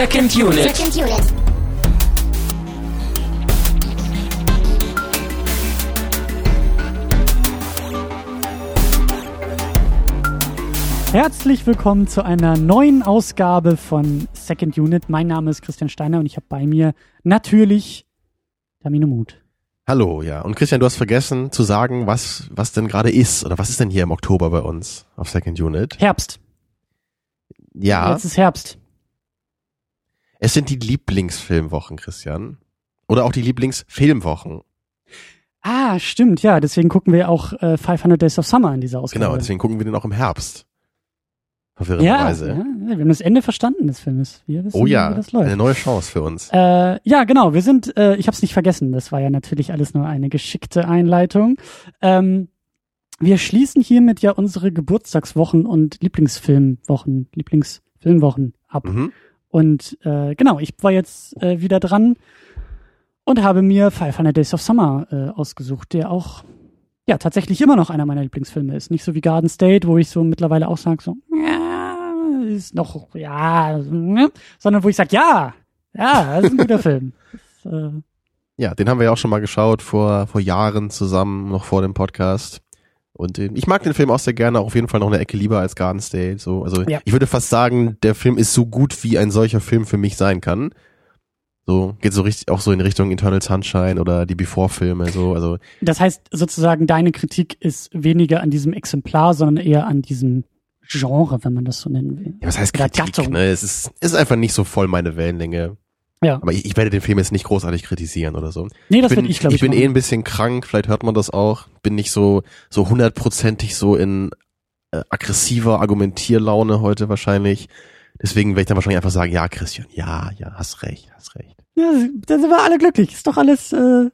Second Unit. Second Unit. Herzlich willkommen zu einer neuen Ausgabe von Second Unit. Mein Name ist Christian Steiner und ich habe bei mir natürlich Tamino Mut. Hallo, ja. Und Christian, du hast vergessen zu sagen, was, was denn gerade ist oder was ist denn hier im Oktober bei uns auf Second Unit? Herbst. Ja, Jetzt ist Herbst. Es sind die Lieblingsfilmwochen, Christian. Oder auch die Lieblingsfilmwochen. Ah, stimmt, ja. Deswegen gucken wir auch äh, 500 Days of Summer in dieser Ausgabe. Genau, deswegen gucken wir den auch im Herbst. ja, Verwirrenderweise. ja, wir haben das Ende verstanden des Filmes. Wir wissen, Oh ja, wie das läuft. eine neue Chance für uns. Äh, ja, genau. Wir sind, äh, ich habe es nicht vergessen. Das war ja natürlich alles nur eine geschickte Einleitung. Ähm, wir schließen hiermit ja unsere Geburtstagswochen und Lieblingsfilmwochen, Lieblingsfilmwochen ab. Mhm. Und äh, genau, ich war jetzt äh, wieder dran und habe mir 500 Days of Summer äh, ausgesucht, der auch ja tatsächlich immer noch einer meiner Lieblingsfilme ist. Nicht so wie Garden State, wo ich so mittlerweile auch sage, so, ja, ist noch, ja, ne? sondern wo ich sage, ja, ja, das ist ein guter Film. Äh, Ja, den haben wir ja auch schon mal geschaut vor, vor Jahren zusammen, noch vor dem Podcast. Und äh, ich mag den Film auch sehr gerne, auch auf jeden Fall noch eine Ecke lieber als Garden State. So, also Ja. ich würde fast sagen, der Film ist so gut, wie ein solcher Film für mich sein kann. So, geht so richtig, auch so in Richtung Eternal Sunshine oder die Before-Filme, so, also, das heißt sozusagen, deine Kritik ist weniger an diesem Exemplar, sondern eher an diesem Genre, wenn man das so nennen will. ja, was heißt Kritik, Gattung. ne? Es ist, es ist einfach nicht so voll meine Wellenlänge. Ja. Aber ich, ich werde den Film jetzt nicht großartig kritisieren oder so. Nee, das bin, ich, glaube ich, bin machen. eh ein bisschen krank, vielleicht hört man das auch. Bin nicht so so hundertprozentig so in äh, aggressiver Argumentierlaune heute wahrscheinlich. Deswegen werde ich dann wahrscheinlich einfach sagen, ja, Christian, ja, ja, hast recht, hast recht. Ja, da sind wir alle glücklich. Ist doch alles äh,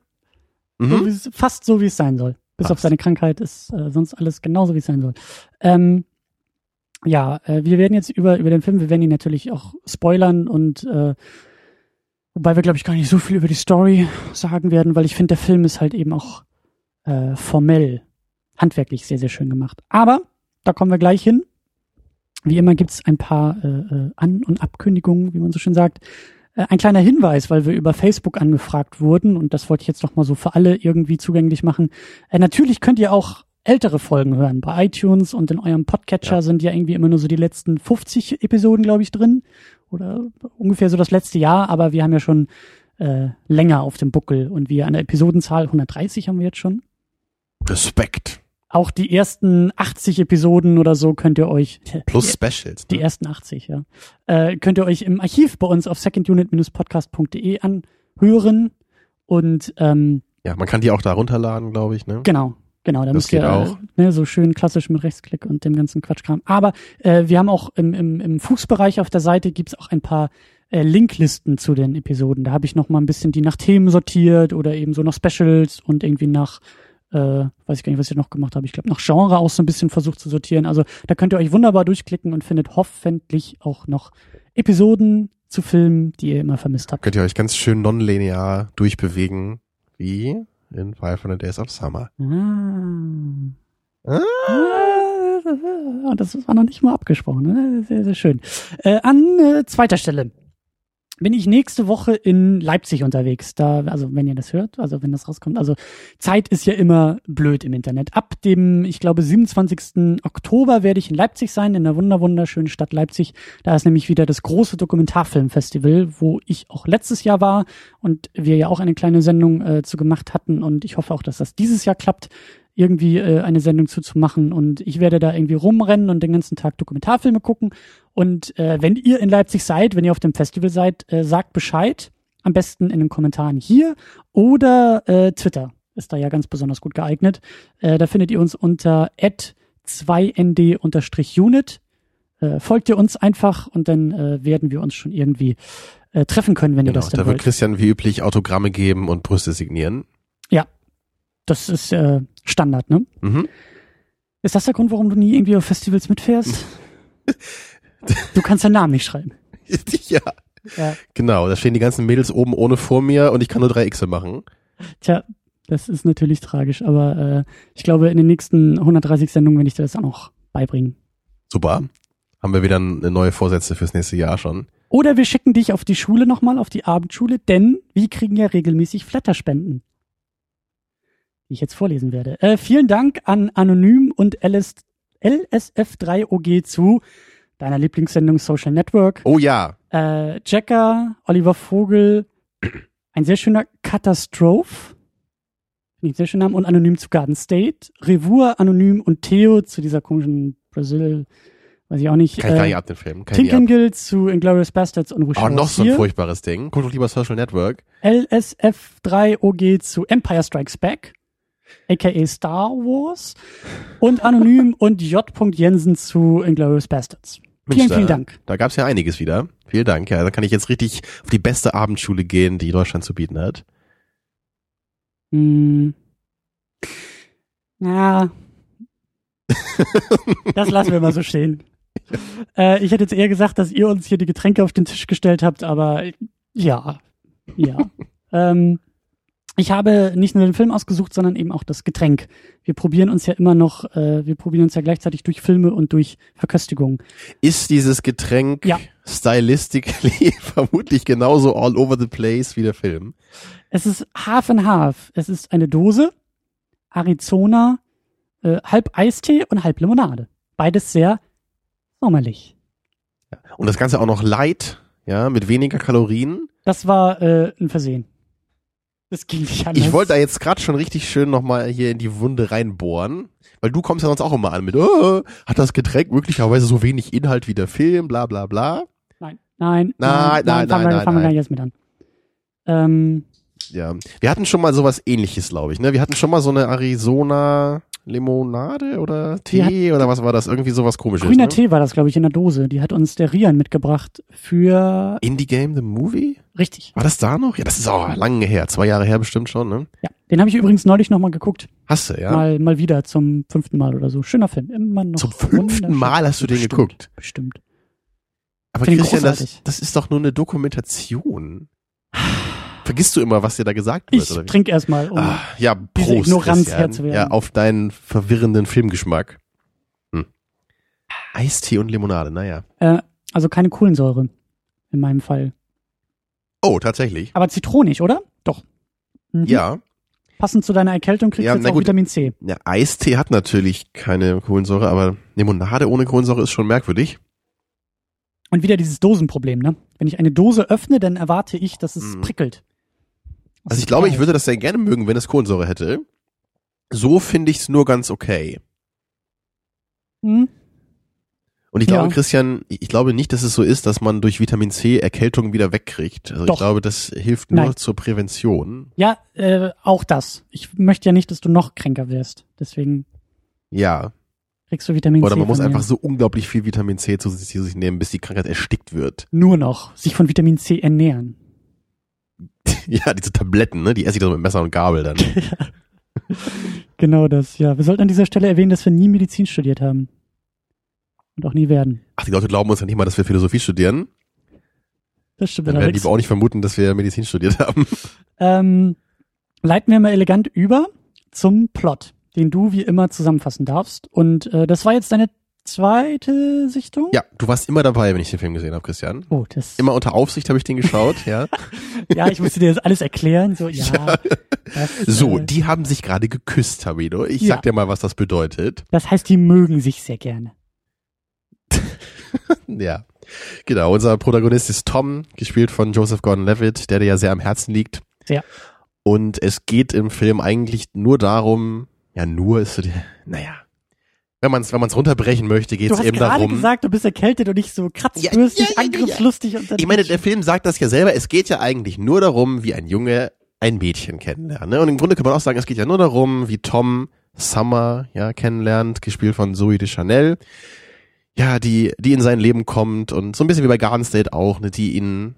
so, Mhm. es- fast so, wie es sein soll. Bis auf Passt. seine Krankheit ist äh, sonst alles genauso, wie es sein soll. Ähm, ja, äh, wir werden jetzt über, über den Film, wir werden ihn natürlich auch spoilern und äh, wobei wir, glaube ich, gar nicht so viel über die Story sagen werden, weil ich finde, der Film ist halt eben auch äh, formell, handwerklich sehr, sehr schön gemacht. Aber da kommen wir gleich hin. Wie immer gibt's ein paar äh, äh, An- und Abkündigungen, wie man so schön sagt. Äh, Ein kleiner Hinweis, weil wir über Facebook angefragt wurden und das wollte ich jetzt noch mal so für alle irgendwie zugänglich machen. Äh, natürlich könnt ihr auch ältere Folgen hören. Bei iTunes und in eurem Podcatcher Ja. sind ja irgendwie immer nur so die letzten 50 Episoden, glaube ich, drin. Oder ungefähr so das letzte Jahr, aber wir haben ja schon äh, länger auf dem Buckel und wir an der Episodenzahl 130 haben wir jetzt schon. Respekt. Auch die ersten 80 Episoden oder so könnt ihr euch Plus Specials. die Ne? ersten 80, ja. Äh, könnt ihr euch im Archiv bei uns auf secondunit-podcast.de anhören. Und ähm, Ja, man kann die auch da runterladen, glaube ich, ne? genau, genau, da Das müsst ihr auch. ne, so schön klassisch mit Rechtsklick und dem ganzen Quatschkram. Aber äh, wir haben auch im, im, im Fußbereich auf der Seite gibt's auch ein paar äh, Linklisten zu den Episoden. Da habe ich noch mal ein bisschen die nach Themen sortiert oder eben so nach Specials und irgendwie nach äh, weiß ich gar nicht, was ich noch gemacht habe. Ich glaube, nach Genre auch so ein bisschen versucht zu sortieren. Also da könnt ihr euch wunderbar durchklicken und findet hoffentlich auch noch Episoden zu Filmen, die ihr immer vermisst habt. Könnt ihr euch ganz schön nonlinear durchbewegen, wie in 500 Days of Summer. Ah. Ah. Ah, Das war noch nicht mal abgesprochen. Ne? Sehr, sehr schön. Äh, an äh, zweiter Stelle bin ich nächste Woche in Leipzig unterwegs. Da, also wenn ihr das hört, also wenn das rauskommt. Also Zeit ist ja immer blöd im Internet. Ab dem, ich glaube, 27. Oktober werde ich in Leipzig sein, in der wunder wunderschönen Stadt Leipzig. Da ist nämlich wieder das große Dokumentarfilmfestival, wo ich auch letztes Jahr war und wir ja auch eine kleine Sendung äh, zu gemacht hatten. Und ich hoffe auch, dass das dieses Jahr klappt irgendwie äh, eine Sendung zuzumachen und ich werde da irgendwie rumrennen und den ganzen Tag Dokumentarfilme gucken. Und äh, wenn ihr in Leipzig seid, wenn ihr auf dem Festival seid, äh, sagt Bescheid. Am besten in den Kommentaren hier oder äh, Twitter ist da ja ganz besonders gut geeignet. Äh, da findet ihr uns unter 2nd-unit. Äh, folgt ihr uns einfach und dann äh, werden wir uns schon irgendwie äh, treffen können, wenn ihr Genau, das denn da wird wollt. Christian wie üblich Autogramme geben und Brüste signieren. Das ist äh, Standard, ne? Mhm. Ist das der Grund, warum du nie irgendwie auf Festivals mitfährst? du kannst deinen Namen nicht schreiben. ja. Ja. Genau, da stehen die ganzen Mädels oben ohne vor mir und ich kann nur drei Xe machen. Tja, das ist natürlich tragisch, aber äh, ich glaube, in den nächsten 130 Sendungen werde ich dir das auch noch beibringen. Super. Haben wir wieder eine neue Vorsätze fürs nächste Jahr schon. Oder wir schicken dich auf die Schule nochmal, auf die Abendschule, denn wir kriegen ja regelmäßig Flatterspenden. Die ich jetzt vorlesen werde. Äh, vielen Dank an Anonym und LS, LSF3OG zu deiner Lieblingssendung Social Network. Oh ja. Äh, Jacker, Oliver Vogel, ein sehr schöner Katastrophe. Finde ich sehr schön Namen. Und Anonym zu Garden State. Revur, Anonym und Theo zu dieser komischen Brasil, weiß ich auch nicht. Kann ich gar äh, nicht ab den Film. Tinkengill zu Inglourious Bastards und Wish Oh, noch so ein furchtbares Ding. Guck doch lieber Social Network. LSF3OG zu Empire Strikes Back, aka Star Wars. Und Anonym und J. Jensen zu Inglourious Bastards. Mensch, Vielen, da, vielen Dank. Da gab's ja einiges wieder. Vielen Dank. Ja, da kann ich jetzt richtig auf die beste Abendschule gehen, die Deutschland zu bieten hat. Hm. Ja. das lassen wir mal so stehen. Äh, ich hätte jetzt eher gesagt, dass ihr uns hier die Getränke auf den Tisch gestellt habt, aber ja. Ja. ähm, ich habe nicht nur den Film ausgesucht, sondern eben auch das Getränk. Wir probieren uns ja immer noch, äh, wir probieren uns ja gleichzeitig durch Filme und durch Verköstigung. Ist dieses Getränk Ja. stylistically vermutlich genauso all over the place wie der Film? Es ist Half and Half. Es ist eine Dose, Arizona, äh, halb Eistee und halb Limonade. Beides sehr sommerlich. Und das Ganze auch noch light, ja, mit weniger Kalorien. Das war äh, ein Versehen. Das ging nicht anders. Ich wollte da jetzt gerade schon richtig schön nochmal hier in die Wunde reinbohren, weil du kommst ja sonst auch immer an mit, oh, hat das Getränk möglicherweise so wenig Inhalt wie der Film, bla bla bla. Nein, nein, Nein, nein, fangen nein, wir, nein, fangen wir nein. gar nicht erst mit an. Ähm, Ja, wir hatten schon mal sowas ähnliches, glaube ich. Ne? Wir hatten schon mal so eine Arizona Limonade oder Tee oder was war das? Irgendwie sowas komisches. grüner ne? Tee war das, glaube ich, in der Dose. Die hat uns der Rian mitgebracht für Indie Game the Movie? richtig. War das da noch? Ja, das ist auch lange her. Zwei Jahre her bestimmt schon, ne? Ja, den habe ich übrigens neulich nochmal geguckt. Hast du, ja? Mal, mal wieder zum fünften Mal oder so. Schöner Film. Immer noch. Zum fünften. Mal hast du den Bestimmt, geguckt. Bestimmt. Aber Christian, das, das ist doch nur eine Dokumentation. Vergisst du immer, was dir da gesagt wird? Ich trinke erstmal um. Ah, ja, diese Prost, Ignoranz Christian. Ja, auf deinen verwirrenden Filmgeschmack. Hm. Eistee und Limonade, naja. Äh, also keine Kohlensäure. In meinem Fall. Oh, tatsächlich. Aber zitronig, oder? Doch. Mhm. Ja. Passend zu deiner Erkältung kriegst Ja, du jetzt auch gut. Vitamin C. ja. Eistee hat natürlich keine Kohlensäure, aber Limonade ohne Kohlensäure ist schon merkwürdig. Und wieder dieses Dosenproblem, ne? Wenn ich eine Dose öffne, dann erwarte ich, dass es Mhm. prickelt. Also ich glaube, ich würde das sehr gerne mögen, wenn es Kohlensäure hätte. So finde ich es nur ganz okay. Hm? Und ich glaube, Ja. Christian, ich glaube nicht, dass es so ist, dass man durch Vitamin C Erkältung wieder wegkriegt. Also Doch. ich glaube, das hilft nur Nein. zur Prävention. Ja, äh, auch das. Ich möchte ja nicht, dass du noch kränker wirst. Deswegen Ja. kriegst du Vitamin Oder C. man muss einfach so unglaublich viel Vitamin C zu sich nehmen, bis die Krankheit erstickt wird. nur noch sich von Vitamin C ernähren. ja, diese Tabletten, ne? Die esse ich dann mit Messer und Gabel dann. Genau das, ja. Wir sollten an dieser Stelle erwähnen, dass wir nie Medizin studiert haben. Und auch nie werden. Ach, die Leute glauben uns ja nicht mal, dass wir Philosophie studieren. Das stimmt Dann werden die aber auch nicht vermuten, dass wir Medizin studiert haben. Ähm, leiten wir mal elegant über zum Plot, den du wie immer zusammenfassen darfst. Und äh, das war jetzt deine zweite Sichtung? Ja, du warst immer dabei, wenn ich den Film gesehen habe, Christian. Oh, das. Immer unter Aufsicht habe ich den geschaut, ja. Ja, ich musste dir das alles erklären. So, ja. Das, So, äh, die haben sich gerade geküsst, Tabido. Ich Ja. sag dir mal, was das bedeutet. das heißt, die mögen sich sehr gerne. Ja. Genau, unser Protagonist ist Tom, gespielt von Joseph Gordon-Levitt, der dir ja sehr am Herzen liegt. Sehr. Und es geht im Film eigentlich nur darum, ja, nur ist so die, naja, wenn man es wenn man's runterbrechen möchte, geht Du es hast eben gerade darum. gesagt, du bist erkältet und nicht so kratzbürstig, Ja, ja, ja, angriffslustig. Und Ich meine, der Film sagt das ja selber, es geht ja eigentlich nur darum, wie ein Junge ein Mädchen kennenlernt. Ne? Und im Grunde kann man auch sagen, es geht ja nur darum, wie Tom Summer ja kennenlernt, gespielt von Zoe de Chanel. Ja, die, die in sein Leben kommt und so ein bisschen wie bei Garden State auch, ne, die ihn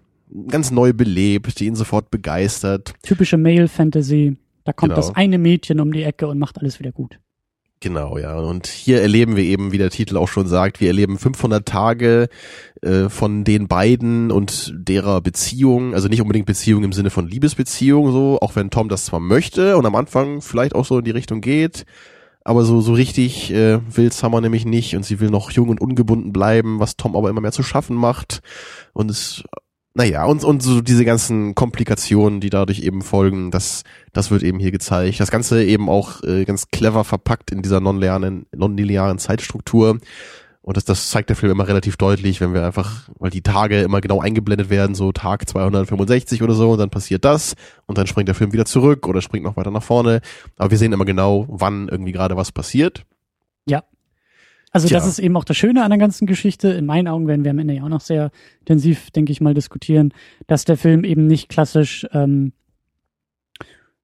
ganz neu belebt, die ihn sofort begeistert. typische Male-Fantasy. Da kommt Genau. das eine Mädchen um die Ecke und macht alles wieder gut. Genau, ja. Und hier erleben wir eben, wie der Titel auch schon sagt, wir erleben 500 Tage äh, von den beiden und derer Beziehung, also nicht unbedingt Beziehung im Sinne von Liebesbeziehung, so, auch wenn Tom das zwar möchte und am Anfang vielleicht auch so in die Richtung geht, aber so, so richtig äh, will Summer nämlich nicht und sie will noch jung und ungebunden bleiben, was Tom aber immer mehr zu schaffen macht. Und es, naja, und, und so diese ganzen Komplikationen, die dadurch eben folgen, das, das wird eben hier gezeigt. Das Ganze eben auch äh, ganz clever verpackt in dieser non-linearen non Zeitstruktur. Und das, das zeigt der Film immer relativ deutlich, wenn wir einfach, weil die Tage immer genau eingeblendet werden, so Tag 265 oder so, und dann passiert das, und dann springt der Film wieder zurück oder springt noch weiter nach vorne. Aber wir sehen immer genau, wann irgendwie gerade was passiert. Ja. Also Tja. das ist eben auch das Schöne an der ganzen Geschichte. In meinen Augen werden wir am Ende ja auch noch sehr intensiv, denke ich mal, diskutieren, dass der Film eben nicht klassisch, ähm,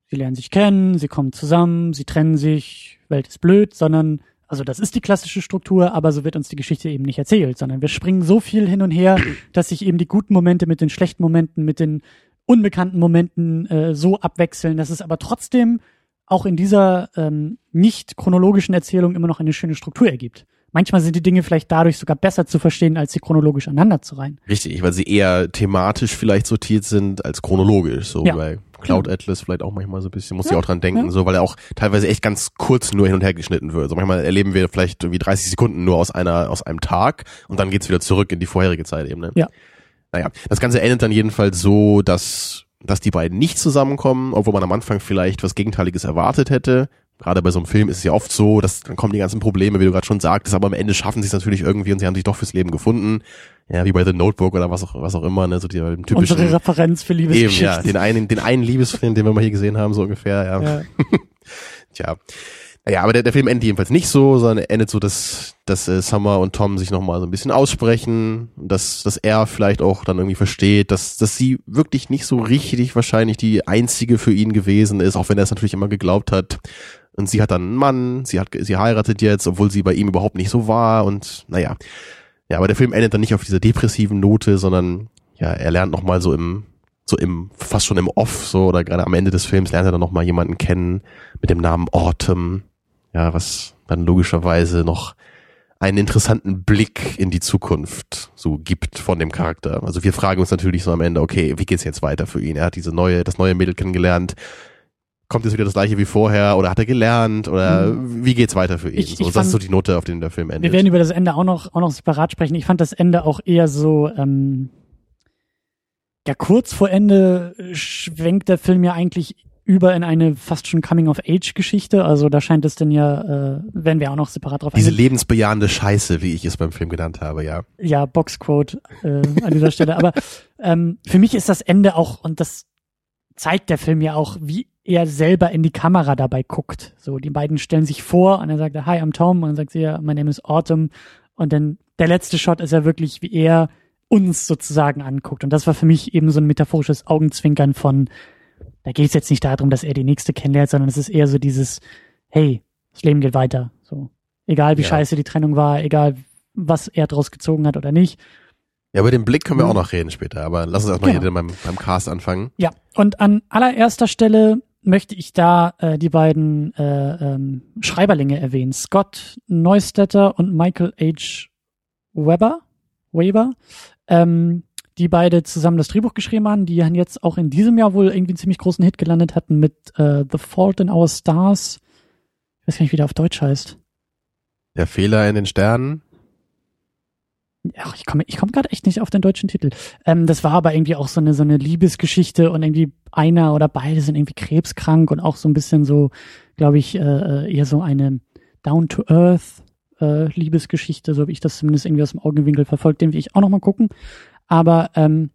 sie lernen sich kennen, sie kommen zusammen, sie trennen sich, Welt ist blöd, sondern also das ist die klassische Struktur, aber so wird uns die Geschichte eben nicht erzählt, sondern wir springen so viel hin und her, dass sich eben die guten Momente mit den schlechten Momenten, mit den unbekannten Momenten äh, so abwechseln, dass es aber trotzdem auch in dieser ähm, nicht chronologischen Erzählung immer noch eine schöne Struktur ergibt. Manchmal sind die Dinge vielleicht dadurch sogar besser zu verstehen, als sie chronologisch aneinander zu reihen. Richtig, weil sie eher thematisch vielleicht sortiert sind als chronologisch, so ja. bei Cloud genau. Atlas vielleicht auch manchmal so ein bisschen, muss ja, ich auch dran denken, ja. so, weil er auch teilweise echt ganz kurz nur hin und her geschnitten wird. So manchmal erleben wir vielleicht irgendwie 30 Sekunden nur aus einer, aus einem Tag und dann geht's wieder zurück in die vorherige Zeitebene. Ja. Naja, das Ganze endet dann jedenfalls so, dass, dass die beiden nicht zusammenkommen, obwohl man am Anfang vielleicht was Gegenteiliges erwartet hätte gerade bei so einem Film ist es ja oft so, dass dann kommen die ganzen Probleme, wie du gerade schon sagtest, aber am Ende schaffen sie es natürlich irgendwie und sie haben sich doch fürs Leben gefunden. Ja, wie bei The Notebook oder was auch, was auch immer, ne, so die typischen. Unsere Referenz für Liebesgeschichten. Eben, ja, den einen, den einen Liebesfilm, den wir mal hier gesehen haben, so ungefähr, ja. ja. Tja. Ja, aber der, der Film endet jedenfalls nicht so, sondern er endet so, dass, dass äh, Summer und Tom sich nochmal so ein bisschen aussprechen, dass, dass er vielleicht auch dann irgendwie versteht, dass, dass sie wirklich nicht so richtig wahrscheinlich die einzige für ihn gewesen ist, auch wenn er es natürlich immer geglaubt hat. Und sie hat dann einen Mann, sie hat, sie heiratet jetzt, obwohl sie bei ihm überhaupt nicht so war und naja. Ja, aber der Film endet dann nicht auf dieser depressiven Note, sondern ja, er lernt nochmal so im, so im, fast schon im Off, so, oder gerade am Ende des Films lernt er dann nochmal jemanden kennen mit dem Namen Autumn. Ja, was dann logischerweise noch einen interessanten Blick in die Zukunft so gibt von dem Charakter. Also wir fragen uns natürlich so am Ende, okay, wie geht's jetzt weiter für ihn? Er hat diese neue, das neue Mädel kennengelernt kommt jetzt wieder das gleiche wie vorher oder hat er gelernt oder mhm. wie geht's weiter für ihn? Ich, so, ich das fand, ist so die Note, auf den der Film endet. Wir werden über das Ende auch noch, auch noch separat sprechen. Ich fand das Ende auch eher so, ähm, ja, kurz vor Ende schwenkt der Film ja eigentlich über in eine fast schon Coming-of-Age-Geschichte. Also da scheint es denn ja, äh, werden wir auch noch separat drauf Diese eingehen. lebensbejahende Scheiße, wie ich es beim Film genannt habe, ja. Ja, Boxquote äh, an dieser Stelle. Aber ähm, für mich ist das Ende auch, und das zeigt der Film ja auch, wie er selber in die Kamera dabei guckt. So, die beiden stellen sich vor und er sagt, hi, I'm Tom und dann sagt sie, ja, my name is Autumn und dann der letzte Shot ist ja wirklich, wie er uns sozusagen anguckt und das war für mich eben so ein metaphorisches Augenzwinkern von, da geht es jetzt nicht darum, dass er die nächste kennenlernt, sondern es ist eher so dieses, hey, das Leben geht weiter. So, egal wie ja. scheiße die Trennung war, egal was er draus gezogen hat oder nicht, ja, über den Blick können wir auch noch reden später, aber lass uns erstmal genau. hier beim, beim Cast anfangen. Ja, und an allererster Stelle möchte ich da äh, die beiden äh, ähm, Schreiberlinge erwähnen. Scott Neustetter und Michael H. Weber, Weber ähm, die beide zusammen das Drehbuch geschrieben haben, die jetzt auch in diesem Jahr wohl irgendwie einen ziemlich großen Hit gelandet hatten mit äh, The Fault in Our Stars. Ich weiß gar nicht, wie der auf Deutsch heißt. Der Fehler in den Sternen? Ach, ich komme ich komm gerade echt nicht auf den deutschen Titel. Ähm, das war aber irgendwie auch so eine so eine Liebesgeschichte und irgendwie einer oder beide sind irgendwie krebskrank und auch so ein bisschen so, glaube ich, äh, äh, eher so eine Down to Earth äh, Liebesgeschichte, so habe ich das zumindest irgendwie aus dem Augenwinkel verfolgt, den will ich auch noch mal gucken. Aber ähm,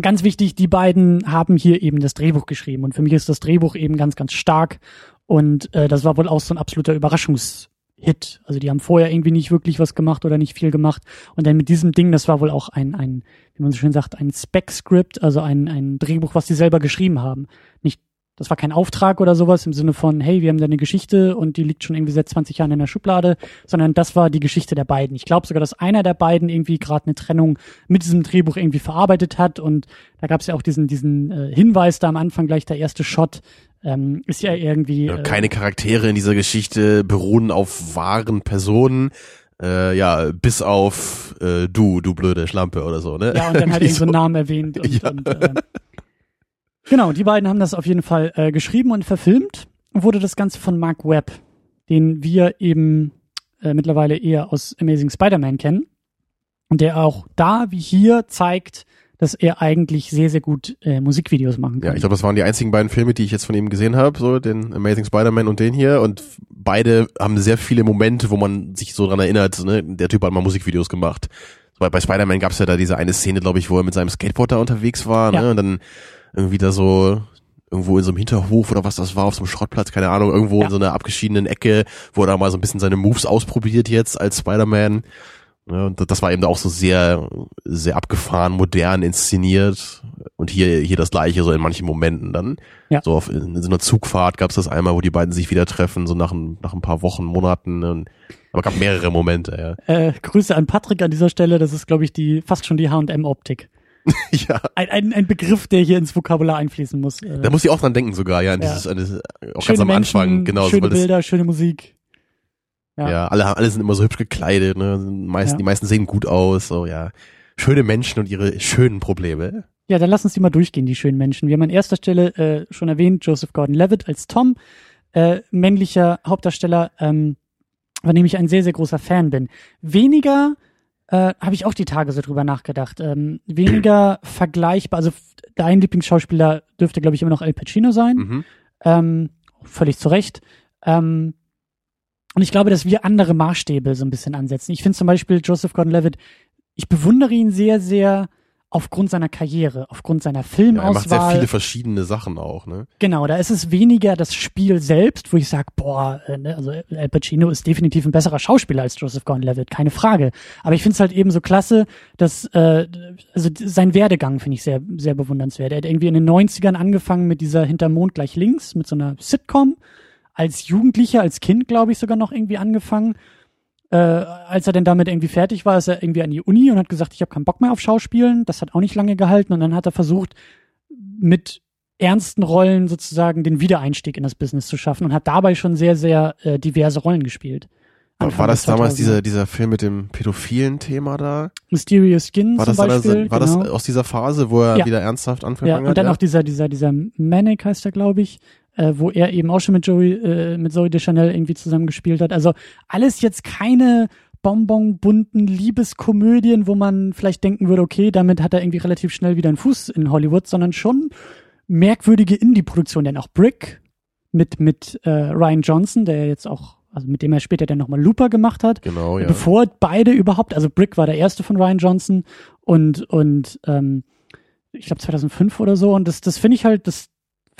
ganz wichtig, die beiden haben hier eben das Drehbuch geschrieben und für mich ist das Drehbuch eben ganz, ganz stark und äh, das war wohl auch so ein absoluter Überraschungs Hit. Also die haben vorher irgendwie nicht wirklich was gemacht oder nicht viel gemacht. Und dann mit diesem Ding, das war wohl auch ein, ein wie man so schön sagt, ein Spec-Script, also ein, ein Drehbuch, was die selber geschrieben haben. Nicht, das war kein Auftrag oder sowas im Sinne von, hey, wir haben da eine Geschichte und die liegt schon irgendwie seit 20 Jahren in der Schublade, sondern das war die Geschichte der beiden. Ich glaube sogar, dass einer der beiden irgendwie gerade eine Trennung mit diesem Drehbuch irgendwie verarbeitet hat und da gab es ja auch diesen, diesen äh, Hinweis da am Anfang gleich, der erste Shot, ähm, ist ja irgendwie. Äh, keine Charaktere in dieser Geschichte beruhen auf wahren Personen. Äh, ja, bis auf äh, du, du blöde Schlampe oder so, ne? Ja, und dann halt irgendwie so einen Namen erwähnt. Und, ja. und, äh, genau, die beiden haben das auf jeden Fall äh, geschrieben und verfilmt. Wurde das Ganze von Mark Webb den wir eben äh, mittlerweile eher aus Amazing Spider-Man kennen. Und der auch da wie hier zeigt, dass er eigentlich sehr, sehr gut äh, Musikvideos machen kann. Ja, ich glaube, das waren die einzigen beiden Filme, die ich jetzt von ihm gesehen habe, so den Amazing Spider-Man und den hier. Und beide haben sehr viele Momente, wo man sich so dran erinnert, ne? der Typ hat mal Musikvideos gemacht. Bei, bei Spider-Man gab es ja da diese eine Szene, glaube ich, wo er mit seinem Skateboard da unterwegs war, Ja. ne? Und dann irgendwie da so irgendwo in so einem Hinterhof oder was das war, auf so einem Schrottplatz, keine Ahnung, irgendwo Ja. in so einer abgeschiedenen Ecke, wo er da mal so ein bisschen seine Moves ausprobiert jetzt als Spider-Man. Ja, und das war eben auch so sehr, sehr abgefahren, modern inszeniert. Und hier, hier das gleiche, so in manchen Momenten dann. Ja. So auf, in so einer Zugfahrt gab es das einmal, wo die beiden sich wieder treffen, so nach, ein- nach ein paar Wochen, Monaten. Und, aber gab mehrere Momente, ja. Äh, Grüße an Patrick an dieser Stelle. Das ist, glaube ich, die fast schon die H&M-Optik. ja. Ein, ein, ein Begriff, der hier ins Vokabular einfließen muss. Äh, Da muss ich auch dran denken sogar, ja, an Ja. dieses, an dieses auch schöne ganz am Menschen, Anfang, genau, so, schöne das, Bilder, schöne Musik. ja. Ja. alle, alle sind immer so hübsch gekleidet, ne, meisten, Ja. die meisten sehen gut aus, so, ja. Schöne Menschen und ihre schönen Probleme. Ja, dann lass uns die mal durchgehen, die schönen Menschen. Wir haben an erster Stelle äh, schon erwähnt, Joseph Gordon-Levitt als Tom, äh, männlicher Hauptdarsteller, ähm, von dem ich ein sehr, sehr großer Fan bin. Weniger, äh, habe ich auch die Tage so drüber nachgedacht, ähm, weniger vergleichbar, also dein Lieblingsschauspieler dürfte, glaube ich, immer noch Al Pacino sein, Mhm. ähm, völlig zu Recht. Ähm, und ich glaube, dass wir andere Maßstäbe so ein bisschen ansetzen. Ich finde zum Beispiel Joseph Gordon-Levitt, ich bewundere ihn sehr, sehr aufgrund seiner Karriere, aufgrund seiner Ja, er macht sehr Filmauswahl. viele verschiedene Sachen auch, ne? genau, da ist es weniger das Spiel selbst, wo ich sage, boah, äh, ne, also Al Pacino ist definitiv ein besserer Schauspieler als Joseph Gordon-Levitt, keine Frage. Aber ich finde es halt eben so klasse, dass äh, also sein Werdegang finde ich sehr sehr bewundernswert. Er hat irgendwie in den 90ern angefangen mit dieser Hinterm Mond gleich links mit so einer Sitcom als Jugendlicher, als Kind, glaube ich, sogar noch irgendwie angefangen. Äh, als er denn damit irgendwie fertig war, ist er irgendwie an die Uni und hat gesagt, ich habe keinen Bock mehr auf Schauspielen. Das hat auch nicht lange gehalten und dann hat er versucht, mit ernsten Rollen sozusagen den Wiedereinstieg in das Business zu schaffen und hat dabei schon sehr, sehr äh, diverse Rollen gespielt. Anfang war das damals 2000er. dieser, dieser Film mit dem pädophilen Thema da? Mysterious Skin War zum das, dann- Beispiel? war genau. das aus dieser Phase, wo er Ja. wieder ernsthaft ja, angefangen und hat? dann ja? auch dieser, dieser, dieser Manic heißt er, glaube ich, äh, wo er eben auch schon mit Joey, äh, mit Zoe Deschanel irgendwie zusammengespielt hat. Also alles jetzt keine bonbonbunten Liebeskomödien, wo man vielleicht denken würde, okay, damit hat er irgendwie relativ schnell wieder einen Fuß in Hollywood, sondern schon merkwürdige Indie-Produktionen, denn auch Brick mit, mit äh, Ryan Johnson, der jetzt auch, also mit dem er später dann nochmal Looper gemacht hat, Genau, ja. bevor beide überhaupt, also Brick war der erste von Ryan Johnson und und ähm, ich glaube 2005 oder so und das das finde ich halt das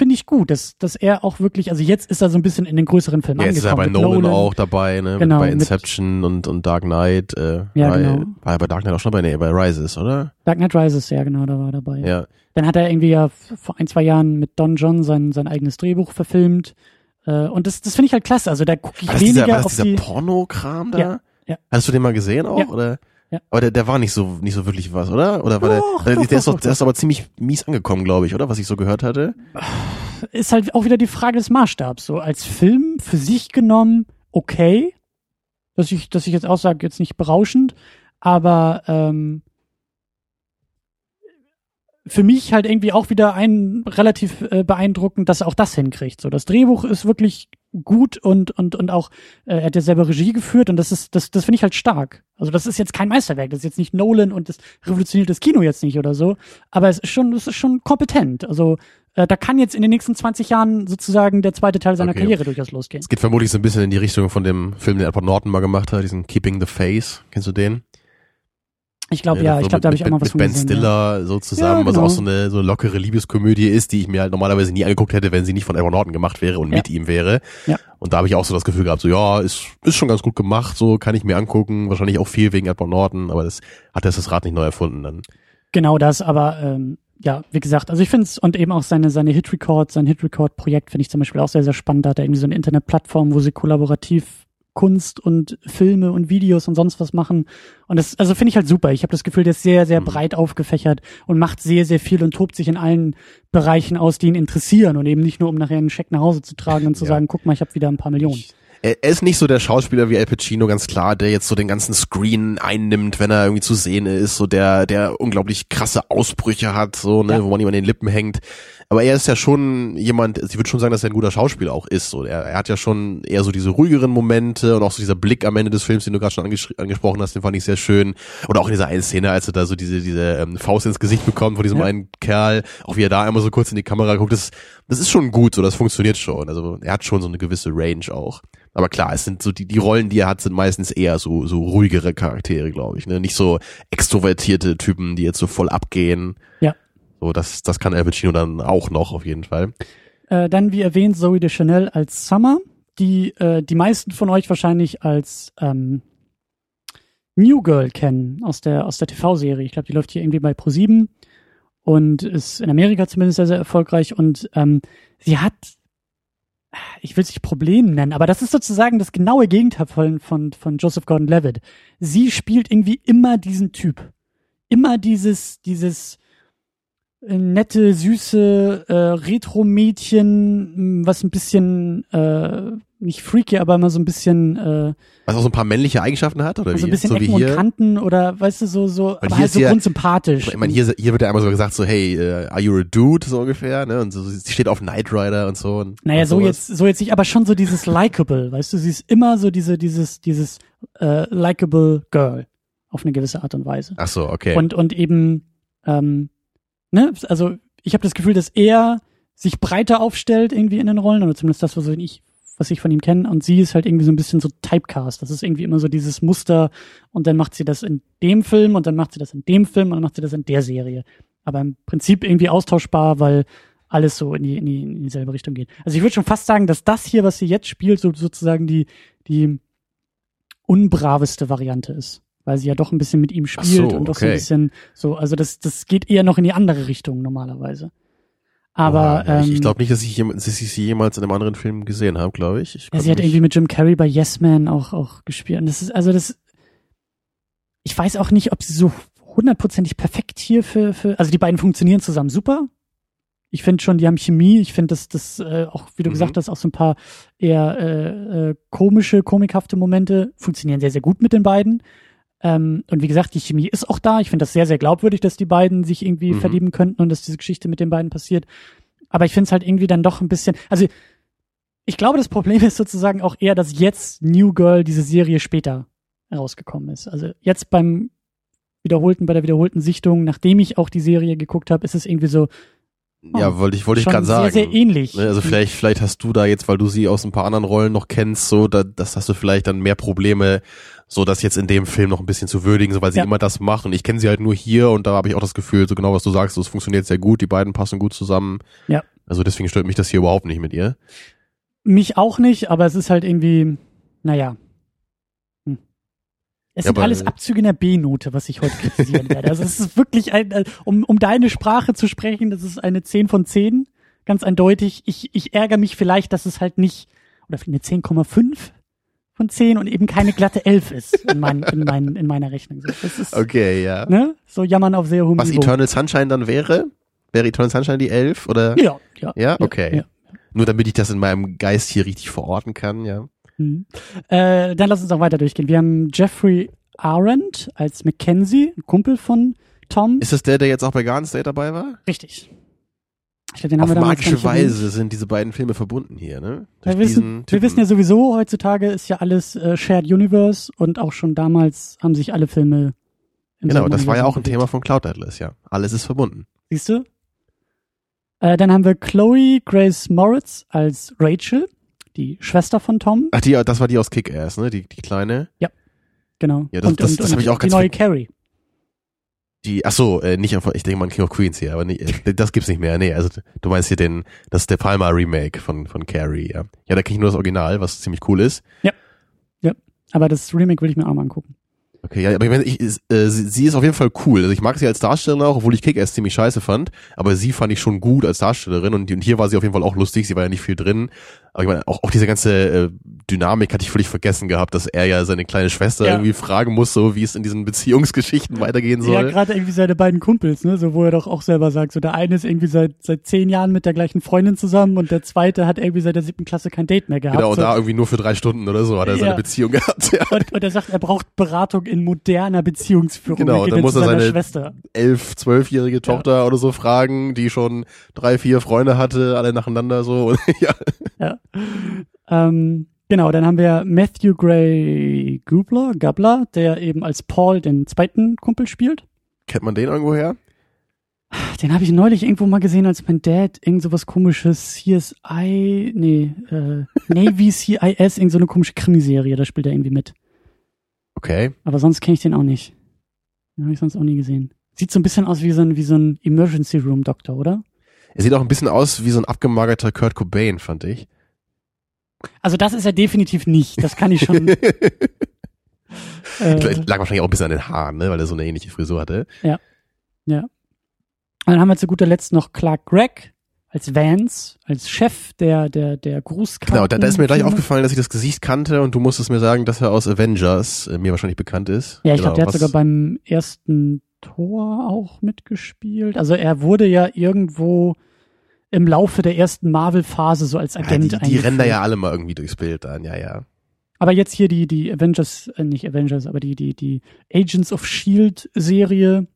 finde ich gut, dass dass er auch wirklich, also jetzt ist er so ein bisschen in den größeren Filmen Ja, jetzt ist er bei angekommen. Nolan, mit auch dabei, ne? Genau, bei Inception und, und Dark Knight. Äh, Ja, war, genau. war er bei Dark Knight auch schon bei, nee, bei Rises, oder? Dark Knight Rises, ja genau, da war er dabei. Ja. Dann hat er irgendwie ja vor ein zwei Jahren mit Don John sein sein eigenes Drehbuch verfilmt äh, und das das finde ich halt klasse. Also da gucke ich War das dieser, weniger war das auf dieser die Porno-Kram da? Ja, ja. Hast du den mal gesehen auch, Ja. oder? Ja. Aber der, der war nicht so, nicht so wirklich was, oder? Oder war Doch, der, der, doch, der, ist doch, der ist aber ziemlich mies angekommen, glaube ich, oder? Was ich so gehört hatte. ist halt auch wieder die Frage des Maßstabs. So als Film für sich genommen okay, dass ich, dass ich jetzt auch sage, jetzt nicht berauschend, aber ähm, für mich halt irgendwie auch wieder ein relativ äh, beeindruckend, dass er auch das hinkriegt. So das Drehbuch ist wirklich gut und und und auch äh, er hat ja selber Regie geführt und das ist das das finde ich halt stark. Also das ist jetzt kein Meisterwerk, das ist jetzt nicht Nolan und das revolutioniert das Kino jetzt nicht oder so, aber es ist schon es ist schon kompetent. Also äh, da kann jetzt in den nächsten 20 Jahren sozusagen der zweite Teil seiner Okay. Karriere durchaus losgehen. Es geht vermutlich so ein bisschen in die Richtung von dem Film, den Edward Norton mal gemacht hat, diesen Keeping the Face. Kennst du den? Ich glaube ja, ich glaube, da habe ich auch mal was mit von Ben gesehen. ja. Stiller so zusammen, Ja, was genau. auch so eine so lockere Liebeskomödie ist, die ich mir halt normalerweise nie angeguckt hätte, wenn sie nicht von Edward Norton gemacht wäre und mit ihm wäre. Ja. Und da habe ich auch so das Gefühl gehabt, so ja, ist ist schon ganz gut gemacht, so kann ich mir angucken, wahrscheinlich auch viel wegen Edward Norton, aber das hat er das Rad nicht neu erfunden dann. Genau das, aber ähm, ja, wie gesagt, also ich finde es und eben auch seine seine Hit Record, sein Hit Record Projekt finde ich zum Beispiel auch sehr sehr spannend. Da hat er irgendwie so eine Internetplattform, wo sie kollaborativ Kunst und Filme und Videos und sonst was machen. Und das, also finde ich halt super. Ich habe das Gefühl, der ist sehr, sehr Mhm. breit aufgefächert und macht sehr, sehr viel und tobt sich in allen Bereichen aus, die ihn interessieren und eben nicht nur, um nachher einen Scheck nach Hause zu tragen und zu Ja. sagen, guck mal, ich habe wieder ein paar Millionen. Er er ist nicht so der Schauspieler wie Al Pacino, ganz klar, der jetzt so den ganzen Screen einnimmt, wenn er irgendwie zu sehen ist, so der, der unglaublich krasse Ausbrüche hat, so, ne, Ja. wo man ihm an den Lippen hängt. Aber er ist ja schon jemand, ich würde schon sagen, dass er ein guter Schauspieler auch ist. So, er, er hat ja schon eher so diese ruhigeren Momente und auch so dieser Blick am Ende des Films, den du gerade schon anges angesprochen hast, den fand ich sehr schön. Oder auch in dieser einen Szene, als er da so diese, diese ähm, Faust ins Gesicht bekommt von diesem Ja. einen Kerl, auch wie er da einmal so kurz in die Kamera guckt, das, das ist schon gut, so das funktioniert schon. Also er hat schon so eine gewisse Range auch. Aber klar, es sind so die, die Rollen, die er hat, sind meistens eher so, so ruhigere Charaktere, glaube ich. Ne? Nicht so extrovertierte Typen, die jetzt so voll abgehen. Ja. So, das, das kann Al Pacino dann auch noch auf jeden Fall. Äh, dann, wie erwähnt, Zoe de Chanel als Summer, die äh, die meisten von euch wahrscheinlich als ähm, New Girl kennen aus der aus der TV-Serie. Ich glaube, die läuft hier irgendwie bei Pro7 und ist in Amerika zumindest sehr, sehr erfolgreich. Und ähm, sie hat, ich will es nicht Problem nennen, aber das ist sozusagen das genaue Gegenteil von, von, von Joseph Gordon-Levitt. Sie spielt irgendwie immer diesen Typ. Immer dieses, dieses nette, süße äh, Retro-Mädchen, was ein bisschen äh, nicht freaky, aber immer so ein bisschen äh, Was auch so ein paar männliche Eigenschaften hat, oder also wie? ein bisschen so wie Ecken und hier. Kanten oder weißt du so so, aber hier halt ist so ja- grundsympathisch. Ich meine, hier, hier wird ja einmal so gesagt, so, hey, äh, are you a dude, so ungefähr, ne? Und so, sie steht auf Knight Rider und so. Und Naja, und so jetzt, so jetzt nicht, aber schon so dieses likable, weißt du, sie ist immer so diese, dieses, dieses äh, likable Girl auf eine gewisse Art und Weise. Ach so, okay. Und und eben, ähm, ne, also ich habe das Gefühl, dass er sich breiter aufstellt irgendwie in den Rollen, oder zumindest das, was ich, was ich von ihm kenne, und sie ist halt irgendwie so ein bisschen so Typecast. Das ist irgendwie immer so dieses Muster, und dann macht sie das in dem Film, und dann macht sie das in dem Film, und dann macht sie das in der Serie. Aber im Prinzip irgendwie austauschbar, weil alles so in, die, in, die, in dieselbe Richtung geht. Also ich würde schon fast sagen, dass das hier, was sie jetzt spielt, so sozusagen die, die unbraveste Variante ist. Weil sie ja doch ein bisschen mit ihm spielt so, und doch so ein okay. bisschen so, also das, das geht eher noch in die andere Richtung normalerweise. Aber Oha, ja, ich, ähm, ich glaube nicht, dass ich, dass ich sie jemals in einem anderen Film gesehen habe, glaube ich. ich ja, sie hat irgendwie mit Jim Carrey bei Yes Man auch, auch gespielt. Und das ist, also das, ich weiß auch nicht, ob sie so hundertprozentig perfekt hier für, für, also die beiden funktionieren zusammen super. Ich finde schon, die haben Chemie. Ich finde, dass das äh, auch, wie du Mhm. gesagt hast, auch so ein paar eher äh, äh, komische, komikhafte Momente funktionieren sehr, sehr gut mit den beiden. Ähm, und wie gesagt, die Chemie ist auch da. Ich finde das sehr, sehr glaubwürdig, dass die beiden sich irgendwie Mhm. verlieben könnten und dass diese Geschichte mit den beiden passiert. Aber ich finde es halt irgendwie dann doch ein bisschen, also ich glaube, das Problem ist sozusagen auch eher, dass jetzt New Girl diese Serie später rausgekommen ist. Also jetzt beim wiederholten, bei der wiederholten Sichtung, nachdem ich auch die Serie geguckt habe, ist es irgendwie so Ja, wollte ich, wollte ich gerade sagen. sehr, sehr ähnlich. Ne, Also vielleicht, vielleicht hast du da jetzt, weil du sie aus ein paar anderen Rollen noch kennst, so, da, das hast du vielleicht dann mehr Probleme, so das jetzt in dem Film noch ein bisschen zu würdigen, so weil sie Ja. immer das macht und ich kenne sie halt nur hier und da habe ich auch das Gefühl, so genau was du sagst, so, es funktioniert sehr gut, die beiden passen gut zusammen. Ja. Also deswegen stört mich das hier überhaupt nicht mit ihr. Mich auch nicht, aber es ist halt irgendwie, naja. Es Ja, sind alles Abzüge in der B-Note, was ich heute kritisieren werde. Also es ist wirklich ein, äh, um, um deine Sprache zu sprechen, das ist eine 10 von 10. Ganz eindeutig. Ich, ich ärgere mich vielleicht, dass es halt nicht, oder eine 10,5 von 10 und eben keine glatte 11 ist in, mein, in, mein, in meiner Rechnung. Ist, Okay, ja. ne? So jammern auf sehr hohem Was Niveau. Eternal Sunshine dann wäre? Wäre Eternal Sunshine die elf oder? Ja, ja. Ja, okay. Ja. Nur damit ich das in meinem Geist hier richtig verorten kann, ja. Mhm. Äh, dann lass uns auch weiter durchgehen. Wir haben Jeffrey Arendt als Mackenzie, ein Kumpel von Tom. Ist das der, der jetzt auch bei Garden State dabei war? Richtig. Ich glaube, den haben Auf wir magische nicht erwähnt. Weise sind diese beiden Filme verbunden hier, ne? Wir Durch wissen, diesen wir wissen ja sowieso, heutzutage ist ja alles äh, Shared Universe und auch schon damals haben sich alle Filme im Genau, das war ja auch ein Thema von Cloud Atlas, ja. Alles ist verbunden. Siehst du? Äh, dann haben wir Chloe Grace Moritz als Rachel, die Schwester von Tom. Ach, die, das war die aus Kick-Ass, ne? Die, die kleine. Genau. Ja, das- und, das- und, das und hab ich auch die ganz neue ver- Carrie. Die, ach so, äh, nicht einfach, ich denke mal an King of Queens hier, aber nicht, äh, das gibt's nicht mehr. Nee, also du meinst hier den, das ist der Palmer Remake von, von Carrie, ja. Ja, da krieg ich nur das Original, was ziemlich cool ist. Aber das Remake will ich mir auch mal angucken. Okay, ja, aber ich meine, ich, äh, sie, sie ist auf jeden Fall cool. Also ich mag sie als Darstellerin auch, obwohl ich Kick-Ass ziemlich scheiße fand. Aber sie fand ich schon gut als Darstellerin und, und hier war sie auf jeden Fall auch lustig. Sie war ja nicht viel drin. Aber ich meine, auch, auch diese ganze äh, Dynamik hatte ich völlig vergessen gehabt, dass er ja seine kleine Schwester Ja. irgendwie fragen muss, so wie es in diesen Beziehungsgeschichten weitergehen Ja, soll. gerade irgendwie seine beiden Kumpels, ne, so wo er doch auch selber sagt, so der eine ist irgendwie seit seit zehn Jahren mit der gleichen Freundin zusammen und der zweite hat irgendwie seit der siebten Klasse kein Date mehr gehabt. genau, und so. da irgendwie nur für drei Stunden oder so hat er Ja. seine Beziehung gehabt. Ja. und, und er sagt, er braucht Beratung in moderner Beziehungsführung. Genau, er dann jetzt muss er seine- Schwester. Elf, zwölfjährige Tochter oder so fragen, die schon drei, vier Freunde hatte, alle nacheinander so. Und, ja. Ja. Ähm, genau, dann haben wir Matthew Gray Gubler, Gabler, der eben als Paul den zweiten Kumpel spielt. Kennt man den irgendwo her? Den habe ich neulich irgendwo mal gesehen, als mein Dad irgend so was komisches CSI, nee, äh, Navy CIS, irgend so eine komische Krimiserie, da spielt er irgendwie mit. Okay. Aber sonst kenne ich den auch nicht. Den habe ich sonst auch nie gesehen. Sieht so ein bisschen aus wie so ein, wie so ein Emergency Room Doktor, oder? Er sieht auch ein bisschen aus wie so ein abgemagerter Kurt Cobain, fand ich. Also das ist er definitiv nicht. Das kann ich schon. äh, lag wahrscheinlich auch ein bisschen an den Haaren, ne, weil er so eine ähnliche Frisur hatte. Und dann haben wir zu guter Letzt noch Clark Gregg als Vance, als Chef der, der, der Grußkarten. Genau, da, da ist mir gleich aufgefallen, dass ich das Gesicht kannte und du musstest mir sagen, dass er aus Avengers äh, mir wahrscheinlich bekannt ist. Ja, ich genau, glaube, der hat sogar beim ersten Tor auch mitgespielt. Also er wurde ja irgendwo im Laufe der ersten Marvel-Phase so als ja, Agent die, die eingeführt. rennen da ja alle mal irgendwie durchs Bild dann, ja, ja. Aber jetzt hier die, die Avengers, äh, nicht Avengers, aber die, die, die Agents of Shield-Serie,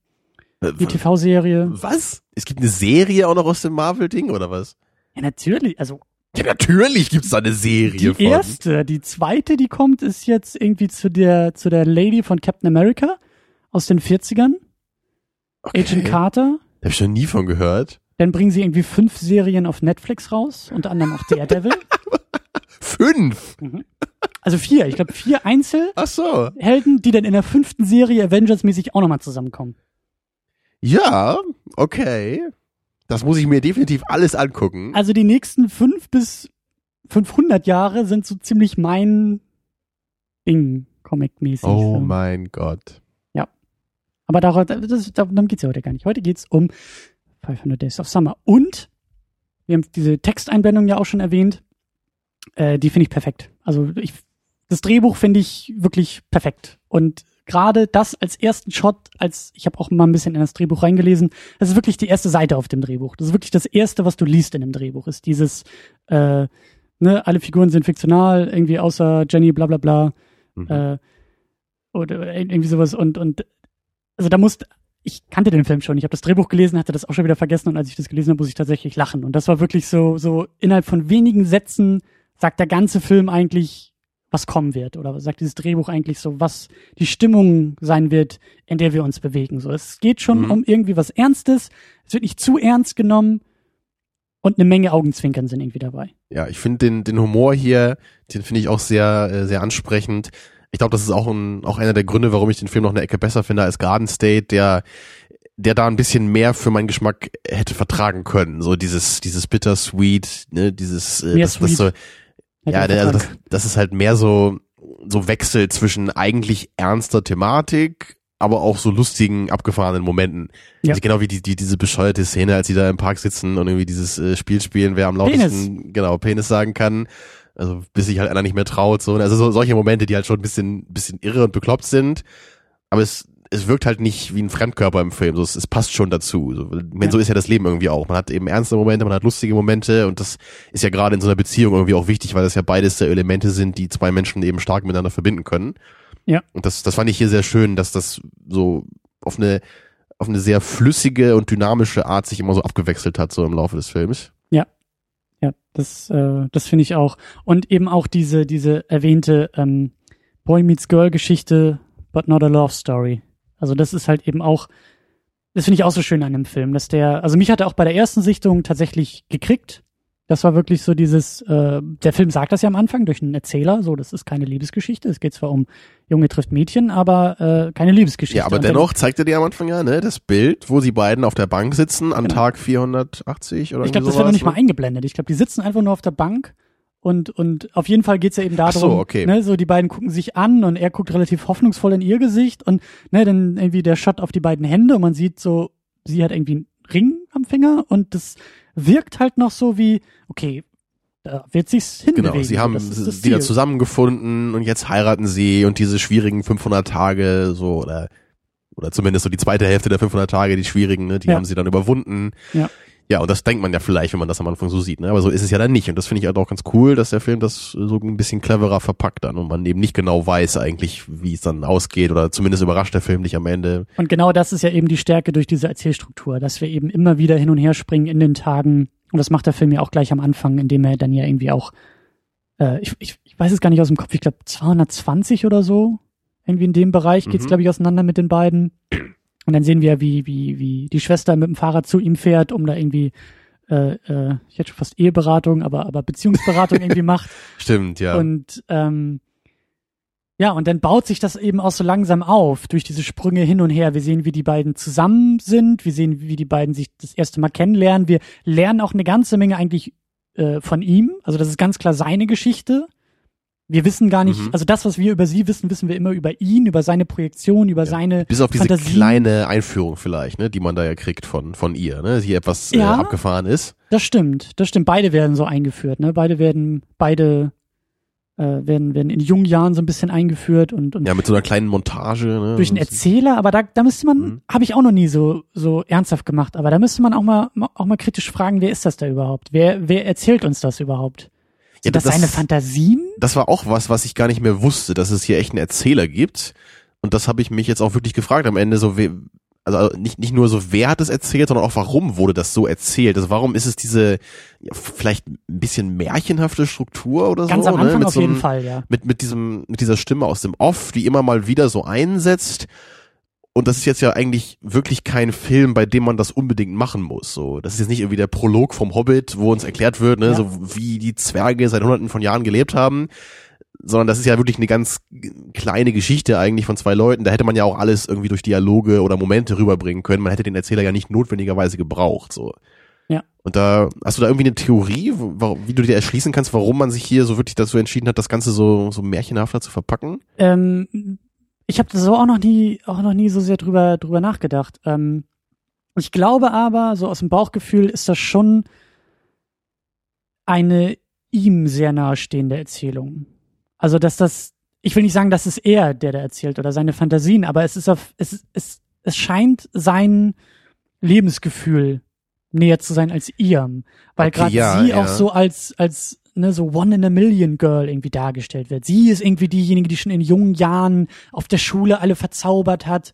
Äh, die TV-Serie. Was? Es gibt eine Serie auch noch aus dem Marvel-Ding oder was? Ja, natürlich. Also Ja, natürlich gibt's da eine Serie die von. erste, die zweite, die kommt, ist jetzt irgendwie zu der, zu der Lady von Captain America aus den 40ern, Okay. Agent Carter. Da hab ich schon nie von gehört. Dann bringen sie irgendwie fünf Serien auf Netflix raus, unter anderem auch Daredevil. Fünf! Also vier, ich glaube vier Einzelhelden, Ach so. die dann in der fünften Serie Avengers-mäßig auch nochmal zusammenkommen. Ja, okay. Das muss ich mir definitiv alles angucken. Also die nächsten fünf bis 500 Jahre sind so ziemlich mein Ding, Comic-mäßig. oh so. mein Gott. Aber darum, das, darum geht's ja heute gar nicht. Heute geht's um 500 Days of Summer. Und wir haben diese Texteinblendung ja auch schon erwähnt. Äh, die finde ich perfekt. Also ich, das Drehbuch finde ich wirklich perfekt. Und gerade das als ersten Shot, als ich habe auch mal ein bisschen in das Drehbuch reingelesen, das ist wirklich die erste Seite auf dem Drehbuch. Das ist wirklich das erste, was du liest in dem Drehbuch, ist dieses, äh, ne, alle Figuren sind fiktional, irgendwie außer Jenny, bla bla bla Mhm. äh, oder irgendwie sowas und und also da musste ich kannte den Film schon, ich habe das Drehbuch gelesen, hatte das auch schon wieder vergessen. Und als ich das gelesen habe, muss ich tatsächlich lachen. Und das war wirklich so so innerhalb von wenigen Sätzen sagt der ganze Film eigentlich was kommen wird. Oder sagt dieses Drehbuch eigentlich so was die Stimmung sein wird, in der wir uns bewegen. So es geht schon Mhm. um irgendwie was Ernstes, es wird nicht zu ernst genommen. Und eine Menge Augenzwinkern sind irgendwie dabei. Ja, ich finde den, den Humor hier, den finde ich auch sehr, äh, sehr ansprechend. Ich glaube, das ist auch, ein, auch einer der Gründe, warum ich den Film noch eine Ecke besser finde als Garden State, der, der da ein bisschen mehr für meinen Geschmack hätte vertragen können. So dieses, dieses bittersweet, ne, dieses, äh, das, das so, ja, er der, also das, das ist halt mehr so, so Wechsel zwischen eigentlich ernster Thematik, aber auch so lustigen, abgefahrenen Momenten. Ja. Also genau wie die, die, diese bescheuerte Szene, als sie da im Park sitzen und irgendwie dieses äh, Spiel spielen, wer am lautesten, genau, Penis sagen kann. Also bis sich halt einer nicht mehr traut. So. Also so, solche Momente, die halt schon ein bisschen, bisschen irre und bekloppt sind. Aber es, es wirkt halt nicht wie ein Fremdkörper im Film. So, es, es passt schon dazu. So, Ja. so ist ja das Leben irgendwie auch. Man hat eben ernste Momente, man hat lustige Momente und das ist ja gerade in so einer Beziehung irgendwie auch wichtig, weil das ja beides der Elemente sind, die zwei Menschen eben stark miteinander verbinden können. Ja. Und das, das fand ich hier sehr schön, dass das so auf eine, auf eine sehr flüssige und dynamische Art sich immer so abgewechselt hat, so im Laufe des Films. Ja, das, äh, das finde ich auch. Und eben auch diese, diese erwähnte ähm, Boy Meets Girl Geschichte, but not a love story. Also das ist halt eben auch, das finde ich auch so schön an dem Film, dass der, also mich hat er auch bei der ersten Sichtung tatsächlich gekriegt. Das war wirklich so dieses, äh, der Film sagt das ja am Anfang durch einen Erzähler, so, das ist keine Liebesgeschichte. Es geht zwar um Junge trifft Mädchen, aber äh, keine Liebesgeschichte. Ja, aber Und dennoch zeigt er dir am Anfang ja, ne, das Bild, wo sie beiden auf der Bank sitzen an Genau. Tag 480 oder Ich glaube, das wird noch nicht mal ne? eingeblendet. Ich glaube, die sitzen einfach nur auf der Bank und, und auf jeden Fall geht's ja eben darum, Ach so, okay. ne, so die beiden gucken sich an und er guckt relativ hoffnungsvoll in ihr Gesicht und ne, dann irgendwie der Shot auf die beiden Hände und man sieht so, sie hat irgendwie einen Ring am Finger und das wirkt halt noch so wie, okay, da wird sich's hinbewegen. Genau, sie haben wieder zusammengefunden und jetzt heiraten sie und diese schwierigen 500 Tage so oder oder zumindest so die zweite Hälfte der 500 Tage, die schwierigen, ne, die Ja. haben sie dann überwunden. Ja. Ja, und das denkt man ja vielleicht, wenn man das am Anfang so sieht, ne? aber so ist es ja dann nicht und das finde ich halt auch ganz cool, dass der Film das so ein bisschen cleverer verpackt dann und man eben nicht genau weiß eigentlich, wie es dann ausgeht oder zumindest überrascht der Film dich am Ende. Und genau das ist ja eben die Stärke durch diese Erzählstruktur, dass wir eben immer wieder hin und her springen in den Tagen. Und das macht der Film ja auch gleich am Anfang, indem er dann ja irgendwie auch, äh, ich, ich, ich weiß es gar nicht aus dem Kopf, ich glaube 220 oder so, irgendwie in dem Bereich geht's Mhm. glaube ich, auseinander mit den beiden. Und dann sehen wir, wie, wie, wie die Schwester mit dem Fahrrad zu ihm fährt, um da irgendwie, äh, äh, ich hätte schon fast Eheberatung, aber, aber Beziehungsberatung irgendwie macht. Stimmt, ja. Und ähm, ja, und dann baut sich das eben auch so langsam auf durch diese Sprünge hin und her. Wir sehen, wie die beiden zusammen sind, wir sehen, wie die beiden sich das erste Mal kennenlernen. Wir lernen auch eine ganze Menge eigentlich äh, von ihm. Also das ist ganz klar seine Geschichte. Wir wissen gar nicht, Mhm. also das, was wir über sie wissen, wissen wir immer über ihn, über seine Projektion, über seine Bis auf diese Fantasie. kleine Einführung vielleicht, ne, die man da ja kriegt von, von ihr, ne, die etwas Ja. äh, abgefahren ist. Das stimmt, das stimmt. Beide werden so eingeführt, ne? Beide werden, beide äh, werden, werden in jungen Jahren so ein bisschen eingeführt und, und Ja, mit so einer kleinen Montage. Ne? durch einen Erzähler, aber da, da müsste man, Mhm. habe ich auch noch nie so, so ernsthaft gemacht, aber da müsste man auch mal, auch mal kritisch fragen, wer ist das da überhaupt? Wer, wer erzählt uns das überhaupt? Ja, das, das- seine Fantasien? das war auch was, was ich gar nicht mehr wusste, dass es hier echt einen Erzähler gibt. Und das habe ich mich jetzt auch wirklich gefragt am Ende, so we, also nicht, nicht nur so, wer hat es erzählt, sondern auch warum wurde das so erzählt? Also warum ist es diese ja, vielleicht ein bisschen märchenhafte Struktur oder Ganz so? am Anfang ne? auf so jeden Fall, ja. Mit, mit diesem, mit dieser Stimme aus dem Off, die immer mal wieder so einsetzt. Und das ist jetzt ja eigentlich wirklich kein Film, bei dem man das unbedingt machen muss. So, das ist jetzt nicht irgendwie der Prolog vom Hobbit, wo uns erklärt wird, ne, Ja. so wie die Zwerge seit hunderten von Jahren gelebt haben, sondern das ist ja wirklich eine ganz kleine Geschichte eigentlich von zwei Leuten. Da hätte man ja auch alles irgendwie durch Dialoge oder Momente rüberbringen können. Man hätte den Erzähler ja nicht notwendigerweise gebraucht. So. Ja. Und da hast du da irgendwie eine Theorie, wie du dir erschließen kannst, warum man sich hier so wirklich dazu entschieden hat, das Ganze so so märchenhafter zu verpacken? Ähm, ich habe so auch noch nie, auch noch nie so sehr drüber, drüber nachgedacht. Ähm, ich glaube aber, so aus dem Bauchgefühl ist das schon eine ihm sehr nahestehende Erzählung. Also, dass das, ich will nicht sagen, dass es er, der da erzählt oder seine Fantasien, aber es ist auf, es, es, es scheint sein Lebensgefühl näher zu sein als ihrem, weil Okay, gerade ja, sie ja. auch so als als ne so One in a Million Girl irgendwie dargestellt wird. Sie ist irgendwie diejenige, die schon in jungen Jahren auf der Schule alle verzaubert hat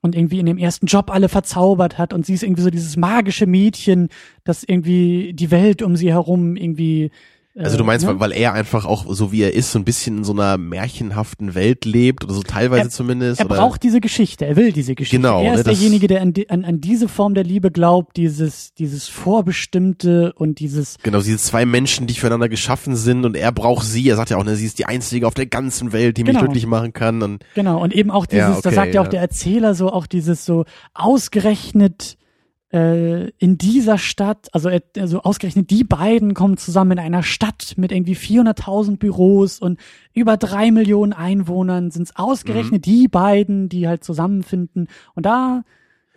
und irgendwie in dem ersten Job alle verzaubert hat und sie ist irgendwie so dieses magische Mädchen, das irgendwie die Welt um sie herum irgendwie Also du äh, meinst, ne? weil, er einfach auch so wie er ist, so ein bisschen in so einer märchenhaften Welt lebt oder so teilweise Er- zumindest. Er oder? braucht diese Geschichte, er will diese Geschichte. Genau, er ne, ist das- derjenige, der an, an, an diese Form der Liebe glaubt, dieses, dieses Vorbestimmte und dieses, Genau, diese zwei Menschen, die füreinander geschaffen sind und er braucht sie. Er sagt ja auch, ne, sie ist die einzige auf der ganzen Welt, die mich Genau. glücklich machen kann. Und genau, und eben auch dieses, Ja, da okay, sagt ja auch der Erzähler so, auch dieses so ausgerechnet äh, in dieser Stadt, also, also ausgerechnet die beiden kommen zusammen in einer Stadt mit irgendwie 400.000 Büros und über drei Millionen Einwohnern sind es ausgerechnet Mhm. die beiden, die halt zusammenfinden und da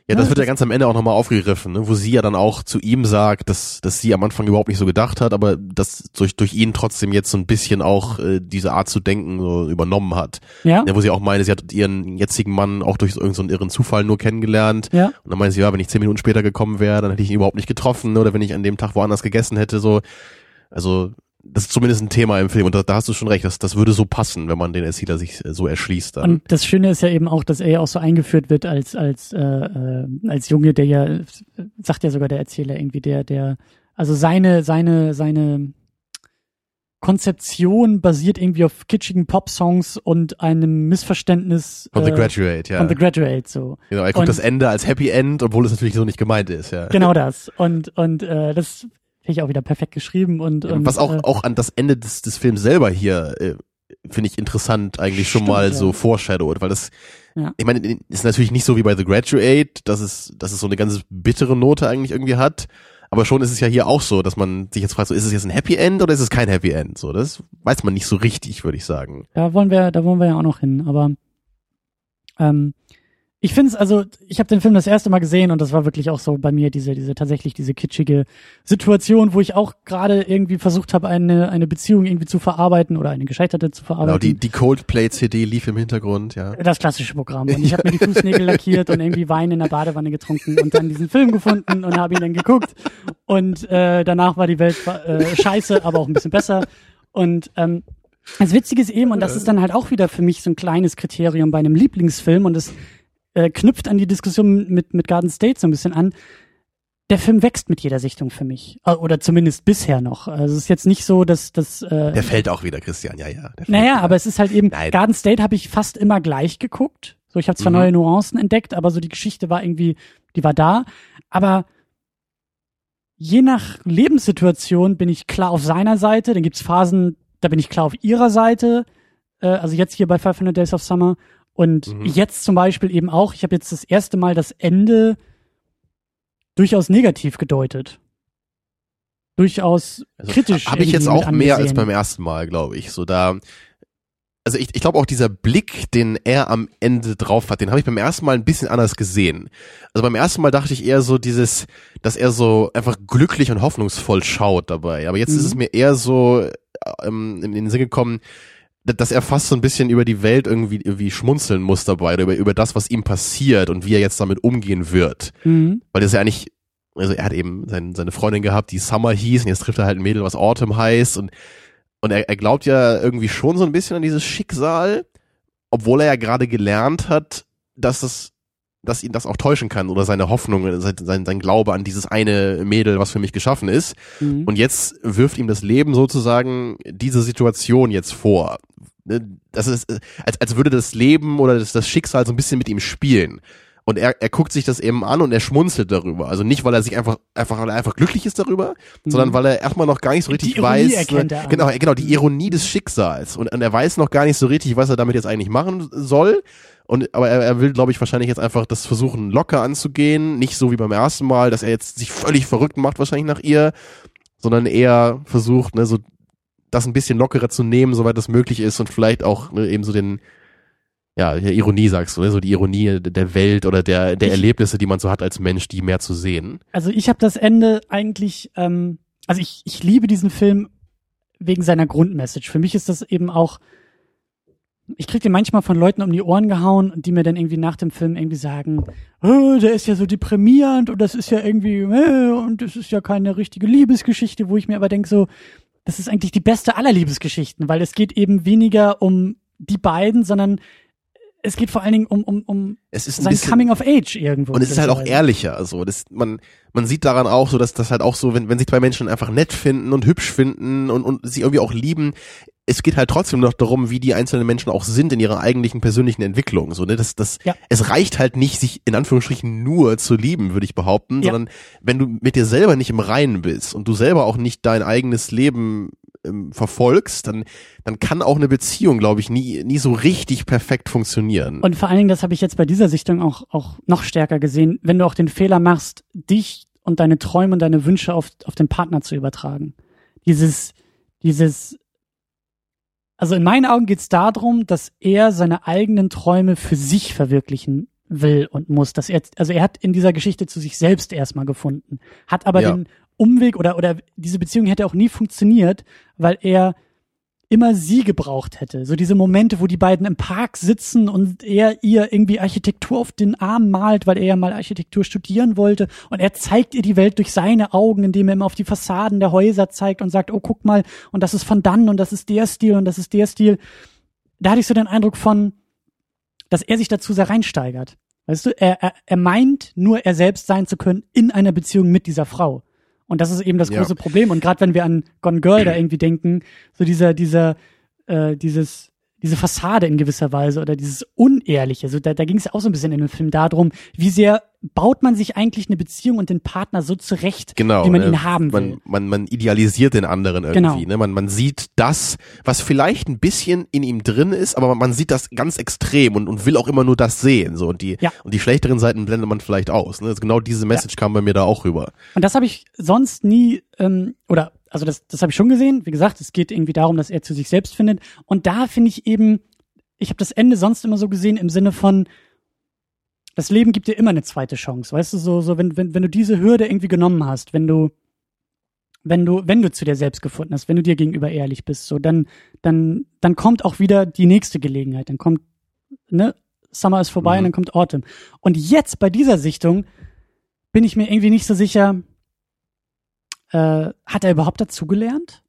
ja, das wird ja ganz am Ende auch nochmal aufgegriffen, ne, wo sie ja dann auch zu ihm sagt, dass, dass sie am Anfang überhaupt nicht so gedacht hat, aber dass durch, durch ihn trotzdem jetzt so ein bisschen auch äh, diese Art zu denken so übernommen hat. ja, Ja, wo sie auch meine, sie hat ihren jetzigen Mann auch durch so irgendeinen irren Zufall nur kennengelernt. ja, Und dann meinte sie, ja, wenn ich zehn Minuten später gekommen wäre, dann hätte ich ihn überhaupt nicht getroffen oder wenn ich an dem Tag woanders gegessen hätte, so. Also, das ist zumindest ein Thema im Film und da, da hast du schon recht, das, das würde so passen, wenn man den Erzähler sich äh, so erschließt dann. Und das Schöne ist ja eben auch, dass er ja auch so eingeführt wird als als äh, äh, als Junge, der ja sagt ja sogar der Erzähler irgendwie der der also seine seine seine Konzeption basiert irgendwie auf kitschigen Popsongs und einem Missverständnis Von The äh, Graduate, ja. von The Graduate so genau, er guckt und- das Ende als Happy End, obwohl es natürlich so nicht gemeint ist, ja. genau das und und äh, das finde ich auch wieder perfekt geschrieben und, und Was auch, äh, auch an das Ende des, des Films selber hier, äh, finde ich interessant, eigentlich schon Stimmt, mal ja. so foreshadowed, weil das, Ja. ich meine, ist natürlich nicht so wie bei The Graduate, dass es, dass es so eine ganz bittere Note eigentlich irgendwie hat, aber schon ist es ja hier auch so, dass man sich jetzt fragt, so ist es jetzt ein Happy End oder ist es kein Happy End? So, das weiß man nicht so richtig, würde ich sagen. Da wollen wir, da wollen wir ja auch noch hin. Aber ähm, ich finde es, also ich habe den Film das erste Mal gesehen und das war wirklich auch so bei mir diese, diese tatsächlich diese kitschige Situation, wo ich auch gerade irgendwie versucht habe, eine, eine Beziehung irgendwie zu verarbeiten oder eine gescheiterte zu verarbeiten. Genau, die, die Coldplay-CD lief im Hintergrund, ja. Das klassische Programm. Und ich habe mir die Fußnägel lackiert und irgendwie Wein in der Badewanne getrunken und dann diesen Film gefunden und habe ihn dann geguckt. Und äh, danach war die Welt äh, scheiße, aber auch ein bisschen besser. Und ähm, das Witzige ist eben, und das ist dann halt auch wieder für mich so ein kleines Kriterium bei einem Lieblingsfilm und das äh, knüpft an die Diskussion mit, mit Garden State so ein bisschen an. Der Film wächst mit jeder Sichtung für mich. Äh, oder zumindest bisher noch. Also es ist jetzt nicht so, dass das. Äh, der fällt auch wieder, Christian, ja, ja. Naja, aber es ist halt eben, Nein. Garden State habe ich fast immer gleich geguckt. So, ich habe zwar mhm. neue Nuancen entdeckt, aber so die Geschichte war irgendwie, die war da. Aber je nach Lebenssituation bin ich klar auf seiner Seite. Dann gibt's Phasen, da bin ich klar auf ihrer Seite. Äh, also jetzt hier bei 500 Days of Summer. Und mhm. jetzt zum Beispiel eben auch, ich habe jetzt das erste Mal das Ende durchaus negativ gedeutet. Durchaus also, kritisch. Habe ich jetzt auch mehr als beim ersten Mal, glaube ich. So da, also ich, ich glaube auch dieser Blick, den er am Ende drauf hat, den habe ich beim ersten Mal ein bisschen anders gesehen. Also beim ersten Mal dachte ich eher so dieses, dass er so einfach glücklich und hoffnungsvoll schaut dabei. Aber jetzt mhm. ist es mir eher so ähm, in den Sinn gekommen, dass er fast so ein bisschen über die Welt irgendwie, irgendwie schmunzeln muss dabei, oder über, über das, was ihm passiert und wie er jetzt damit umgehen wird. Mhm. Weil das ja eigentlich, also er hat eben sein, seine Freundin gehabt, die Summer hieß, und jetzt trifft er halt ein Mädel, was Autumn heißt, und, und er, er glaubt ja irgendwie schon so ein bisschen an dieses Schicksal, obwohl er ja gerade gelernt hat, dass es dass ihn das auch täuschen kann oder seine Hoffnung, sein, sein Glaube an dieses eine Mädel, was für mich geschaffen ist. Mhm. Und jetzt wirft ihm das Leben sozusagen diese Situation jetzt vor. Ne, das ist, als, als würde das Leben oder das, das Schicksal so ein bisschen mit ihm spielen. Und er, er guckt sich das eben an und er schmunzelt darüber. Also nicht, weil er sich einfach, einfach, weil er einfach glücklich ist darüber, mhm. sondern weil er erstmal noch gar nicht so richtig weiß. Ne, genau, genau, die Ironie des Schicksals. Und, und er weiß noch gar nicht so richtig, was er damit jetzt eigentlich machen soll. Und, aber er, er will, glaube ich, wahrscheinlich jetzt einfach das versuchen, locker anzugehen. Nicht so wie beim ersten Mal, dass er jetzt sich völlig verrückt macht, wahrscheinlich nach ihr, sondern eher versucht, ne, so das ein bisschen lockerer zu nehmen, soweit das möglich ist und vielleicht auch ne, eben so den, ja, der Ironie sagst du, ne, so die Ironie der Welt oder der, der ich, Erlebnisse, die man so hat als Mensch, die mehr zu sehen. Also ich habe das Ende eigentlich, ähm, also ich, ich liebe diesen Film wegen seiner Grundmessage. Für mich ist das eben auch ich krieg den manchmal von Leuten um die Ohren gehauen, die mir dann irgendwie nach dem Film irgendwie sagen, oh, der ist ja so deprimierend und das ist ja irgendwie, äh, und das ist ja keine richtige Liebesgeschichte, wo ich mir aber denke so, das ist eigentlich die beste aller Liebesgeschichten, weil es geht eben weniger um die beiden, sondern es geht vor allen Dingen um, um, um es ist sein bisschen, Coming of Age irgendwo. Und es ist halt auch ehrlicher. Also das, man, man sieht daran auch so, dass das halt auch so, wenn, wenn sich zwei Menschen einfach nett finden und hübsch finden und, und sie irgendwie auch lieben, es geht halt trotzdem noch darum, wie die einzelnen Menschen auch sind in ihrer eigentlichen persönlichen Entwicklung. So, ne, das, das, ja. es reicht halt nicht, sich in Anführungsstrichen nur zu lieben, würde ich behaupten, ja. sondern wenn du mit dir selber nicht im Reinen bist und du selber auch nicht dein eigenes Leben ähm, verfolgst, dann, dann kann auch eine Beziehung, glaube ich, nie, nie so richtig perfekt funktionieren. Und vor allen Dingen, das habe ich jetzt bei dieser Sichtung auch, auch noch stärker gesehen, wenn du auch den Fehler machst, dich und deine Träume und deine Wünsche auf, auf den Partner zu übertragen. Dieses, dieses also in meinen Augen geht es darum, dass er seine eigenen Träume für sich verwirklichen will und muss. Dass er, also er hat in dieser Geschichte zu sich selbst erstmal gefunden, hat aber ja. den Umweg oder, oder diese Beziehung hätte auch nie funktioniert, weil er immer sie gebraucht hätte. So diese Momente, wo die beiden im Park sitzen und er ihr irgendwie Architektur auf den Arm malt, weil er ja mal Architektur studieren wollte. Und er zeigt ihr die Welt durch seine Augen, indem er immer auf die Fassaden der Häuser zeigt und sagt, oh, guck mal, und das ist von dann und das ist der Stil und das ist der Stil. Da hatte ich so den Eindruck von, dass er sich dazu sehr reinsteigert. Weißt du, er, er, er meint nur er selbst sein zu können in einer Beziehung mit dieser Frau. Und das ist eben das große ja. Problem. Und gerade wenn wir an Gone Girl da irgendwie denken, so dieser, dieser, äh, dieses, diese Fassade in gewisser Weise oder dieses Unehrliche. So, da, da ging es auch so ein bisschen in dem Film darum, wie sehr baut man sich eigentlich eine Beziehung und den Partner so zurecht, genau, wie man ne, ihn haben will. Man, man, man idealisiert den anderen irgendwie. Genau. Ne? Man, man sieht das, was vielleicht ein bisschen in ihm drin ist, aber man sieht das ganz extrem und, und will auch immer nur das sehen. So und die ja. und die schlechteren Seiten blendet man vielleicht aus. Ne? Also genau diese Message ja. kam bei mir da auch rüber. Und das habe ich sonst nie ähm, oder also das, das habe ich schon gesehen. Wie gesagt, es geht irgendwie darum, dass er zu sich selbst findet. Und da finde ich eben, ich habe das Ende sonst immer so gesehen im Sinne von, das Leben gibt dir immer eine zweite Chance, weißt du, so, so, wenn, wenn, wenn du diese Hürde irgendwie genommen hast, wenn du, wenn du, wenn du zu dir selbst gefunden hast, wenn du dir gegenüber ehrlich bist, so, dann, dann, dann kommt auch wieder die nächste Gelegenheit, dann kommt, ne, Summer ist vorbei Mhm. und dann kommt Autumn. Und jetzt bei dieser Sichtung bin ich mir irgendwie nicht so sicher, äh, hat er überhaupt dazugelernt?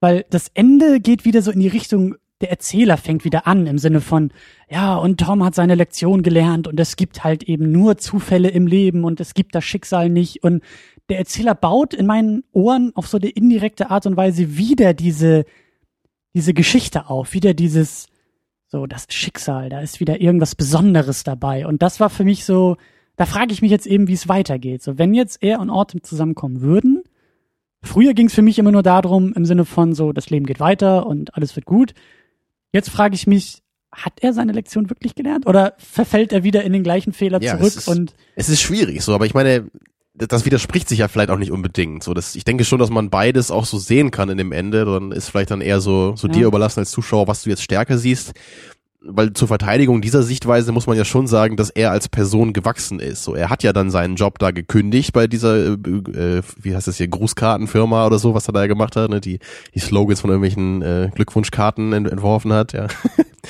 Weil das Ende geht wieder so in die Richtung, der Erzähler fängt wieder an im Sinne von, ja, und Tom hat seine Lektion gelernt und es gibt halt eben nur Zufälle im Leben und es gibt das Schicksal nicht. Und der Erzähler baut in meinen Ohren auf so eine indirekte Art und Weise wieder diese, diese Geschichte auf, wieder dieses, so, das Schicksal, da ist wieder irgendwas Besonderes dabei. Und das war für mich so, da frage ich mich jetzt eben, wie es weitergeht. So, wenn jetzt er und Autumn zusammenkommen würden, früher ging es für mich immer nur darum, im Sinne von so, das Leben geht weiter und alles wird gut. Jetzt frage ich mich, hat er seine Lektion wirklich gelernt? Oder verfällt er wieder in den gleichen Fehler Ja, zurück es ist- und Es ist schwierig, so, aber ich meine, das widerspricht sich ja vielleicht auch nicht unbedingt. So, das, ich denke schon, dass man beides auch so sehen kann in dem Ende. Dann ist vielleicht dann eher so, so Ja. dir überlassen als Zuschauer, was du jetzt stärker siehst. Weil zur Verteidigung dieser Sichtweise muss man ja schon sagen, dass er als Person gewachsen ist. So, er hat ja dann seinen Job da gekündigt bei dieser, äh, äh, wie heißt das hier, Grußkartenfirma oder so, was er da gemacht hat, ne? die, die Slogans von irgendwelchen äh, Glückwunschkarten ent entworfen hat, ja.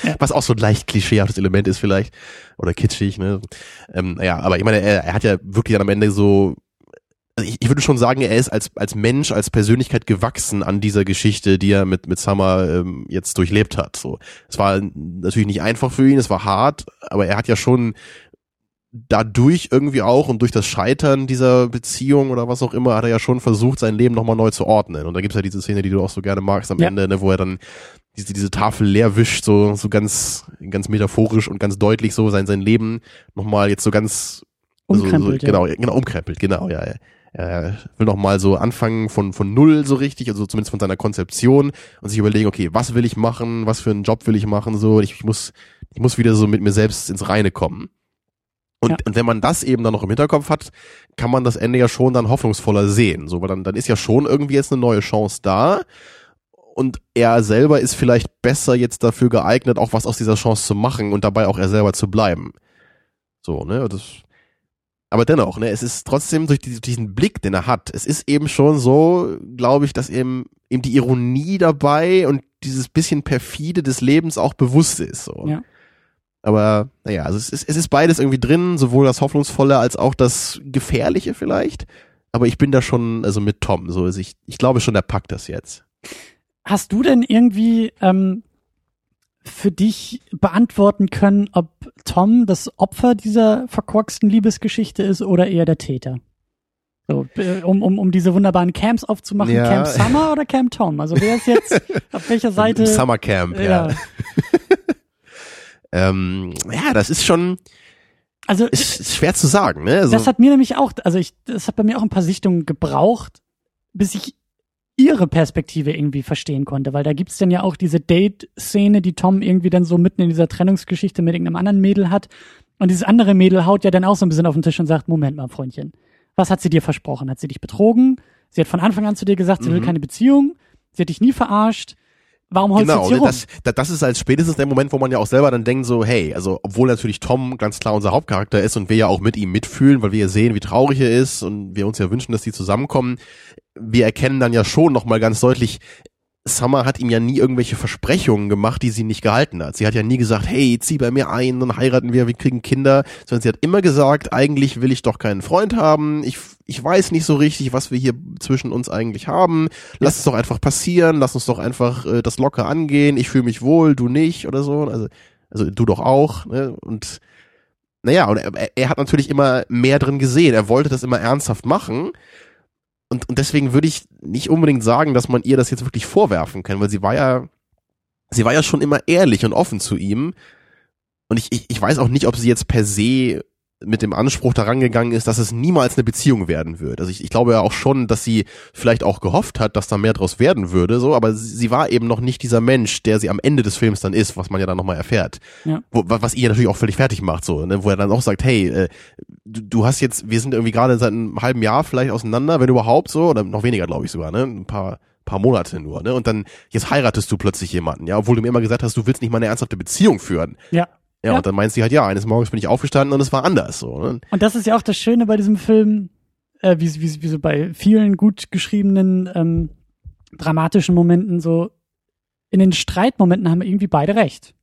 Ja. Was auch so ein leicht klischeehaftes Element ist vielleicht. Oder kitschig, ne? Ähm, ja, aber ich meine, er, er hat ja wirklich dann am Ende so also ich, ich würde schon sagen, er ist als, als Mensch, als Persönlichkeit gewachsen an dieser Geschichte, die er mit, mit Summer ähm, jetzt durchlebt hat. So, Es war natürlich nicht einfach für ihn, es war hart, aber er hat ja schon dadurch irgendwie auch und durch das Scheitern dieser Beziehung oder was auch immer, hat er ja schon versucht, sein Leben nochmal neu zu ordnen. Und da gibt's ja diese Szene, die du auch so gerne magst am Ja. Ende, ne, wo er dann diese, diese Tafel leer wischt, so, so ganz, ganz metaphorisch und ganz deutlich so sein, sein Leben nochmal jetzt so ganz umkrempelt. so, ja. Genau, genau, umkrempelt, genau, ja. ja. Er will noch mal so anfangen von, von null so richtig, also zumindest von seiner Konzeption und sich überlegen, okay, was will ich machen, was für einen Job will ich machen, so, ich, ich muss, ich muss wieder so mit mir selbst ins Reine kommen. Und, Ja. und wenn man das eben dann noch im Hinterkopf hat, kann man das Ende ja schon dann hoffnungsvoller sehen, so, weil dann, dann ist ja schon irgendwie jetzt eine neue Chance da und er selber ist vielleicht besser jetzt dafür geeignet, auch was aus dieser Chance zu machen und dabei auch er selber zu bleiben. So, ne, das, aber dennoch, ne, es ist trotzdem durch die, diesen Blick, den er hat, es ist eben schon so, glaube ich, dass eben, eben die Ironie dabei und dieses bisschen perfide des Lebens auch bewusst ist, so. Ja. Aber, naja, also es ist, es ist beides irgendwie drin, sowohl das Hoffnungsvolle als auch das Gefährliche vielleicht. Aber ich bin da schon, also mit Tom, so, also ich, ich glaube schon, der packt das jetzt. Hast du denn irgendwie ähm, für dich beantworten können, ob Tom das Opfer dieser verkorksten Liebesgeschichte ist oder eher der Täter? So, äh, um, um, um diese wunderbaren Camps aufzumachen, Ja. Camp Summer oder Camp Tom? Also wer ist jetzt auf welcher Seite? Summercamp, ja. ja. Ähm, ja, das ist schon, Also ist, ist schwer zu sagen, ne? Also, das hat mir nämlich auch, also ich, das hat bei mir auch ein paar Sichtungen gebraucht, bis ich ihre Perspektive irgendwie verstehen konnte, weil da gibt's dann ja auch diese Date-Szene, die Tom irgendwie dann so mitten in dieser Trennungsgeschichte mit irgendeinem anderen Mädel hat. Und dieses andere Mädel haut ja dann auch so ein bisschen auf den Tisch und sagt, Moment mal, Freundchen, was hat sie dir versprochen? Hat sie dich betrogen? Sie hat von Anfang an zu dir gesagt, sie will Mhm. keine Beziehung. Sie hat dich nie verarscht. Warum holst du Genau, jetzt hier ne, rum? das, das, das ist als spätestens der Moment, wo man ja auch selber dann denkt so, hey, also obwohl natürlich Tom ganz klar unser Hauptcharakter ist und wir ja auch mit ihm mitfühlen, weil wir ja sehen, wie traurig er ist und wir uns ja wünschen, dass die zusammenkommen, wir erkennen dann ja schon nochmal ganz deutlich, Summer hat ihm ja nie irgendwelche Versprechungen gemacht, die sie nicht gehalten hat. Sie hat ja nie gesagt, hey, zieh bei mir ein, dann heiraten wir, wir kriegen Kinder, sondern sie hat immer gesagt, eigentlich will ich doch keinen Freund haben, ich, ich weiß nicht so richtig, was wir hier zwischen uns eigentlich haben, lass es doch einfach passieren, lass uns doch einfach äh, das locker angehen, ich fühle mich wohl, du nicht oder so, also, also du doch auch, ne? und naja, und er, er hat natürlich immer mehr drin gesehen, er wollte das immer ernsthaft machen, und, und deswegen würde ich nicht unbedingt sagen, dass man ihr das jetzt wirklich vorwerfen kann, weil sie war ja, sie war ja schon immer ehrlich und offen zu ihm. Und ich, ich, ich weiß auch nicht, ob sie jetzt per se mit dem Anspruch daran gegangen ist, dass es niemals eine Beziehung werden wird. Also ich, ich glaube ja auch schon, dass sie vielleicht auch gehofft hat, dass da mehr draus werden würde, so, aber sie, sie war eben noch nicht dieser Mensch, der sie am Ende des Films dann ist, was man ja dann nochmal erfährt. Ja. Wo, wa- was ihr natürlich auch völlig fertig macht, so, ne? wo er dann auch sagt, hey, äh, du, du hast jetzt, wir sind irgendwie gerade seit einem halben Jahr vielleicht auseinander, wenn überhaupt so, oder noch weniger, glaube ich sogar, ne? Ein paar paar Monate nur, ne? Und dann jetzt heiratest du plötzlich jemanden, ja, obwohl du mir immer gesagt hast, du willst nicht mal eine ernsthafte Beziehung führen. Ja. Ja, Ja. und dann meint sie halt, ja, eines Morgens bin ich aufgestanden und es war anders. So, ne? Und das ist ja auch das Schöne bei diesem Film, äh, wie, wie, wie so bei vielen gut geschriebenen, ähm, dramatischen Momenten, so in den Streitmomenten haben irgendwie beide recht.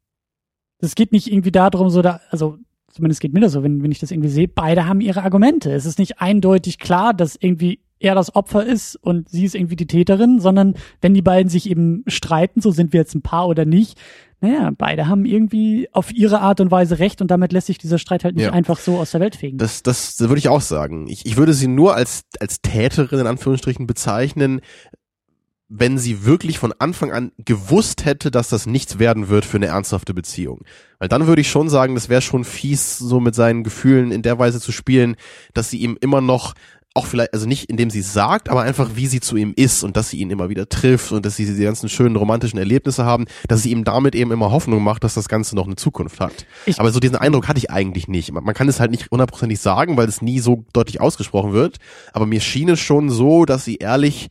Es geht nicht irgendwie darum, so da, also zumindest geht mir das so, wenn, wenn ich das irgendwie sehe, beide haben ihre Argumente. Es ist nicht eindeutig klar, dass irgendwie er das Opfer ist und sie ist irgendwie die Täterin, sondern wenn die beiden sich eben streiten, so sind wir jetzt ein Paar oder nicht, naja, beide haben irgendwie auf ihre Art und Weise recht und damit lässt sich dieser Streit halt nicht Ja. einfach so aus der Welt fegen. Das, das würde ich auch sagen. Ich, ich würde sie nur als, als Täterin in Anführungsstrichen bezeichnen, wenn sie wirklich von Anfang an gewusst hätte, dass das nichts werden wird für eine ernsthafte Beziehung. Weil dann würde ich schon sagen, das wäre schon fies, so mit seinen Gefühlen in der Weise zu spielen, dass sie ihm immer noch auch vielleicht, also nicht indem sie es sagt, aber einfach wie sie zu ihm ist und dass sie ihn immer wieder trifft und dass sie diese ganzen schönen romantischen Erlebnisse haben, dass sie ihm damit eben immer Hoffnung macht, dass das Ganze noch eine Zukunft hat. Ich- aber so diesen Eindruck hatte ich eigentlich nicht. Man man kann es halt nicht hundertprozentig sagen, weil es nie so deutlich ausgesprochen wird, aber mir schien es schon so, dass sie ehrlich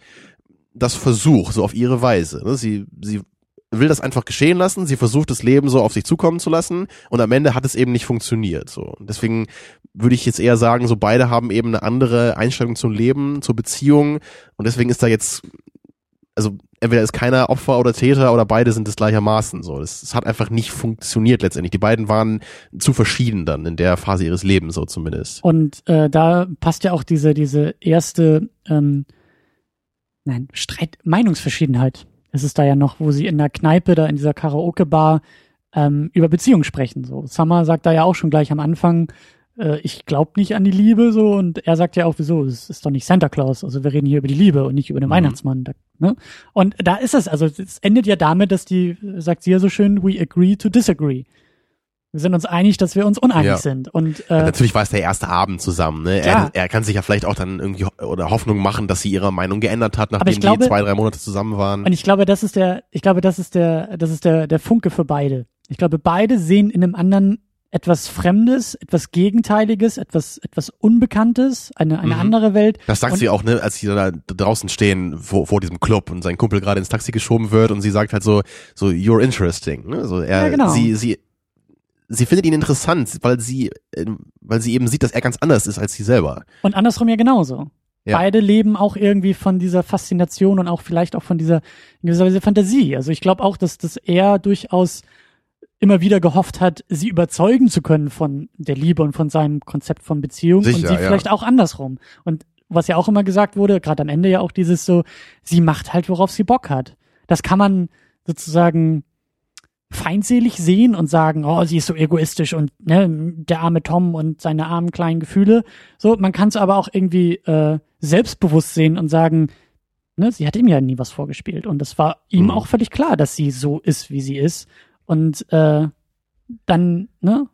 das versucht, so auf ihre Weise. ne? Sie, sie will das einfach geschehen lassen, sie versucht das Leben so auf sich zukommen zu lassen und am Ende hat es eben nicht funktioniert. So. Deswegen würde ich jetzt eher sagen, so beide haben eben eine andere Einstellung zum Leben, zur Beziehung und deswegen ist da jetzt, also entweder ist keiner Opfer oder Täter oder beide sind es gleichermaßen so. Das, das hat einfach nicht funktioniert letztendlich. Die beiden waren zu verschieden dann in der Phase ihres Lebens so zumindest. Und äh, da passt ja auch diese, diese erste, ähm, nein, Streit, Meinungsverschiedenheit. Es ist da ja noch, wo sie in der Kneipe, da in dieser Karaoke-Bar, ähm, über Beziehungen sprechen. So, Summer sagt da ja auch schon gleich am Anfang, äh, ich glaube nicht an die Liebe, so, und er sagt ja auch, wieso, es ist doch nicht Santa Claus, also wir reden hier über die Liebe und nicht über den Mhm. Weihnachtsmann. Da, ne? Und da ist es, also es endet ja damit, dass die, sagt sie ja so schön, we agree to disagree. Wir sind uns einig, dass wir uns uneinig Ja. sind. Und Ja, äh, Natürlich war es der erste Abend zusammen. Ne? Er, er kann sich ja vielleicht auch dann irgendwie oder Hoffnung machen, dass sie ihre Meinung geändert hat, nachdem glaube- die zwei, drei Monate zusammen waren. Und ich glaube, das ist der, ich glaube, das ist der, das ist der, der Funke für beide. Ich glaube, beide sehen in einem anderen etwas Fremdes, etwas Gegenteiliges, etwas, etwas Unbekanntes, eine, eine Mhm. andere Welt. Das sagt Und- sie auch, ne, als sie da draußen stehen vor, vor diesem Club und sein Kumpel gerade ins Taxi geschoben wird und sie sagt halt so, so you're interesting. Ne? So er, Ja, genau. sie, sie, sie findet ihn interessant, weil sie, äh, weil sie eben sieht, dass er ganz anders ist als sie selber. Und andersrum ja genauso. Ja. Beide leben auch irgendwie von dieser Faszination und auch vielleicht auch von dieser in gewisser Weise Fantasie. Also ich glaube auch, dass, dass er durchaus immer wieder gehofft hat, sie überzeugen zu können von der Liebe und von seinem Konzept von Beziehung und Sicher, sie ja. vielleicht auch andersrum. Und was ja auch immer gesagt wurde, gerade am Ende ja auch dieses so, sie macht halt, worauf sie Bock hat. Das kann man sozusagen feindselig sehen und sagen, oh, sie ist so egoistisch und ne, der arme Tom und seine armen kleinen Gefühle. So, man kann es aber auch irgendwie äh, selbstbewusst sehen und sagen, ne, sie hat ihm ja nie was vorgespielt und es war ihm Mhm. auch völlig klar, dass sie so ist, wie sie ist und äh, dann, ne,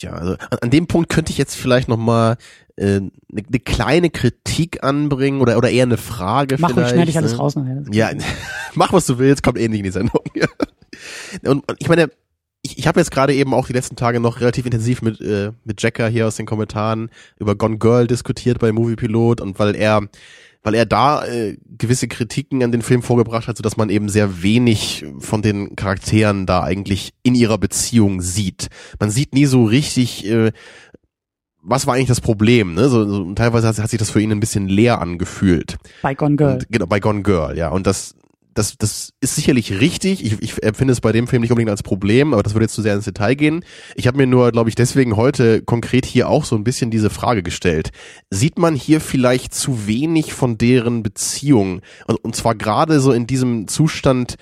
Ja, also an, an dem Punkt könnte ich jetzt vielleicht noch mal eine äh, ne, ne kleine Kritik anbringen oder oder eher eine Frage mach vielleicht. schneide ich alles ne? raus nachher. Ja, mach was du willst, kommt eh nicht in die Sendung. und, ich meine, ich, ich habe jetzt gerade eben auch die letzten Tage noch relativ intensiv mit äh, mit Jacker hier aus den Kommentaren über Gone Girl diskutiert bei Movie Pilot und weil er weil er da äh, gewisse Kritiken an den Film vorgebracht hat, so dass man eben sehr wenig von den Charakteren da eigentlich in ihrer Beziehung sieht. Man sieht nie so richtig, äh, was war eigentlich das Problem. Ne? So, so, teilweise hat, hat sich das für ihn ein bisschen leer angefühlt. Bei Gone Girl. Und, genau, bei Gone Girl, ja. Und das, das, das ist sicherlich richtig. Ich, ich empfinde es bei dem Film nicht unbedingt als Problem, aber das würde jetzt zu sehr ins Detail gehen. Ich habe mir nur, glaube ich, deswegen heute konkret hier auch so ein bisschen diese Frage gestellt. Sieht man hier vielleicht zu wenig von deren Beziehung? Und, und zwar gerade so in diesem Zustand,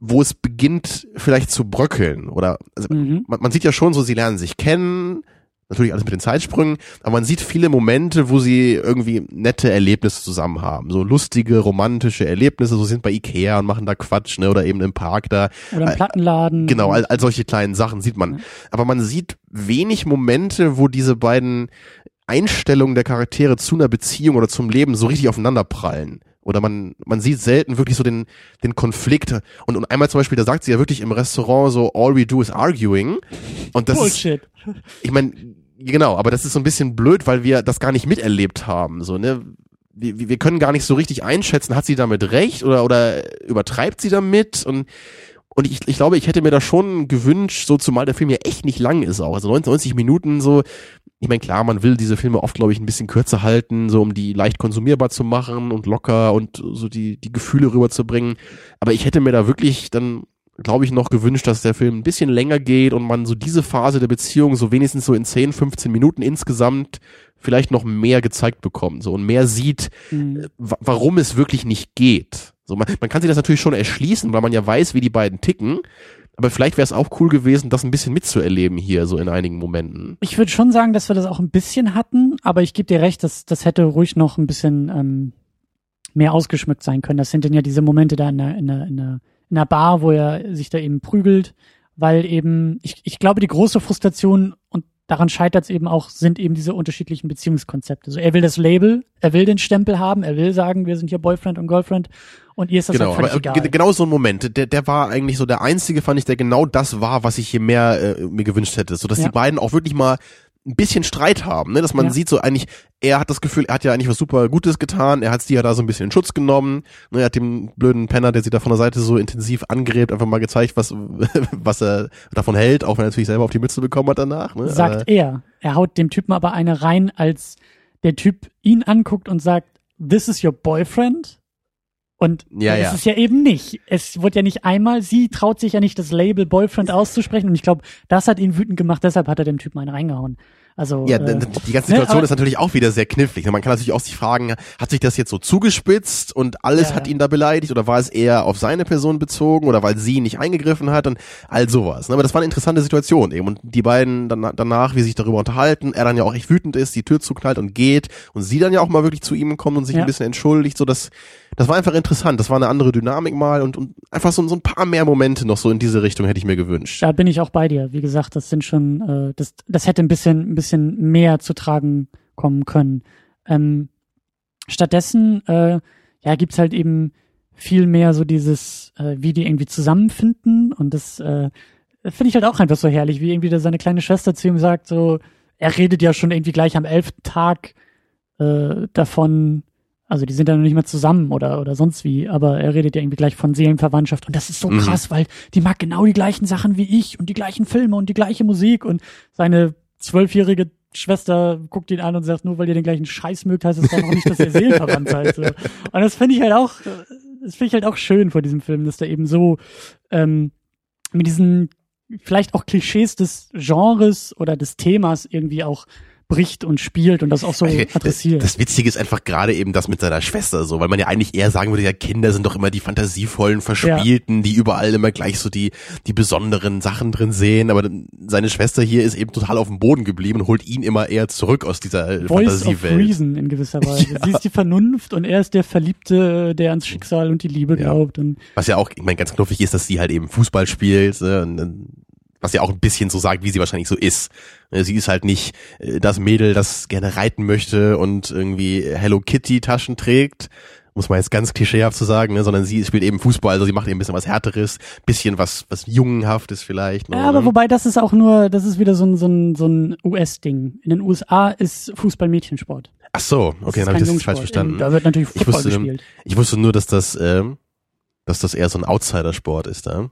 wo es beginnt vielleicht zu bröckeln oder also Mhm. man, man sieht ja schon so, sie lernen sich kennen, natürlich alles mit den Zeitsprüngen, aber man sieht viele Momente, wo sie irgendwie nette Erlebnisse zusammen haben, so lustige, romantische Erlebnisse, so sind bei Ikea und machen da Quatsch, ne, oder eben im Park da, Oder im Plattenladen. genau, all, all solche kleinen Sachen sieht man. Ja. Aber man sieht wenig Momente, wo diese beiden Einstellungen der Charaktere zu einer Beziehung oder zum Leben so richtig aufeinander prallen. Oder man, man sieht selten wirklich so den, den Konflikt. Und, und einmal zum Beispiel, da sagt sie ja wirklich im Restaurant so, all we do is arguing. Und das ist, Bullshit. ich meine, genau, aber das ist so ein bisschen blöd, weil wir das gar nicht miterlebt haben, so, ne? Wir, wir können gar nicht so richtig einschätzen, hat sie damit recht oder, oder übertreibt sie damit? Und, Und ich, ich glaube, ich hätte mir da schon gewünscht, so zumal der Film ja echt nicht lang ist auch. Also 90 Minuten so. Ich meine, klar, man will diese Filme oft, glaube ich, ein bisschen kürzer halten, so um die leicht konsumierbar zu machen und locker und so die, die Gefühle rüberzubringen. Aber ich hätte mir da wirklich dann glaube ich, noch gewünscht, dass der Film ein bisschen länger geht und man so diese Phase der Beziehung so wenigstens so in 10, 15 Minuten insgesamt vielleicht noch mehr gezeigt bekommt so und mehr sieht, mhm. warum es wirklich nicht geht. So, man, man kann sich das natürlich schon erschließen, weil man ja weiß, wie die beiden ticken. Aber vielleicht wäre es auch cool gewesen, das ein bisschen mitzuerleben hier, so in einigen Momenten. Ich würde schon sagen, dass wir das auch ein bisschen hatten, aber ich gebe dir recht, dass das hätte ruhig noch ein bisschen ähm, mehr ausgeschmückt sein können. Das sind dann ja diese Momente da in der, in der, in der einer Bar, wo er sich da eben prügelt, weil eben, ich, ich glaube, die große Frustration und daran scheitert es eben auch, sind eben diese unterschiedlichen Beziehungskonzepte. So, er will das Label, er will den Stempel haben, er will sagen, wir sind hier Boyfriend und Girlfriend und ihr ist das genau, halt völlig aber, egal. Genau so ein Moment, der, der war eigentlich so der einzige, fand ich, der genau das war, was ich hier mehr äh, mir gewünscht hätte. So dass ja. die beiden auch wirklich mal ein bisschen Streit haben, ne? dass man ja. sieht so eigentlich, er hat das Gefühl, er hat ja eigentlich was super Gutes getan, er hat sie ja da so ein bisschen in Schutz genommen, ne? er hat dem blöden Penner, der sie da von der Seite so intensiv angrebt, einfach mal gezeigt, was, was er davon hält, auch wenn er natürlich selber auf die Mütze bekommen hat danach. Ne? Sagt aber, er. Er haut dem Typen aber eine rein, als der Typ ihn anguckt und sagt, this is your boyfriend? Und ja, das ja. ist ja eben nicht. Es wird ja nicht einmal, sie traut sich ja nicht das Label Boyfriend auszusprechen und ich glaube, das hat ihn wütend gemacht, deshalb hat er dem Typen einen reingehauen. Also ja, äh, die ganze Situation ne, ist natürlich auch wieder sehr knifflig. Man kann natürlich auch sich fragen, hat sich das jetzt so zugespitzt und alles ja, hat ihn da beleidigt oder war es eher auf seine Person bezogen oder weil sie nicht eingegriffen hat und all sowas. Ne? Aber das war eine interessante Situation eben und die beiden dann, danach, wie sie sich darüber unterhalten, er dann ja auch echt wütend ist, die Tür zuknallt und geht und sie dann ja auch mal wirklich zu ihm kommt und sich ein bisschen entschuldigt, so dass das war einfach interessant. Das war eine andere Dynamik mal und, und einfach so, so ein paar mehr Momente noch so in diese Richtung hätte ich mir gewünscht. Da bin ich auch bei dir. Wie gesagt, das sind schon, äh, das, das hätte ein bisschen, ein bisschen mehr zu tragen kommen können. Ähm, stattdessen, äh, ja, gibt's halt eben viel mehr so dieses, äh, wie die irgendwie zusammenfinden und das äh, finde ich halt auch einfach so herrlich, wie irgendwie da seine kleine Schwester zu ihm sagt, so, er redet ja schon irgendwie gleich am elften Tag äh, davon, also die sind ja noch nicht mehr zusammen oder, oder sonst wie, aber er redet ja irgendwie gleich von Seelenverwandtschaft und das ist so mhm. krass, weil die mag genau die gleichen Sachen wie ich und die gleichen Filme und die gleiche Musik und seine zwölfjährige Schwester guckt ihn an und sagt, nur weil ihr den gleichen Scheiß mögt, heißt es doch noch nicht, dass ihr seelenverwandt seid. So. Und das finde ich halt auch, das finde ich halt auch schön vor diesem Film, dass der eben so ähm, mit diesen vielleicht auch Klischees des Genres oder des Themas irgendwie auch bricht und spielt und das auch so adressiert. Das, Witzige ist einfach gerade eben das mit seiner Schwester so, weil man ja eigentlich eher sagen würde, ja, Kinder sind doch immer die fantasievollen, verspielten, ja. die überall immer gleich so die, die besonderen Sachen drin sehen, aber seine Schwester hier ist eben total auf dem Boden geblieben und holt ihn immer eher zurück aus dieser Voice Fantasiewelt. Of Reason in gewisser Weise. Ja. Sie ist die Vernunft und er ist der Verliebte, der ans Schicksal und die Liebe ja. glaubt. Und Was ja auch, ich meine, ganz knuffig ist, dass sie halt eben Fußball spielt ne, und was ja auch ein bisschen so sagt, wie sie wahrscheinlich so ist. Äh, sie ist halt nicht äh, das Mädel, das gerne reiten möchte und irgendwie Hello Kitty Taschen trägt, muss man jetzt ganz klischeehaft zu sagen, ne? sondern sie spielt eben Fußball, also sie macht eben ein bisschen was härteres, bisschen was was jungenhaftes vielleicht. Ne? Ja, aber wobei das ist auch nur, das ist wieder so ein so ein so ein US-Ding. In den USA ist Fußball Mädchensport. Ach so, okay, dann habe ich das falsch verstanden. In, da wird natürlich Fußball ich wusste, gespielt. Ich wusste nur, dass das ähm, dass das eher so ein Outsider-Sport ist da.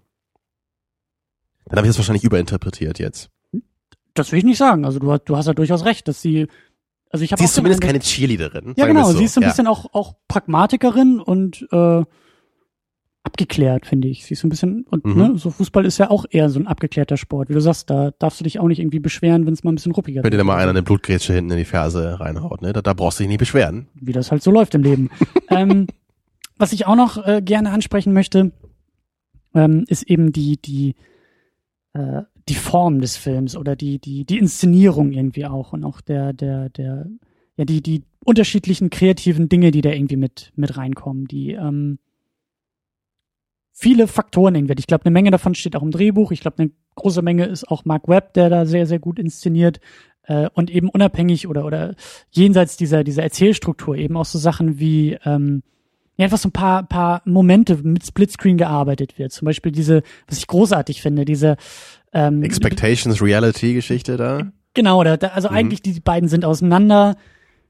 Dann habe ich das wahrscheinlich überinterpretiert jetzt. Das will ich nicht sagen. Also du, du hast ja durchaus recht, dass sie. Also ich habe. Sie ist zumindest keine Cheerleaderin. Ja, genau. So. Sie ist so ein ja. bisschen auch auch Pragmatikerin und äh, abgeklärt, finde ich. Sie ist so ein bisschen und mhm. ne, so Fußball ist ja auch eher so ein abgeklärter Sport. Wie du sagst, da darfst du dich auch nicht irgendwie beschweren, wenn es mal ein bisschen ruppiger wird. Wenn dir mal einer eine Blutgrätsche hinten in die Ferse reinhaut, ne? Da, da brauchst du dich nicht beschweren. Wie das halt so läuft im Leben. ähm, was ich auch noch äh, gerne ansprechen möchte, ähm, ist eben die die die Form des Films oder die, die, die Inszenierung irgendwie auch und auch der, der, der, ja, die, die unterschiedlichen kreativen Dinge, die da irgendwie mit, mit reinkommen, die, ähm, viele Faktoren irgendwie. Ich glaube, eine Menge davon steht auch im Drehbuch. Ich glaube, eine große Menge ist auch Mark Webb, der da sehr, sehr gut inszeniert. Äh, und eben unabhängig oder, oder jenseits dieser, dieser Erzählstruktur eben auch so Sachen wie, ähm, ja, einfach so ein paar, paar Momente mit Splitscreen gearbeitet wird. Zum Beispiel diese, was ich großartig finde, diese ähm, Expectations Reality Geschichte da. Genau, da, da also mhm. eigentlich die beiden sind auseinander,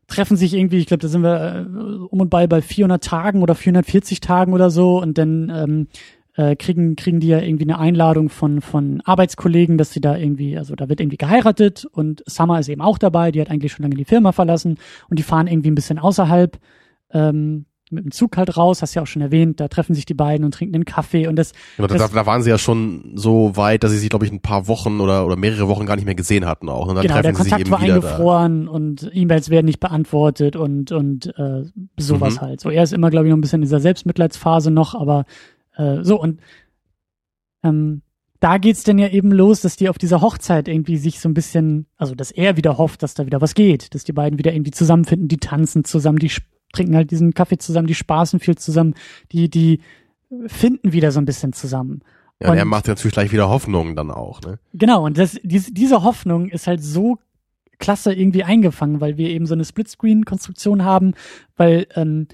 treffen sich irgendwie, ich glaube, da sind wir äh, um und bei bei 400 Tagen oder 440 Tagen oder so und dann ähm, äh, kriegen, kriegen die ja irgendwie eine Einladung von, von Arbeitskollegen, dass sie da irgendwie, also da wird irgendwie geheiratet und Summer ist eben auch dabei, die hat eigentlich schon lange die Firma verlassen und die fahren irgendwie ein bisschen außerhalb ähm, mit dem Zug halt raus, hast ja auch schon erwähnt, da treffen sich die beiden und trinken einen Kaffee und das. Genau, das da, da waren sie ja schon so weit, dass sie sich, glaube ich, ein paar Wochen oder, oder mehrere Wochen gar nicht mehr gesehen hatten auch. Und dann genau, der treffen sie sich Kontakt eben war eingefroren und E-Mails werden nicht beantwortet und, und äh, sowas Mhm. halt. So, er ist immer, glaube ich, noch ein bisschen in dieser Selbstmitleidsphase noch, aber äh, so und ähm, da geht's dann ja eben los, dass die auf dieser Hochzeit irgendwie sich so ein bisschen, also dass er wieder hofft, dass da wieder was geht, dass die beiden wieder irgendwie zusammenfinden, die tanzen zusammen, die sp- trinken halt diesen Kaffee zusammen, die spaßen viel zusammen, die, die finden wieder so ein bisschen zusammen. Ja, und er macht natürlich gleich wieder Hoffnung dann auch, ne? Genau, und das, diese, diese Hoffnung ist halt so klasse irgendwie eingefangen, weil wir eben so eine Splitscreen-Konstruktion haben, weil ähm,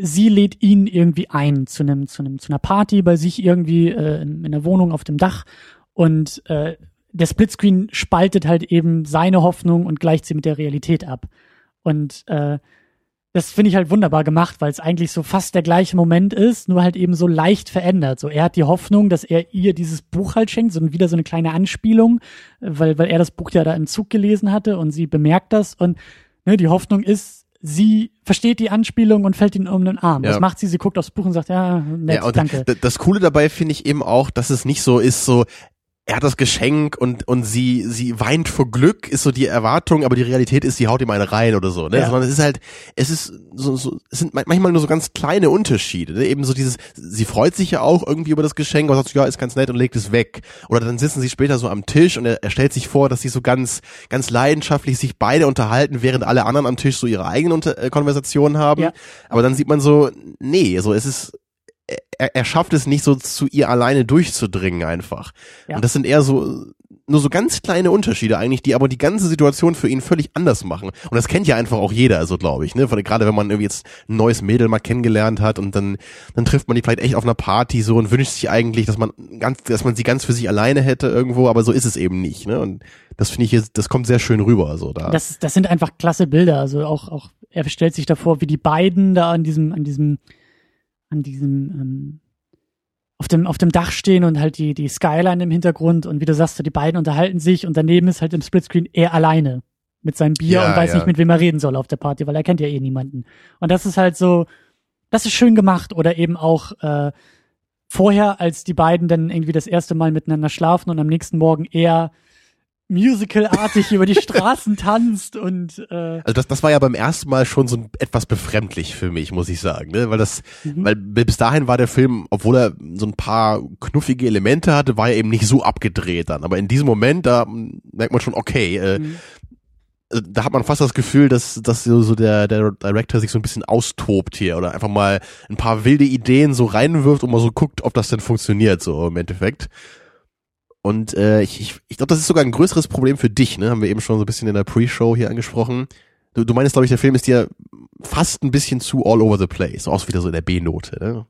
sie lädt ihn irgendwie ein zu einem zu einem zu einer Party bei sich irgendwie äh, in, in der Wohnung auf dem Dach und äh, der Splitscreen spaltet halt eben seine Hoffnung und gleicht sie mit der Realität ab und äh, das finde ich halt wunderbar gemacht, weil es eigentlich so fast der gleiche Moment ist, nur halt eben so leicht verändert. So, er hat die Hoffnung, dass er ihr dieses Buch halt schenkt, so wieder so eine kleine Anspielung, äh, weil, weil er das Buch ja da im Zug gelesen hatte und sie bemerkt das und ne, die Hoffnung ist, sie versteht die Anspielung und fällt ihn um den Arm. Ja. Was macht sie? Sie guckt aufs Buch und sagt, ja, nett, ja, danke. das Coole dabei finde ich eben auch, dass es nicht so ist, so, er hat das Geschenk und, und sie, sie weint vor Glück, ist so die Erwartung, aber die Realität ist, sie haut ihm eine rein oder so, ne? Ja. Sondern es ist halt, es ist so, so, es sind manchmal nur so ganz kleine Unterschiede, ne? Eben so dieses, sie freut sich ja auch irgendwie über das Geschenk, aber sagt, ja, ist ganz nett und legt es weg. Oder dann sitzen sie später so am Tisch und er, er stellt sich vor, dass sie so ganz, ganz leidenschaftlich sich beide unterhalten, während alle anderen am Tisch so ihre eigenen Unter äh, Konversationen haben. Ja. Aber dann sieht man so, nee, so es ist, er, er schafft es nicht so zu ihr alleine durchzudringen einfach. Ja. Und das sind eher so nur so ganz kleine Unterschiede eigentlich, die aber die ganze Situation für ihn völlig anders machen. Und das kennt ja einfach auch jeder, so glaube ich, ne? Gerade wenn man irgendwie jetzt ein neues Mädel mal kennengelernt hat und dann dann trifft man die vielleicht echt auf einer Party so und wünscht sich eigentlich, dass man ganz dass man sie ganz für sich alleine hätte irgendwo, aber so ist es eben nicht, ne? Und das finde ich jetzt, das kommt sehr schön rüber so da. Das, das sind einfach klasse Bilder. Also auch, auch, er stellt sich davor, wie die beiden da an diesem, an diesem, an diesem, ähm, auf dem, auf dem Dach stehen und halt die, die Skyline im Hintergrund und wie du sagst, so die beiden unterhalten sich und daneben ist halt im Splitscreen er alleine mit seinem Bier Ja, und weiß ja. nicht, mit wem er reden soll auf der Party, weil er kennt ja eh niemanden. Und das ist halt so, das ist schön gemacht oder eben auch, äh, vorher, als die beiden dann irgendwie das erste Mal miteinander schlafen und am nächsten Morgen er musicalartig über die Straßen tanzt und äh, Also das, das war ja beim ersten Mal schon so ein, etwas befremdlich für mich, muss ich sagen, ne? weil das, Mhm. weil bis dahin war der Film, obwohl er so ein paar knuffige Elemente hatte, war er eben nicht so abgedreht dann. Aber in diesem Moment, da merkt man schon, okay, äh, Mhm. äh, da hat man fast das Gefühl, dass, dass so, so der, der Director sich so ein bisschen austobt hier oder einfach mal ein paar wilde Ideen so reinwirft und mal so guckt, ob das denn funktioniert, so im Endeffekt. Und äh, ich, ich, ich glaube, das ist sogar ein größeres Problem für dich, ne? Haben wir eben schon so ein bisschen in der Pre-Show hier angesprochen. Du, du meinst, glaube ich, der Film ist dir fast ein bisschen zu all over the place, auch wieder so in der B-Note, ne?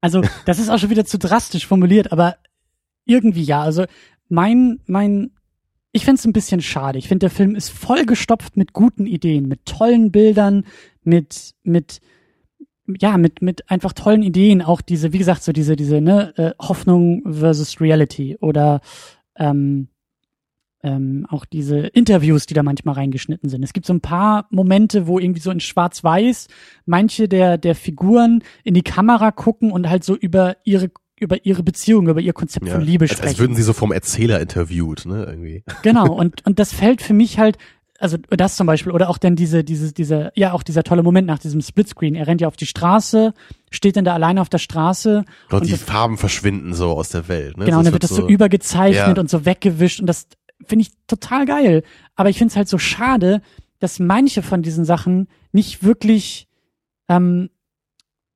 Also, das ist auch schon wieder zu drastisch formuliert, aber irgendwie ja. Also, mein, mein, ich find's ein bisschen schade. Ich finde, der Film ist vollgestopft mit guten Ideen, mit tollen Bildern, mit, mit, ja, mit, mit einfach tollen Ideen. Auch diese, wie gesagt, so diese, diese, ne, äh, Hoffnung versus Reality oder, ähm, ähm, auch diese Interviews, die da manchmal reingeschnitten sind. Es gibt so ein paar Momente, wo irgendwie so in Schwarz-Weiß manche der, der Figuren in die Kamera gucken und halt so über ihre über ihre Beziehung, über ihr Konzept von Liebe als, sprechen. als würden sie so vom Erzähler interviewt, ne? Irgendwie. Genau, und, und das fällt für mich halt, also das zum Beispiel, oder auch dann diese, diese, diese, ja, auch dieser tolle Moment nach diesem Splitscreen. Er rennt ja auf die Straße, steht dann da alleine auf der Straße. Und, Und die das- Farben verschwinden so aus der Welt, ne? Genau, und dann wird das so übergezeichnet Ja. und so weggewischt und das finde ich total geil. Aber ich finde es halt so schade, dass manche von diesen Sachen nicht wirklich, ähm,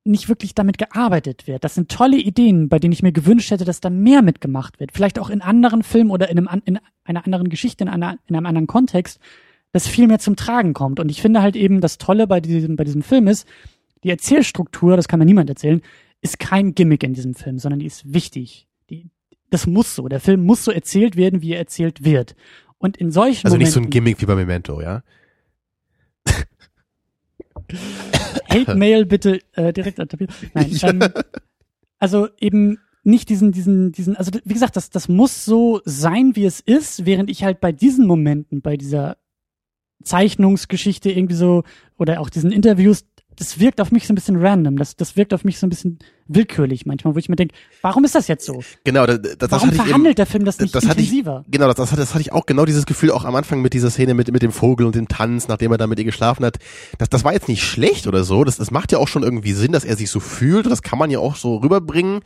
nicht wirklich damit gearbeitet wird. Das sind tolle Ideen, bei denen ich mir gewünscht hätte, dass da mehr mitgemacht wird. Vielleicht auch in anderen Filmen oder in, einem, in einer anderen Geschichte, in, einer, in einem anderen Kontext, dass viel mehr zum Tragen kommt. Und ich finde halt eben, das Tolle bei diesem, bei diesem Film ist, die Erzählstruktur, das kann mir niemand erzählen, ist kein Gimmick in diesem Film, sondern die ist wichtig. Die, das muss so. Der Film muss so erzählt werden, wie er erzählt wird. Und in solchen Also Momenten, nicht so ein Gimmick wie bei Memento, ja? Hate Mail bitte äh, direkt an Tobias. Nein, ähm, also eben nicht diesen, diesen, diesen, also wie gesagt, das, das muss so sein, wie es ist, während ich halt bei diesen Momenten, bei dieser Zeichnungsgeschichte irgendwie so, oder auch diesen Interviews, das wirkt auf mich so ein bisschen random. Das, das wirkt auf mich so ein bisschen willkürlich manchmal, wo ich mir denke, warum ist das jetzt so? Genau, das, das warum hatte verhandelt ich der Film das nicht das intensiver? Ich, genau, das, das, hatte, das hatte ich auch genau dieses Gefühl auch am Anfang mit dieser Szene mit, mit dem Vogel und dem Tanz, nachdem er da mit ihr geschlafen hat. Das, das war jetzt nicht schlecht oder so. Das, das macht ja auch schon irgendwie Sinn, dass er sich so fühlt. Das kann man ja auch so rüberbringen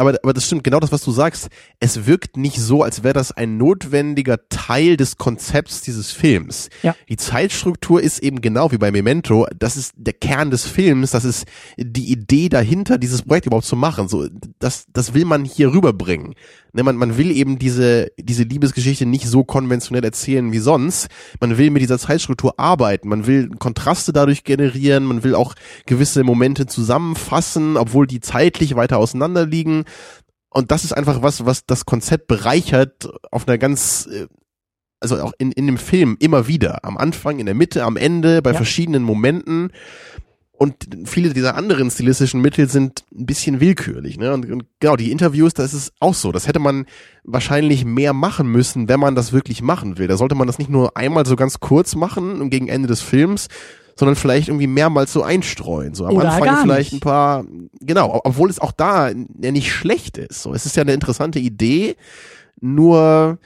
aber, aber das stimmt, genau das, was du sagst. Es wirkt nicht so, als wäre das ein notwendiger Teil des Konzepts dieses Films. Ja. Die Zeitstruktur ist eben genau wie bei Memento, das ist der Kern des Films, das ist die Idee dahinter, dieses Projekt überhaupt zu machen. So, das, das will man hier rüberbringen. Ne, man, man will eben diese, diese Liebesgeschichte nicht so konventionell erzählen wie sonst. Man will mit dieser Zeitstruktur arbeiten. Man will Kontraste dadurch generieren. Man will auch gewisse Momente zusammenfassen, obwohl die zeitlich weiter auseinander liegen. Und das ist einfach was, was das Konzept bereichert auf einer ganz, äh, also auch in, in dem Film immer wieder. Am Anfang, in der Mitte, am Ende, bei Ja. verschiedenen Momenten. Und viele dieser anderen stilistischen Mittel sind ein bisschen willkürlich. Ne? Und, und genau, die Interviews, das ist auch so. Das hätte man wahrscheinlich mehr machen müssen, wenn man das wirklich machen will. Da sollte man das nicht nur einmal so ganz kurz machen und gegen Ende des Films, sondern vielleicht irgendwie mehrmals so einstreuen. So am Oder Anfang vielleicht ein paar, genau, obwohl es auch da ja nicht schlecht ist. So, es ist ja eine interessante Idee, nur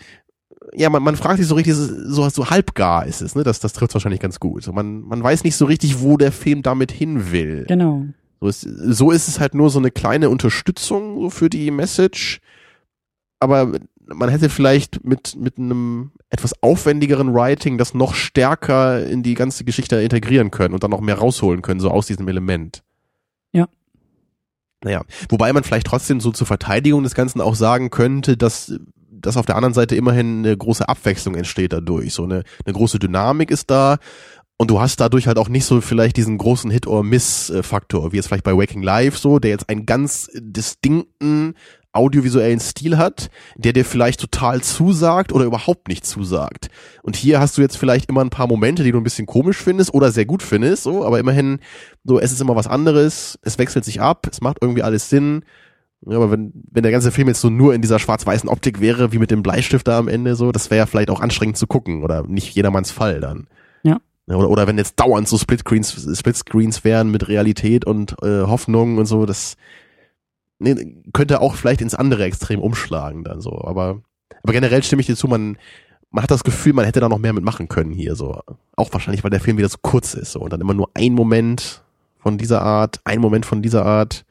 ja, man, man fragt sich so richtig, so, so halbgar ist es, ne? Das, das trifft wahrscheinlich ganz gut. Man, man weiß nicht so richtig, wo der Film damit hin will. Genau. So ist, so ist es halt nur so eine kleine Unterstützung so für die Message. Aber man hätte vielleicht mit, mit einem etwas aufwendigeren Writing das noch stärker in die ganze Geschichte integrieren können und dann noch mehr rausholen können, so aus diesem Element. Ja. Naja, wobei man vielleicht trotzdem so zur Verteidigung des Ganzen auch sagen könnte, dass dass auf der anderen Seite immerhin eine große Abwechslung entsteht dadurch. So eine, eine große Dynamik ist da und du hast dadurch halt auch nicht so vielleicht diesen großen Hit-or-Miss-Faktor, wie jetzt vielleicht bei Waking Life so, der jetzt einen ganz distinkten audiovisuellen Stil hat, der dir vielleicht total zusagt oder überhaupt nicht zusagt. Und hier hast du jetzt vielleicht immer ein paar Momente, die du ein bisschen komisch findest oder sehr gut findest, so, aber immerhin, so, es ist immer was anderes, es wechselt sich ab, es macht irgendwie alles Sinn. Ja, aber wenn, wenn der ganze Film jetzt so nur in dieser schwarz-weißen Optik wäre, wie mit dem Bleistift da am Ende, so, das wäre ja vielleicht auch anstrengend zu gucken oder nicht jedermanns Fall dann. Ja. Oder, oder wenn jetzt dauernd so Splitscreens, Splitscreens wären mit Realität und äh, Hoffnung und so, das nee, könnte auch vielleicht ins andere Extrem umschlagen dann so. Aber, aber generell stimme ich dir zu, man, man hat das Gefühl, man hätte da noch mehr mitmachen können hier so. Auch wahrscheinlich, weil der Film wieder so kurz ist so und dann immer nur ein Moment von dieser Art, ein Moment von dieser Art.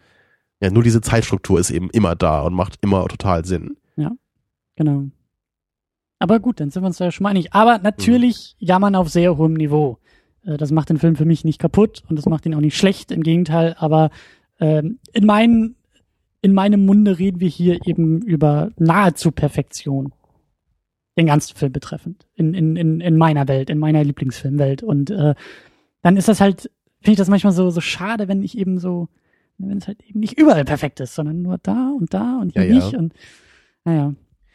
Ja, nur diese Zeitstruktur ist eben immer da und macht immer total Sinn. Genau. Aber gut, dann sind wir uns da schon mal einig. Aber natürlich jammern auf sehr hohem Niveau. Äh, Das macht den Film für mich nicht kaputt und das macht ihn auch nicht schlecht, im Gegenteil. Aber ähm, in, meinen, in meinem Munde reden wir hier eben über nahezu Perfektion. Den ganzen Film betreffend. In, in, in, in meiner Welt, in meiner Lieblingsfilmwelt. Und äh, dann ist das halt, finde ich das manchmal so, so schade, wenn ich eben so, wenn es halt eben nicht überall perfekt ist, sondern nur da und da und hier Ja, ja. nicht. Und naja.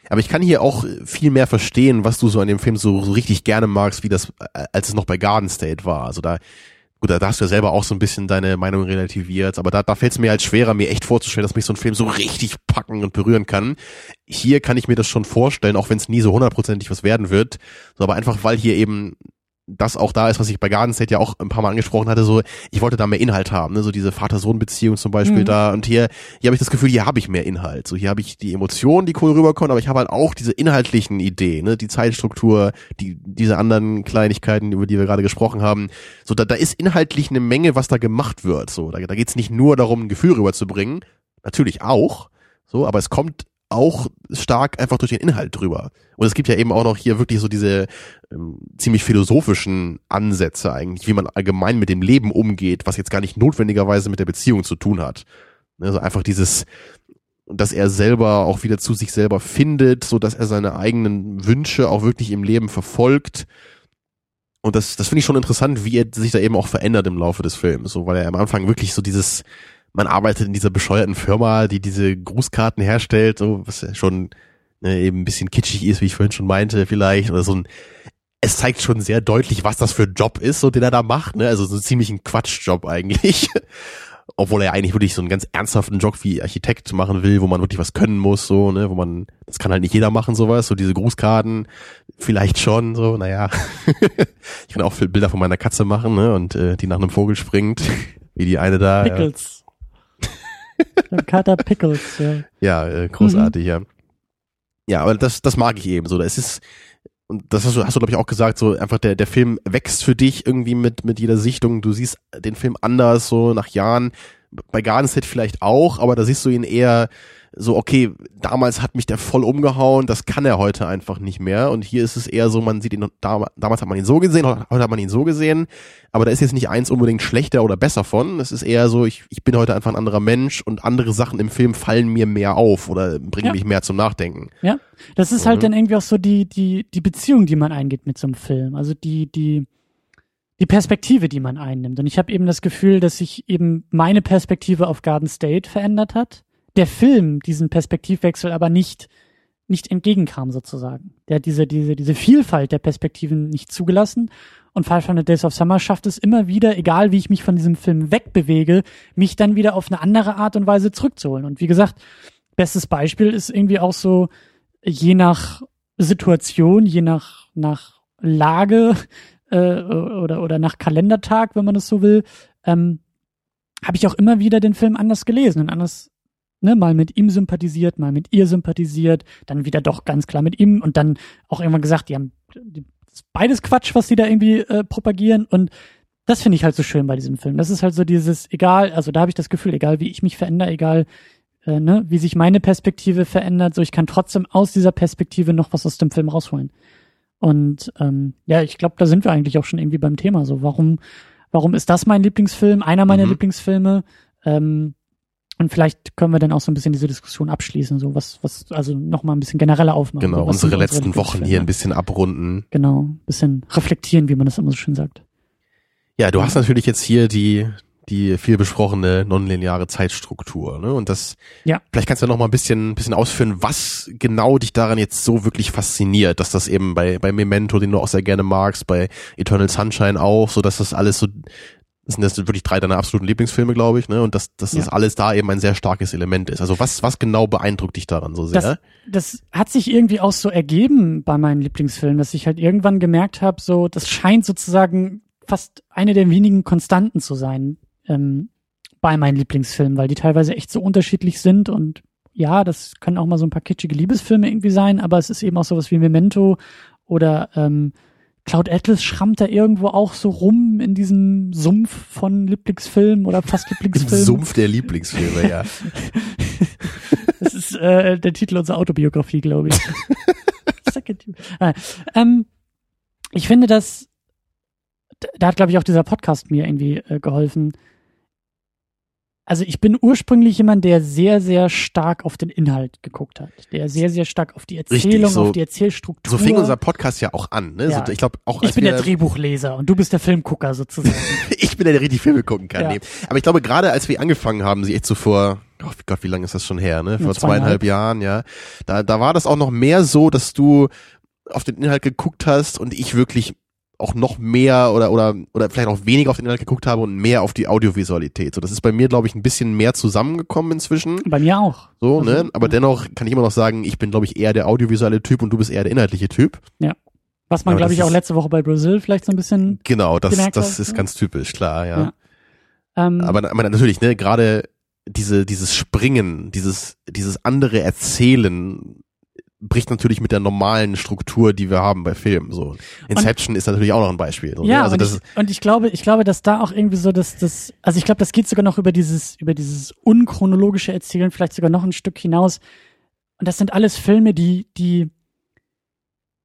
Aber ich kann hier auch viel mehr verstehen, was du so an dem Film so, so richtig gerne magst, wie das, äh, als es noch bei Garden State war. Also da, gut, da hast du ja selber auch so ein bisschen deine Meinung relativiert, aber da, da fällt es mir halt schwerer, mir echt vorzustellen, dass mich so ein Film so richtig packen und berühren kann. Hier kann ich mir das schon vorstellen, auch wenn es nie so hundertprozentig was werden wird. So, aber einfach, weil hier eben das auch da ist, was ich bei Garden State ja auch ein paar Mal angesprochen hatte, so, ich wollte da mehr Inhalt haben, ne, so diese Vater-Sohn-Beziehung zum Beispiel Mhm. da. Und hier, hier habe ich das Gefühl, hier habe ich mehr Inhalt, so hier habe ich die Emotionen, die cool rüberkommen, aber ich habe halt auch diese inhaltlichen Ideen, ne, die Zeitstruktur, die, diese anderen Kleinigkeiten, über die wir gerade gesprochen haben, so, da, da ist inhaltlich eine Menge, was da gemacht wird, so, da, da geht's nicht nur darum, ein Gefühl rüberzubringen, natürlich auch, so, aber es kommt auch stark einfach durch den Inhalt drüber. Und es gibt ja eben auch noch hier wirklich so diese ähm, ziemlich philosophischen Ansätze eigentlich, wie man allgemein mit dem Leben umgeht, was jetzt gar nicht notwendigerweise mit der Beziehung zu tun hat. Also einfach dieses, dass er selber auch wieder zu sich selber findet, so dass er seine eigenen Wünsche auch wirklich im Leben verfolgt. Und das, das finde ich schon interessant, wie er sich da eben auch verändert im Laufe des Films, so weil er am Anfang wirklich so dieses, man arbeitet in dieser bescheuerten Firma, die diese Grußkarten herstellt, so was ja schon ne, eben ein bisschen kitschig ist, wie ich vorhin schon meinte, vielleicht, oder so ein, es zeigt schon sehr deutlich, was das für ein Job ist, so den er da macht, ne, also so ziemlich ein Quatschjob eigentlich. obwohl er eigentlich wirklich so einen ganz ernsthaften Job wie Architekt machen will, wo man wirklich was können muss, so, ne, wo man, das kann halt nicht jeder machen, sowas, so diese Grußkarten, vielleicht schon, so, naja. ich kann auch Bilder von meiner Katze machen, ne, und äh, die nach einem Vogel springt, wie die eine da. Pickles. Ja. Kater Pickles, ja. Ja, äh, großartig, mhm. ja. Ja, aber das, das mag ich eben so. Es ist, und das hast du, hast du glaube ich auch gesagt, so einfach der, der Film wächst für dich irgendwie mit, mit jeder Sichtung. Du siehst den Film anders, so nach Jahren. Bei Garden State vielleicht auch, aber da siehst du ihn eher so, okay, damals hat mich der voll umgehauen, das kann er heute einfach nicht mehr. Und hier ist es eher so, man sieht ihn, damals hat man ihn so gesehen, heute hat man ihn so gesehen, aber da ist jetzt nicht eins unbedingt schlechter oder besser von. Es ist eher so, ich, ich bin heute einfach ein anderer Mensch und andere Sachen im Film fallen mir mehr auf oder bringen ja. mich mehr zum Nachdenken. Ja, das ist halt mhm. dann irgendwie auch so die, die, die Beziehung, die man eingeht mit so einem Film. Also die, die, die Perspektive, die man einnimmt. Und ich habe eben das Gefühl, dass sich eben meine Perspektive auf Garden State verändert hat der Film diesen Perspektivwechsel aber nicht nicht entgegenkam sozusagen. Der hat diese diese diese Vielfalt der Perspektiven nicht zugelassen und Five Hundred Days of Summer schafft es immer wieder, egal wie ich mich von diesem Film wegbewege, mich dann wieder auf eine andere Art und Weise zurückzuholen. Und wie gesagt, bestes Beispiel ist irgendwie auch so je nach Situation, je nach nach Lage äh, oder oder nach Kalendertag, wenn man das so will, ähm, habe ich auch immer wieder den Film anders gelesen und anders ne, mal mit ihm sympathisiert, mal mit ihr sympathisiert, dann wieder doch ganz klar mit ihm und dann auch irgendwann gesagt, die haben die, beides Quatsch, was die da irgendwie äh, propagieren und das finde ich halt so schön bei diesem Film. Das ist halt so dieses, egal, also da habe ich das Gefühl, egal wie ich mich verändere, egal äh, ne, wie sich meine Perspektive verändert, so ich kann trotzdem aus dieser Perspektive noch was aus dem Film rausholen. Und ähm, ja, ich glaube, da sind wir eigentlich auch schon irgendwie beim Thema. So, warum, warum ist das mein Lieblingsfilm? Einer meiner mhm. Lieblingsfilme. Ähm, und vielleicht können wir dann auch so ein bisschen diese Diskussion abschließen, so was, was, also nochmal ein bisschen genereller aufmachen. Genau, so, unsere letzten Wochen hier ein bisschen abrunden. Genau, ein bisschen reflektieren, wie man das immer so schön sagt. Ja, du hast natürlich jetzt hier die, die viel besprochene nonlineare Zeitstruktur, ne? Und das, ja. vielleicht kannst du noch mal ein bisschen, ein bisschen ausführen, was genau dich daran jetzt so wirklich fasziniert, dass das eben bei, bei Memento, den du auch sehr gerne magst, bei Eternal Sunshine auch, so dass das alles so das sind das wirklich drei deiner absoluten Lieblingsfilme, glaube ich, ne? Und dass, dass ja. das alles da eben ein sehr starkes Element ist. Also was, was genau beeindruckt dich daran so sehr? Das, das hat sich irgendwie auch so ergeben bei meinen Lieblingsfilmen, dass ich halt irgendwann gemerkt habe, so, das scheint sozusagen fast eine der wenigen Konstanten zu sein ähm, bei meinen Lieblingsfilmen, weil die teilweise echt so unterschiedlich sind und ja, das können auch mal so ein paar kitschige Liebesfilme irgendwie sein, aber es ist eben auch sowas wie Memento oder ähm, Cloud Atlas schrammt da irgendwo auch so rum in diesem Sumpf von Lieblingsfilmen oder fast Lieblingsfilmen. Sumpf der Lieblingsfilme, ja. das ist äh, der Titel unserer Autobiografie, glaube ich. ah, ähm, ich finde, dass da hat, glaube ich, auch dieser Podcast mir irgendwie äh, geholfen, also ich bin ursprünglich jemand, der sehr, sehr stark auf den Inhalt geguckt hat. Der sehr, sehr stark auf die Erzählung, Richtig, so, auf die Erzählstruktur. So fing unser Podcast ja auch an. Ne? Ja. So, ich glaube auch. Ich bin der Drehbuchleser und du bist der Filmgucker sozusagen. ich bin der, der richtig Filme gucken kann. Ja. Nee. Aber ich glaube, gerade als wir angefangen haben, sie echt so vor oh Gott, wie lange ist das schon her, ne? Vor zweieinhalb Jahren, ja. Da, da war das auch noch mehr so, dass du auf den Inhalt geguckt hast und ich wirklich auch noch mehr oder oder oder vielleicht auch weniger auf den Inhalt geguckt habe und mehr auf die Audiovisualität. So, das ist bei mir, glaube ich, ein bisschen mehr zusammengekommen inzwischen. Bei mir auch. So, also, ne? Aber ja. dennoch kann ich immer noch sagen, ich bin, glaube ich, eher der audiovisuelle Typ und du bist eher der inhaltliche Typ. Ja. Was man, glaube ich, auch letzte Woche bei Brazil vielleicht so ein bisschen. Genau, das, das hat, ist ne? ganz typisch, klar, ja. ja. Ähm, aber, aber natürlich, ne, gerade diese, dieses Springen, dieses, dieses andere Erzählen bricht natürlich mit der normalen Struktur, die wir haben bei Filmen. So Inception und, ist natürlich auch noch ein Beispiel. So, ne? ja, also und, ich, und ich glaube, ich glaube, dass da auch irgendwie so, dass das, also ich glaube, das geht sogar noch über dieses, über dieses unchronologische Erzählen, vielleicht sogar noch ein Stück hinaus. Und das sind alles Filme, die, die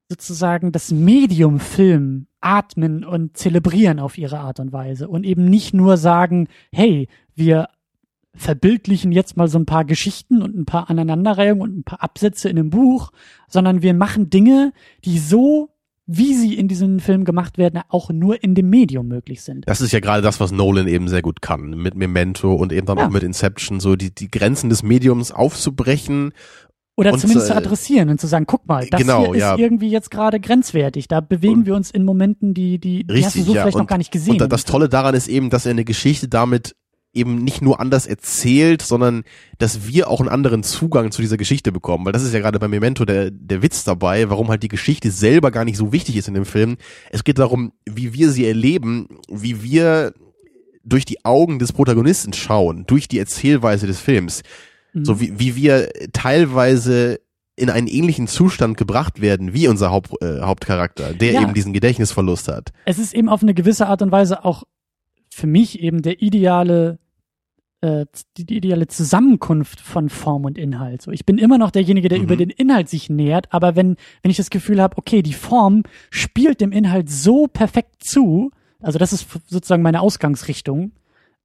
sozusagen das Medium Film atmen und zelebrieren auf ihre Art und Weise und eben nicht nur sagen, hey, wir verbildlichen jetzt mal so ein paar Geschichten und ein paar Aneinanderreihungen und ein paar Absätze in einem Buch, sondern wir machen Dinge, die so wie sie in diesem Film gemacht werden, auch nur in dem Medium möglich sind. Das ist ja gerade das, was Nolan eben sehr gut kann, mit Memento und eben dann ja. auch mit Inception, so die, die Grenzen des Mediums aufzubrechen. Oder zumindest äh, zu adressieren und zu sagen, guck mal, das genau, hier ist ja. irgendwie jetzt gerade grenzwertig. Da bewegen und wir uns in Momenten, die, die, die richtig, hast du so ja. vielleicht und, noch gar nicht gesehen. Und das Tolle daran ist eben, dass er eine Geschichte damit eben nicht nur anders erzählt, sondern dass wir auch einen anderen Zugang zu dieser Geschichte bekommen. Weil das ist ja gerade bei Memento der, der Witz dabei, warum halt die Geschichte selber gar nicht so wichtig ist in dem Film. Es geht darum, wie wir sie erleben, wie wir durch die Augen des Protagonisten schauen, durch die Erzählweise des Films. Mhm. So wie, wie wir teilweise in einen ähnlichen Zustand gebracht werden wie unser Haupt, äh, Hauptcharakter, der ja. eben diesen Gedächtnisverlust hat. Es ist eben auf eine gewisse Art und Weise auch für mich eben der ideale äh, die, ideale Zusammenkunft von Form und Inhalt. So, ich bin immer noch derjenige, der mhm. über den Inhalt sich nähert, aber wenn wenn ich das Gefühl habe, okay, die Form spielt dem Inhalt so perfekt zu, also das ist sozusagen meine Ausgangsrichtung,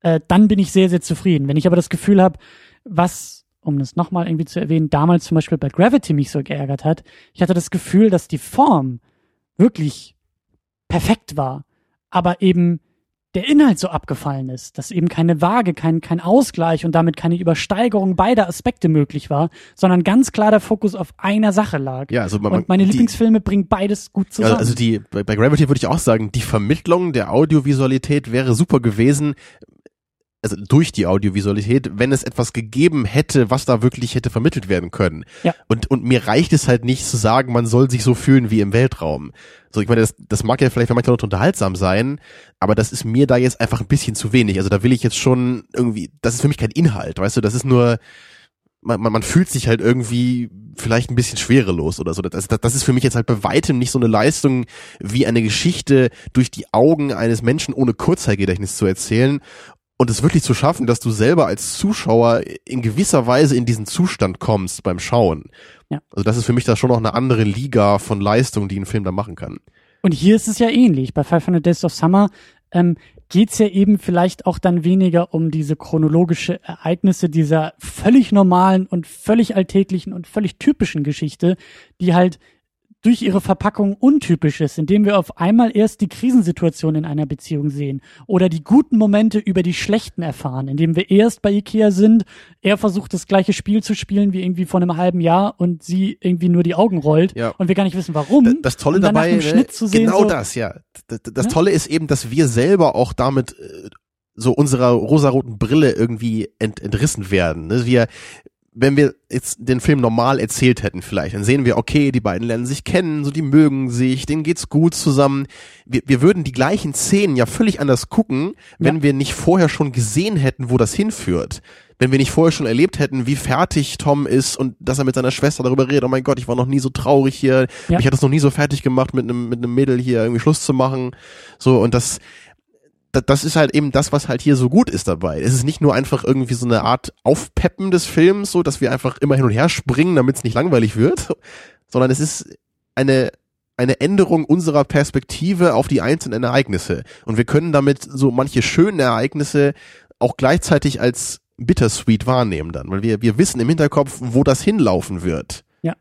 äh, dann bin ich sehr sehr zufrieden. Wenn ich aber das Gefühl habe, was um das nochmal irgendwie zu erwähnen, damals zum Beispiel bei Gravity mich so geärgert hat, ich hatte das Gefühl, dass die Form wirklich perfekt war, aber eben der Inhalt so abgefallen ist, dass eben keine Waage, kein, kein Ausgleich und damit keine Übersteigerung beider Aspekte möglich war, sondern ganz klar der Fokus auf einer Sache lag. Ja, also man, und meine die, Lieblingsfilme bringen beides gut zusammen. Also die bei, bei Gravity würde ich auch sagen, die Vermittlung der Audiovisualität wäre super gewesen, also durch die Audiovisualität, wenn es etwas gegeben hätte, was da wirklich hätte vermittelt werden können. Ja. Und, und mir reicht es halt nicht zu sagen, man soll sich so fühlen wie im Weltraum. So, ich meine, das, das mag ja vielleicht für manche Leute unterhaltsam sein, aber das ist mir da jetzt einfach ein bisschen zu wenig. Also da will ich jetzt schon irgendwie, das ist für mich kein Inhalt, weißt du, das ist nur, man, man, man fühlt sich halt irgendwie vielleicht ein bisschen schwerelos oder so. Das, das, das ist für mich jetzt halt bei weitem nicht so eine Leistung, wie eine Geschichte durch die Augen eines Menschen ohne Kurzzeitgedächtnis zu erzählen und es wirklich zu schaffen, dass du selber als Zuschauer in gewisser Weise in diesen Zustand kommst beim Schauen. Ja. Also das ist für mich da schon noch eine andere Liga von Leistung, die ein Film da machen kann. Und hier ist es ja ähnlich. Bei 500 Days of Summer ähm, geht ja eben vielleicht auch dann weniger um diese chronologische Ereignisse dieser völlig normalen und völlig alltäglichen und völlig typischen Geschichte, die halt durch ihre Verpackung untypisch ist, indem wir auf einmal erst die Krisensituation in einer Beziehung sehen oder die guten Momente über die schlechten erfahren, indem wir erst bei Ikea sind, er versucht das gleiche Spiel zu spielen wie irgendwie vor einem halben Jahr und sie irgendwie nur die Augen rollt ja. und wir gar nicht wissen warum. Das, das Tolle dabei, ne, Schnitt zu sehen, genau so, das, ja. Das, das ja? Tolle ist eben, dass wir selber auch damit äh, so unserer rosaroten Brille irgendwie ent, entrissen werden. Ne? Wir, wenn wir jetzt den Film normal erzählt hätten vielleicht, dann sehen wir, okay, die beiden lernen sich kennen, so die mögen sich, denen geht's gut zusammen. Wir, wir würden die gleichen Szenen ja völlig anders gucken, wenn ja. wir nicht vorher schon gesehen hätten, wo das hinführt. Wenn wir nicht vorher schon erlebt hätten, wie fertig Tom ist und dass er mit seiner Schwester darüber redet, oh mein Gott, ich war noch nie so traurig hier, ja. mich hat das noch nie so fertig gemacht, mit einem mit einem Mädel hier irgendwie Schluss zu machen. So, und das, das ist halt eben das, was halt hier so gut ist dabei. Es ist nicht nur einfach irgendwie so eine Art Aufpeppen des Films, so dass wir einfach immer hin und her springen, damit es nicht langweilig wird, sondern es ist eine eine Änderung unserer Perspektive auf die einzelnen Ereignisse. Und wir können damit so manche schönen Ereignisse auch gleichzeitig als bittersweet wahrnehmen dann, weil wir, wir wissen im Hinterkopf, wo das hinlaufen wird. Ja.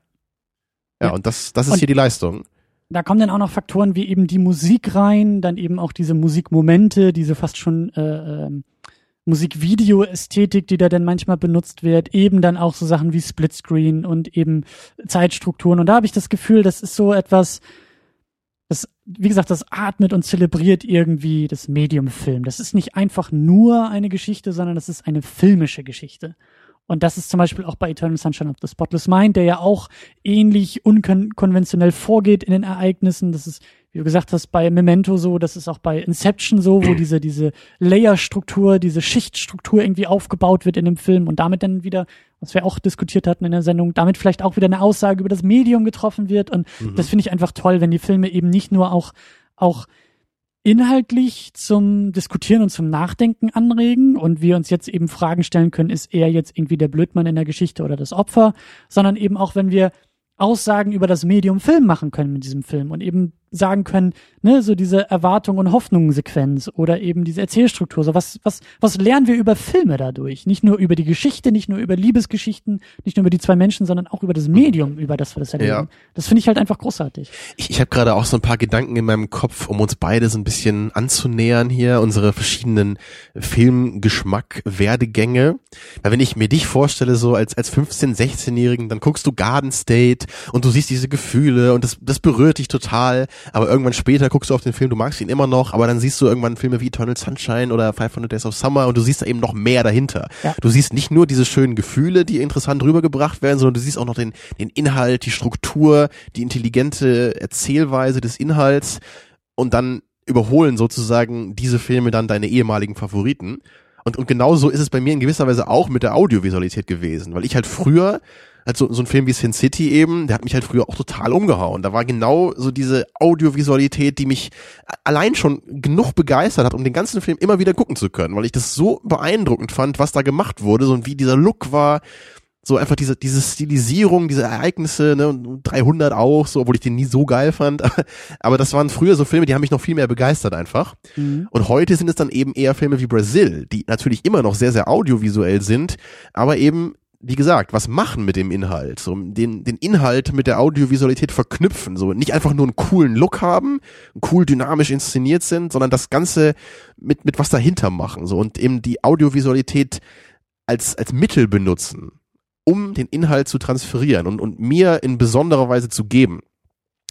Ja, und das, das ist und hier die Leistung da kommen dann auch noch Faktoren wie eben die Musik rein, dann eben auch diese Musikmomente, diese fast schon äh, äh, Musikvideo-Ästhetik, die da dann manchmal benutzt wird, eben dann auch so Sachen wie Splitscreen und eben Zeitstrukturen. Und da habe ich das Gefühl, das ist so etwas, das, wie gesagt, das atmet und zelebriert irgendwie das Medium-Film. Das ist nicht einfach nur eine Geschichte, sondern das ist eine filmische Geschichte. Und das ist zum Beispiel auch bei Eternal Sunshine of the Spotless Mind, der ja auch ähnlich unkonventionell vorgeht in den Ereignissen. Das ist, wie du gesagt hast, bei Memento so, das ist auch bei Inception so, wo diese, diese Layer-Struktur, diese Schichtstruktur irgendwie aufgebaut wird in dem Film und damit dann wieder, was wir auch diskutiert hatten in der Sendung, damit vielleicht auch wieder eine Aussage über das Medium getroffen wird. Und mhm. das finde ich einfach toll, wenn die Filme eben nicht nur auch, auch inhaltlich zum Diskutieren und zum Nachdenken anregen. Und wir uns jetzt eben Fragen stellen können, ist er jetzt irgendwie der Blödmann in der Geschichte oder das Opfer, sondern eben auch, wenn wir Aussagen über das Medium Film machen können mit diesem Film und eben sagen können, ne, so diese Erwartung und Hoffnungssequenz oder eben diese Erzählstruktur. So was, was, was lernen wir über Filme dadurch? Nicht nur über die Geschichte, nicht nur über Liebesgeschichten, nicht nur über die zwei Menschen, sondern auch über das Medium, über das wir das erleben. Ja. Das finde ich halt einfach großartig. Ich, ich habe gerade auch so ein paar Gedanken in meinem Kopf, um uns beide so ein bisschen anzunähern hier, unsere verschiedenen Filmgeschmack, Werdegänge. Weil wenn ich mir dich vorstelle, so als, als 15-, 16-Jährigen, dann guckst du Garden State und du siehst diese Gefühle und das, das berührt dich total aber irgendwann später guckst du auf den Film, du magst ihn immer noch, aber dann siehst du irgendwann Filme wie Eternal Sunshine oder 500 Days of Summer und du siehst da eben noch mehr dahinter. Ja. Du siehst nicht nur diese schönen Gefühle, die interessant rübergebracht werden, sondern du siehst auch noch den, den Inhalt, die Struktur, die intelligente Erzählweise des Inhalts und dann überholen sozusagen diese Filme dann deine ehemaligen Favoriten. Und, und genauso ist es bei mir in gewisser Weise auch mit der Audiovisualität gewesen, weil ich halt früher, halt so, so ein Film wie Sin City eben, der hat mich halt früher auch total umgehauen. Da war genau so diese Audiovisualität, die mich allein schon genug begeistert hat, um den ganzen Film immer wieder gucken zu können, weil ich das so beeindruckend fand, was da gemacht wurde, so und wie dieser Look war, so einfach diese, diese Stilisierung, diese Ereignisse, ne, und 300 auch, so, obwohl ich den nie so geil fand. Aber das waren früher so Filme, die haben mich noch viel mehr begeistert einfach. Mhm. Und heute sind es dann eben eher Filme wie Brazil, die natürlich immer noch sehr, sehr audiovisuell sind, aber eben, wie gesagt, was machen mit dem Inhalt, so den, den Inhalt mit der Audiovisualität verknüpfen, so nicht einfach nur einen coolen Look haben, cool dynamisch inszeniert sind, sondern das Ganze mit, mit was dahinter machen, so und eben die Audiovisualität als, als Mittel benutzen um den Inhalt zu transferieren und, und mir in besonderer Weise zu geben.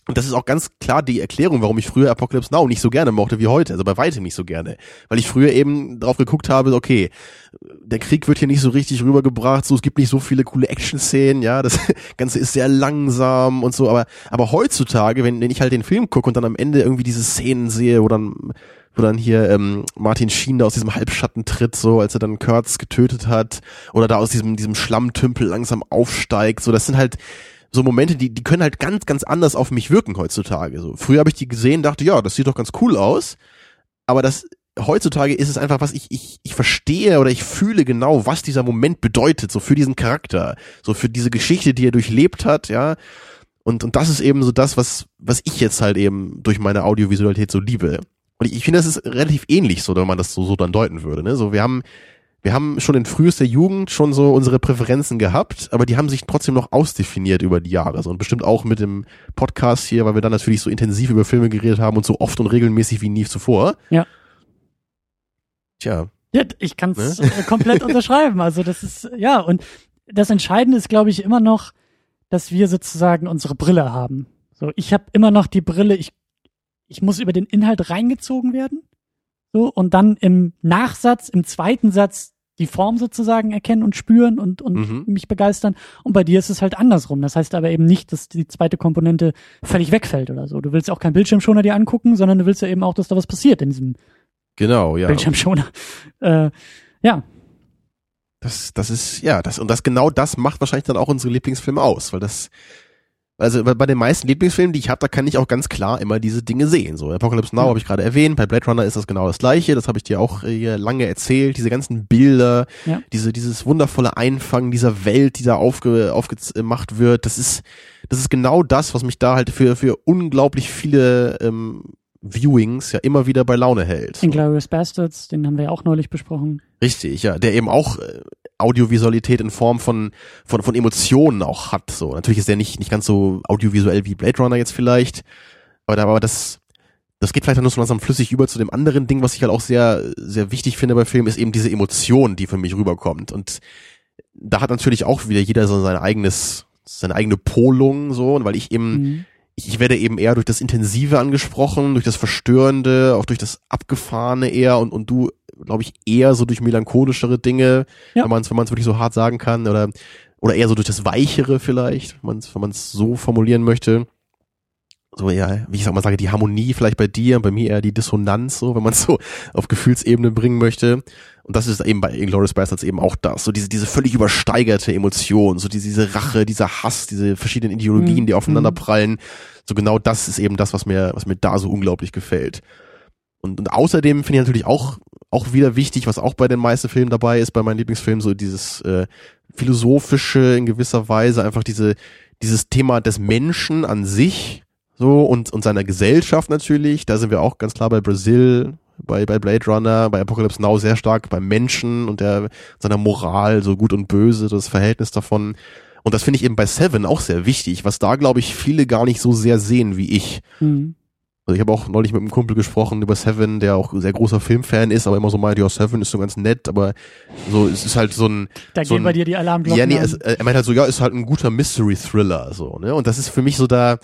Und das ist auch ganz klar die Erklärung, warum ich früher Apocalypse Now nicht so gerne mochte wie heute, also bei weitem nicht so gerne. Weil ich früher eben drauf geguckt habe, okay, der Krieg wird hier nicht so richtig rübergebracht, so es gibt nicht so viele coole Action-Szenen, ja, das Ganze ist sehr langsam und so, aber, aber heutzutage, wenn, wenn ich halt den Film gucke und dann am Ende irgendwie diese Szenen sehe, wo dann wo dann hier ähm, Martin Sheen da aus diesem Halbschatten tritt, so als er dann Kurtz getötet hat, oder da aus diesem diesem Schlammtümpel langsam aufsteigt, so das sind halt so Momente, die die können halt ganz ganz anders auf mich wirken heutzutage. So früher habe ich die gesehen, dachte ja, das sieht doch ganz cool aus, aber das heutzutage ist es einfach was ich ich ich verstehe oder ich fühle genau, was dieser Moment bedeutet, so für diesen Charakter, so für diese Geschichte, die er durchlebt hat, ja. Und, und das ist eben so das, was, was ich jetzt halt eben durch meine Audiovisualität so liebe. Und ich, ich finde, das ist relativ ähnlich so, wenn man das so, so dann deuten würde. Ne? So, wir haben, wir haben schon in frühester Jugend schon so unsere Präferenzen gehabt, aber die haben sich trotzdem noch ausdefiniert über die Jahre. So, und bestimmt auch mit dem Podcast hier, weil wir dann natürlich so intensiv über Filme geredet haben und so oft und regelmäßig wie nie zuvor. Ja. Tja. Ja, ich kann es ne? komplett unterschreiben. Also das ist, ja, und das Entscheidende ist, glaube ich, immer noch, dass wir sozusagen unsere Brille haben. So, ich habe immer noch die Brille, ich ich muss über den Inhalt reingezogen werden. So, und dann im Nachsatz, im zweiten Satz die Form sozusagen erkennen und spüren und, und mhm. mich begeistern. Und bei dir ist es halt andersrum. Das heißt aber eben nicht, dass die zweite Komponente völlig wegfällt oder so. Du willst auch keinen Bildschirmschoner dir angucken, sondern du willst ja eben auch, dass da was passiert in diesem genau, ja. Bildschirmschoner. Äh, ja. Das, das ist, ja, das, und das genau das macht wahrscheinlich dann auch unsere Lieblingsfilme aus, weil das, also bei den meisten Lieblingsfilmen, die ich habe, da kann ich auch ganz klar immer diese Dinge sehen. So Apocalypse Now ja. habe ich gerade erwähnt, bei Blade Runner ist das genau das gleiche. Das habe ich dir auch äh, lange erzählt. Diese ganzen Bilder, ja. diese dieses wundervolle Einfangen dieser Welt, die da aufge, aufgemacht wird. Das ist das ist genau das, was mich da halt für für unglaublich viele ähm, Viewings ja immer wieder bei Laune hält. Inglourious Bastards, den haben wir ja auch neulich besprochen. Richtig, ja, der eben auch äh, Audiovisualität in Form von, von, von Emotionen auch hat. So, natürlich ist der nicht, nicht ganz so audiovisuell wie Blade Runner jetzt vielleicht, aber, aber das, das geht vielleicht dann nur so langsam flüssig über zu dem anderen Ding, was ich halt auch sehr, sehr wichtig finde bei Filmen, ist eben diese Emotion, die für mich rüberkommt. Und da hat natürlich auch wieder jeder so sein eigenes, seine eigene Polung, so, und weil ich eben, mhm. ich, ich werde eben eher durch das Intensive angesprochen, durch das Verstörende, auch durch das Abgefahrene eher und, und du glaube ich, eher so durch melancholischere Dinge, ja. wenn man es wenn man's wirklich so hart sagen kann, oder, oder eher so durch das Weichere vielleicht, wenn man es wenn man's so formulieren möchte. So, ja, wie ich sag mal sage, die Harmonie vielleicht bei dir, bei mir eher die Dissonanz, so, wenn man es so auf Gefühlsebene bringen möchte. Und das ist eben bei Inglourious Bastards eben auch das, so diese, diese völlig übersteigerte Emotion, so diese, diese Rache, dieser Hass, diese verschiedenen Ideologien, mhm. die aufeinander prallen. So genau das ist eben das, was mir, was mir da so unglaublich gefällt. Und, und außerdem finde ich natürlich auch auch wieder wichtig, was auch bei den meisten Filmen dabei ist, bei meinen Lieblingsfilmen, so dieses äh, philosophische in gewisser Weise, einfach diese dieses Thema des Menschen an sich, so und und seiner Gesellschaft natürlich. Da sind wir auch ganz klar bei Brasil, bei bei Blade Runner, bei Apocalypse Now sehr stark beim Menschen und der seiner Moral, so gut und böse, das Verhältnis davon. Und das finde ich eben bei Seven auch sehr wichtig, was da glaube ich viele gar nicht so sehr sehen wie ich. Mhm. Also ich habe auch neulich mit einem Kumpel gesprochen über Seven, der auch sehr großer Filmfan ist, aber immer so meint, ja, Seven ist so ganz nett, aber so, es ist halt so ein... Da so gehen bei dir die Alarmglocken Ja, nee, es, er meint halt so, ja, ist halt ein guter Mystery-Thriller, so, ne? Und das ist für mich so da,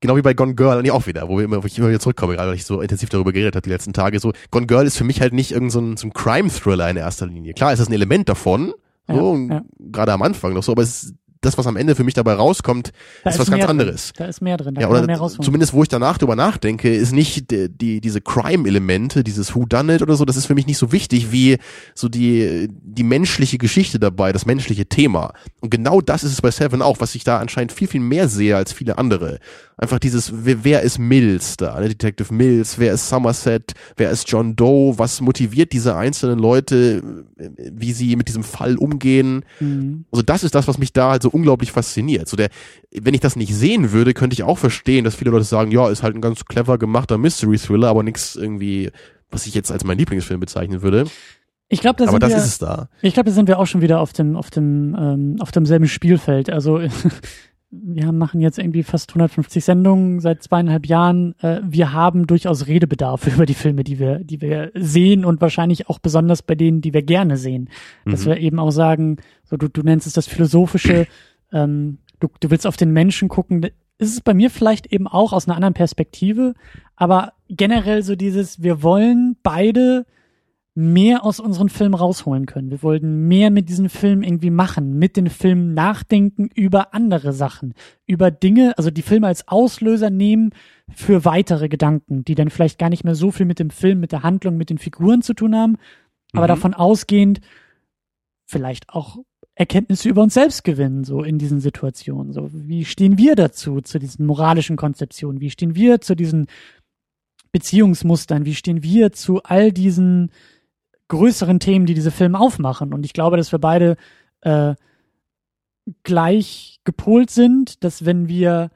genau wie bei Gone Girl eigentlich auch wieder, wo, wir immer, wo ich immer wieder zurückkomme, gerade weil ich so intensiv darüber geredet habe die letzten Tage. So, Gone Girl ist für mich halt nicht irgendein so ein, so ein Crime-Thriller in erster Linie. Klar ist das ein Element davon, so, Ja, ja. gerade am Anfang noch so, aber es ist das, was am Ende für mich dabei rauskommt, Da ist was mehr ganz drin. anderes. Da ist mehr drin, da Ja, oder mehr rausholen. zumindest wo ich danach drüber nachdenke, ist nicht die, die diese Crime-Elemente, dieses Who Done It oder so, das ist für mich nicht so wichtig wie so die die menschliche Geschichte dabei, das menschliche Thema. Und genau das ist es bei Seven auch, was ich da anscheinend viel viel mehr sehe als viele andere. Einfach dieses wer, wer ist Mills da, ne? Detective Mills, wer ist Somerset, wer ist John Doe, was motiviert diese einzelnen Leute, äh, wie sie mit diesem Fall umgehen. Mhm. Also das ist das, was mich da halt so unglaublich fasziniert. So der, wenn ich das nicht sehen würde, könnte ich auch verstehen, dass viele Leute sagen, ja, ist halt ein ganz clever gemachter Mystery Thriller, aber nichts irgendwie, was ich jetzt als mein Lieblingsfilm bezeichnen würde. Ich glaube, da aber sind das wir, ist es da. ich glaube, da sind wir auch schon wieder auf dem, auf dem, ähm, auf demselben Spielfeld. Also wir machen jetzt irgendwie fast 150 Sendungen seit zweieinhalb Jahren. Äh, wir haben durchaus Redebedarf über die Filme, die wir, die wir sehen und wahrscheinlich auch besonders bei denen, die wir gerne sehen. Dass Mhm. wir eben auch sagen, so du, du nennst es das Philosophische, ähm, du, du willst auf den Menschen gucken. Ist es bei mir vielleicht eben auch aus einer anderen Perspektive, aber generell so dieses, wir wollen beide mehr aus unseren Filmen rausholen können. Wir wollten mehr mit diesen Filmen irgendwie machen, mit den Filmen nachdenken über andere Sachen, über Dinge, also die Filme als Auslöser nehmen für weitere Gedanken, die dann vielleicht gar nicht mehr so viel mit dem Film, mit der Handlung, mit den Figuren zu tun haben, aber Mhm. davon ausgehend vielleicht auch Erkenntnisse über uns selbst gewinnen, so in diesen Situationen. So, wie stehen wir dazu, zu diesen moralischen Konzeptionen? Wie stehen wir zu diesen Beziehungsmustern? Wie stehen wir zu all diesen größeren Themen, die diese Filme aufmachen? Und ich glaube, dass wir beide äh, gleich gepolt sind, dass wenn wir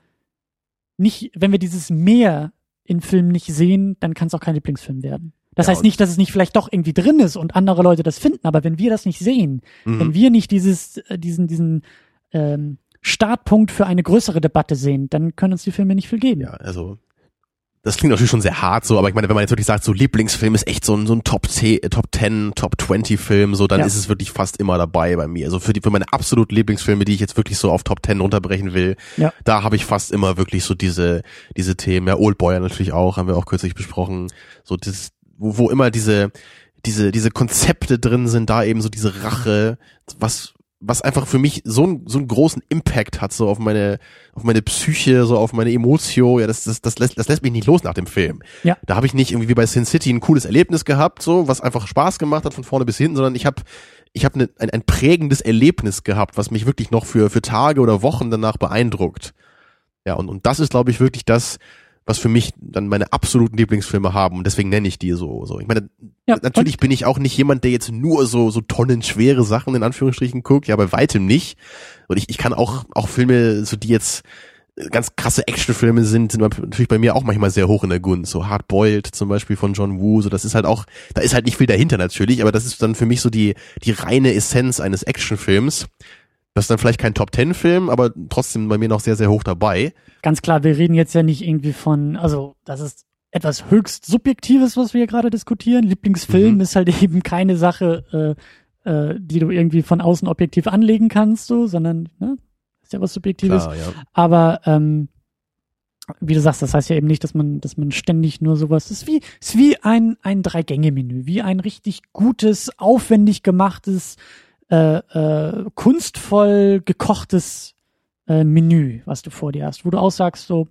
nicht, wenn wir dieses Mehr in Filmen nicht sehen, dann kann es auch kein Lieblingsfilm werden. Das Ja, heißt nicht, dass es nicht vielleicht doch irgendwie drin ist und andere Leute das finden, aber wenn wir das nicht sehen, wenn Mhm. wir nicht dieses, äh, diesen, diesen ähm, Startpunkt für eine größere Debatte sehen, dann können uns die Filme nicht viel geben. Ja, also das klingt natürlich schon sehr hart so, aber ich meine, wenn man jetzt wirklich sagt, so Lieblingsfilm ist echt so ein, so ein Top 10, Top 10, Top 20 Film, so, dann Ja. ist es wirklich fast immer dabei bei mir. Also für die, für meine absoluten Lieblingsfilme, die ich jetzt wirklich so auf Top 10 runterbrechen will, Ja. da habe ich fast immer wirklich so diese, diese Themen. Ja, Oldboy natürlich auch, haben wir auch kürzlich besprochen. So dieses, wo, wo immer diese, diese, diese Konzepte drin sind, da eben so diese Rache, was, was einfach für mich so, ein, so einen großen Impact hat, so auf meine, auf meine Psyche, so auf meine Emotio, ja, das, das, das lässt, das lässt mich nicht los nach dem Film. Ja. Da habe ich nicht irgendwie wie bei Sin City ein cooles Erlebnis gehabt, so, was einfach Spaß gemacht hat von vorne bis hinten, sondern ich habe ich habe ne, ein, ein prägendes Erlebnis gehabt, was mich wirklich noch für, für Tage oder Wochen danach beeindruckt. Ja, und, und das ist, glaube ich, wirklich das, was für mich dann meine absoluten Lieblingsfilme haben und deswegen nenne ich die so. so. Ich meine, Ja, natürlich bin ich auch nicht jemand, der jetzt nur so so tonnenschwere Sachen in Anführungsstrichen guckt, ja, bei weitem nicht. Und ich, ich kann auch auch Filme, so die jetzt ganz krasse Actionfilme sind, sind natürlich bei mir auch manchmal sehr hoch in der Gunst. So Hard Boiled zum Beispiel von John Woo, so das ist halt auch, da ist halt nicht viel dahinter natürlich, aber das ist dann für mich so die die reine Essenz eines Actionfilms. Das ist dann vielleicht kein Top Ten Film, aber trotzdem bei mir noch sehr sehr hoch dabei. Ganz klar, wir reden jetzt ja nicht irgendwie von, also das ist etwas höchst Subjektives, was wir hier gerade diskutieren. Lieblingsfilm Mhm. ist halt eben keine Sache, äh, äh, die du irgendwie von außen objektiv anlegen kannst, so, sondern ne, ist ja was Subjektives. Klar, ja. Aber ähm, wie du sagst, das heißt ja eben nicht, dass man, dass man ständig nur sowas. Es ist wie, ist wie ein ein Drei-Gänge-Menü, wie ein richtig gutes, aufwendig gemachtes, äh, äh, kunstvoll gekochtes äh, Menü, was du vor dir hast, wo du aussagst, so,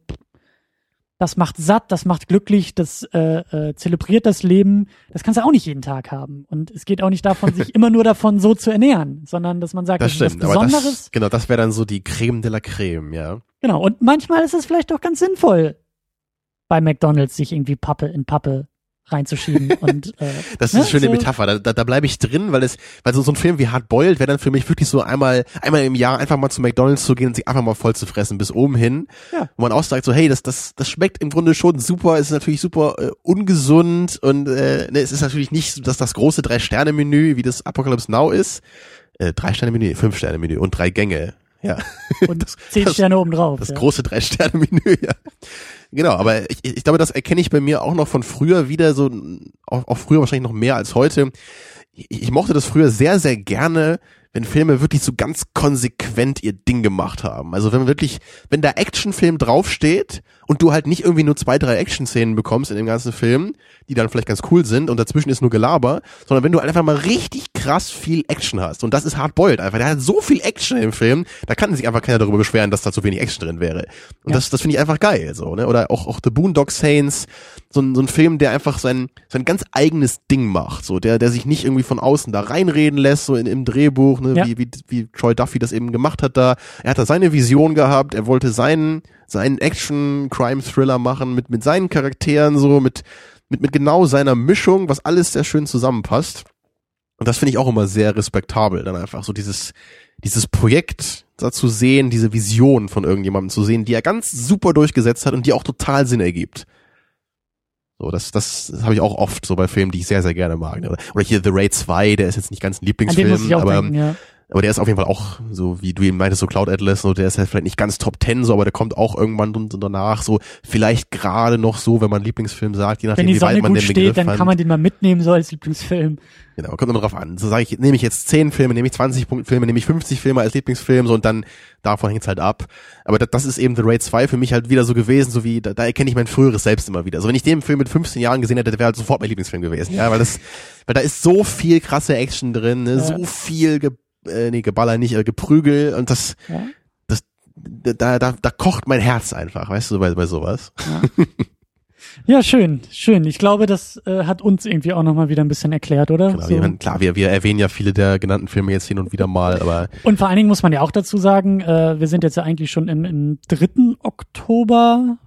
das macht satt, das macht glücklich, das äh, äh, zelebriert das Leben. Das kannst du auch nicht jeden Tag haben. Und es geht auch nicht davon, sich immer nur davon so zu ernähren, sondern dass man sagt, Das das, ist was stimmt, aber Besonderes. das, genau, das wäre dann so die Creme de la Creme, ja. Genau, und manchmal ist es vielleicht auch ganz sinnvoll, bei McDonalds sich irgendwie Pappe in Pappe reinzuschieben und äh, Das ist ne, eine schöne so, Metapher. Da, da, da bleibe ich drin, weil es, weil so, so ein Film wie Hard Boiled wäre dann für mich wirklich so einmal, einmal im Jahr einfach mal zu McDonalds zu gehen und sich einfach mal voll zu fressen bis oben hin. Ja. Wo man auch sagt so, hey, das, das, das schmeckt im Grunde schon super, es ist natürlich super äh, ungesund und äh, ne, es ist natürlich nicht so, dass das große Drei-Sterne-Menü, wie das Apocalypse Now ist. Äh, Drei-Sterne-Menü, Fünf-Sterne-Menü und drei Gänge. Ja. und das- zehn das- Sterne obendrauf. Das ja. große Drei-Sterne-Menü, ja. Genau, aber ich, ich glaube, das erkenne ich bei mir auch noch von früher wieder so, auch, auch früher wahrscheinlich noch mehr als heute. Ich, ich mochte das früher sehr, sehr gerne, wenn Filme wirklich so ganz konsequent ihr Ding gemacht haben. Also wenn wirklich, wenn da Actionfilm draufsteht und du halt nicht irgendwie nur zwei, drei Action-Szenen bekommst in dem ganzen Film, die dann vielleicht ganz cool sind und dazwischen ist nur Gelaber, sondern wenn du einfach mal richtig krass viel Action hast und das ist hardboiled einfach, der hat so viel Action im Film, da kann sich einfach keiner darüber beschweren, dass da zu wenig Action drin wäre. Und ja. das, das finde ich einfach geil, so, ne? Oder auch, auch The Boondock Saints, so ein, so ein Film, der einfach sein, sein ganz eigenes Ding macht, so, der, der sich nicht irgendwie von außen da reinreden lässt, so in, im Drehbuch, ne, ja. wie, wie, wie Troy Duffy das eben gemacht hat da. Er hat da seine Vision gehabt, er wollte seinen, seinen Action-Crime-Thriller machen mit, mit seinen Charakteren, so, mit, mit, mit genau seiner Mischung, was alles sehr schön zusammenpasst. Und das finde ich auch immer sehr respektabel, dann einfach so dieses, dieses Projekt da zu sehen, diese Vision von irgendjemandem zu sehen, die er ganz super durchgesetzt hat und die auch total Sinn ergibt. So, das, das habe ich auch oft so bei Filmen, die ich sehr, sehr gerne mag. Oder, oder hier The Raid 2, der ist jetzt nicht ganz ein Lieblingsfilm, aber denken, ja. Aber der ist auf jeden Fall auch, so wie du eben meintest, so Cloud Atlas, so der ist halt vielleicht nicht ganz Top Ten, so, aber der kommt auch irgendwann danach, so vielleicht gerade noch so, wenn man Lieblingsfilm sagt, je nachdem, wie weit man den steht, Begriff dann kann man den mal mitnehmen, so als Lieblingsfilm. Genau, kommt immer drauf an. So sage ich, nehme ich jetzt 10 Filme, nehme ich 20 Filme, nehme ich 50 Filme als Lieblingsfilm, so und dann davon hängt's halt ab. Aber das, das ist eben The Raid 2 für mich halt wieder so gewesen, so wie, da, da erkenne ich mein früheres Selbst immer wieder. So wenn ich den Film mit 15 Jahren gesehen hätte, der wäre halt sofort mein Lieblingsfilm gewesen. Ja, weil das, weil da ist so viel krasse Action drin, ne? So viel Ge äh, nee, Geballer nicht, äh, Geprügel und das, ja. das, da, da, da kocht mein Herz einfach, weißt du, bei, bei sowas. Ja. Ja, schön, schön. Ich glaube, das äh, hat uns irgendwie auch nochmal wieder ein bisschen erklärt, oder? Genau, so. meine, klar, wir, wir erwähnen ja viele der genannten Filme jetzt hin und wieder mal, aber. Und vor allen Dingen muss man ja auch dazu sagen, äh, wir sind jetzt ja eigentlich schon im, im dritten Oktober,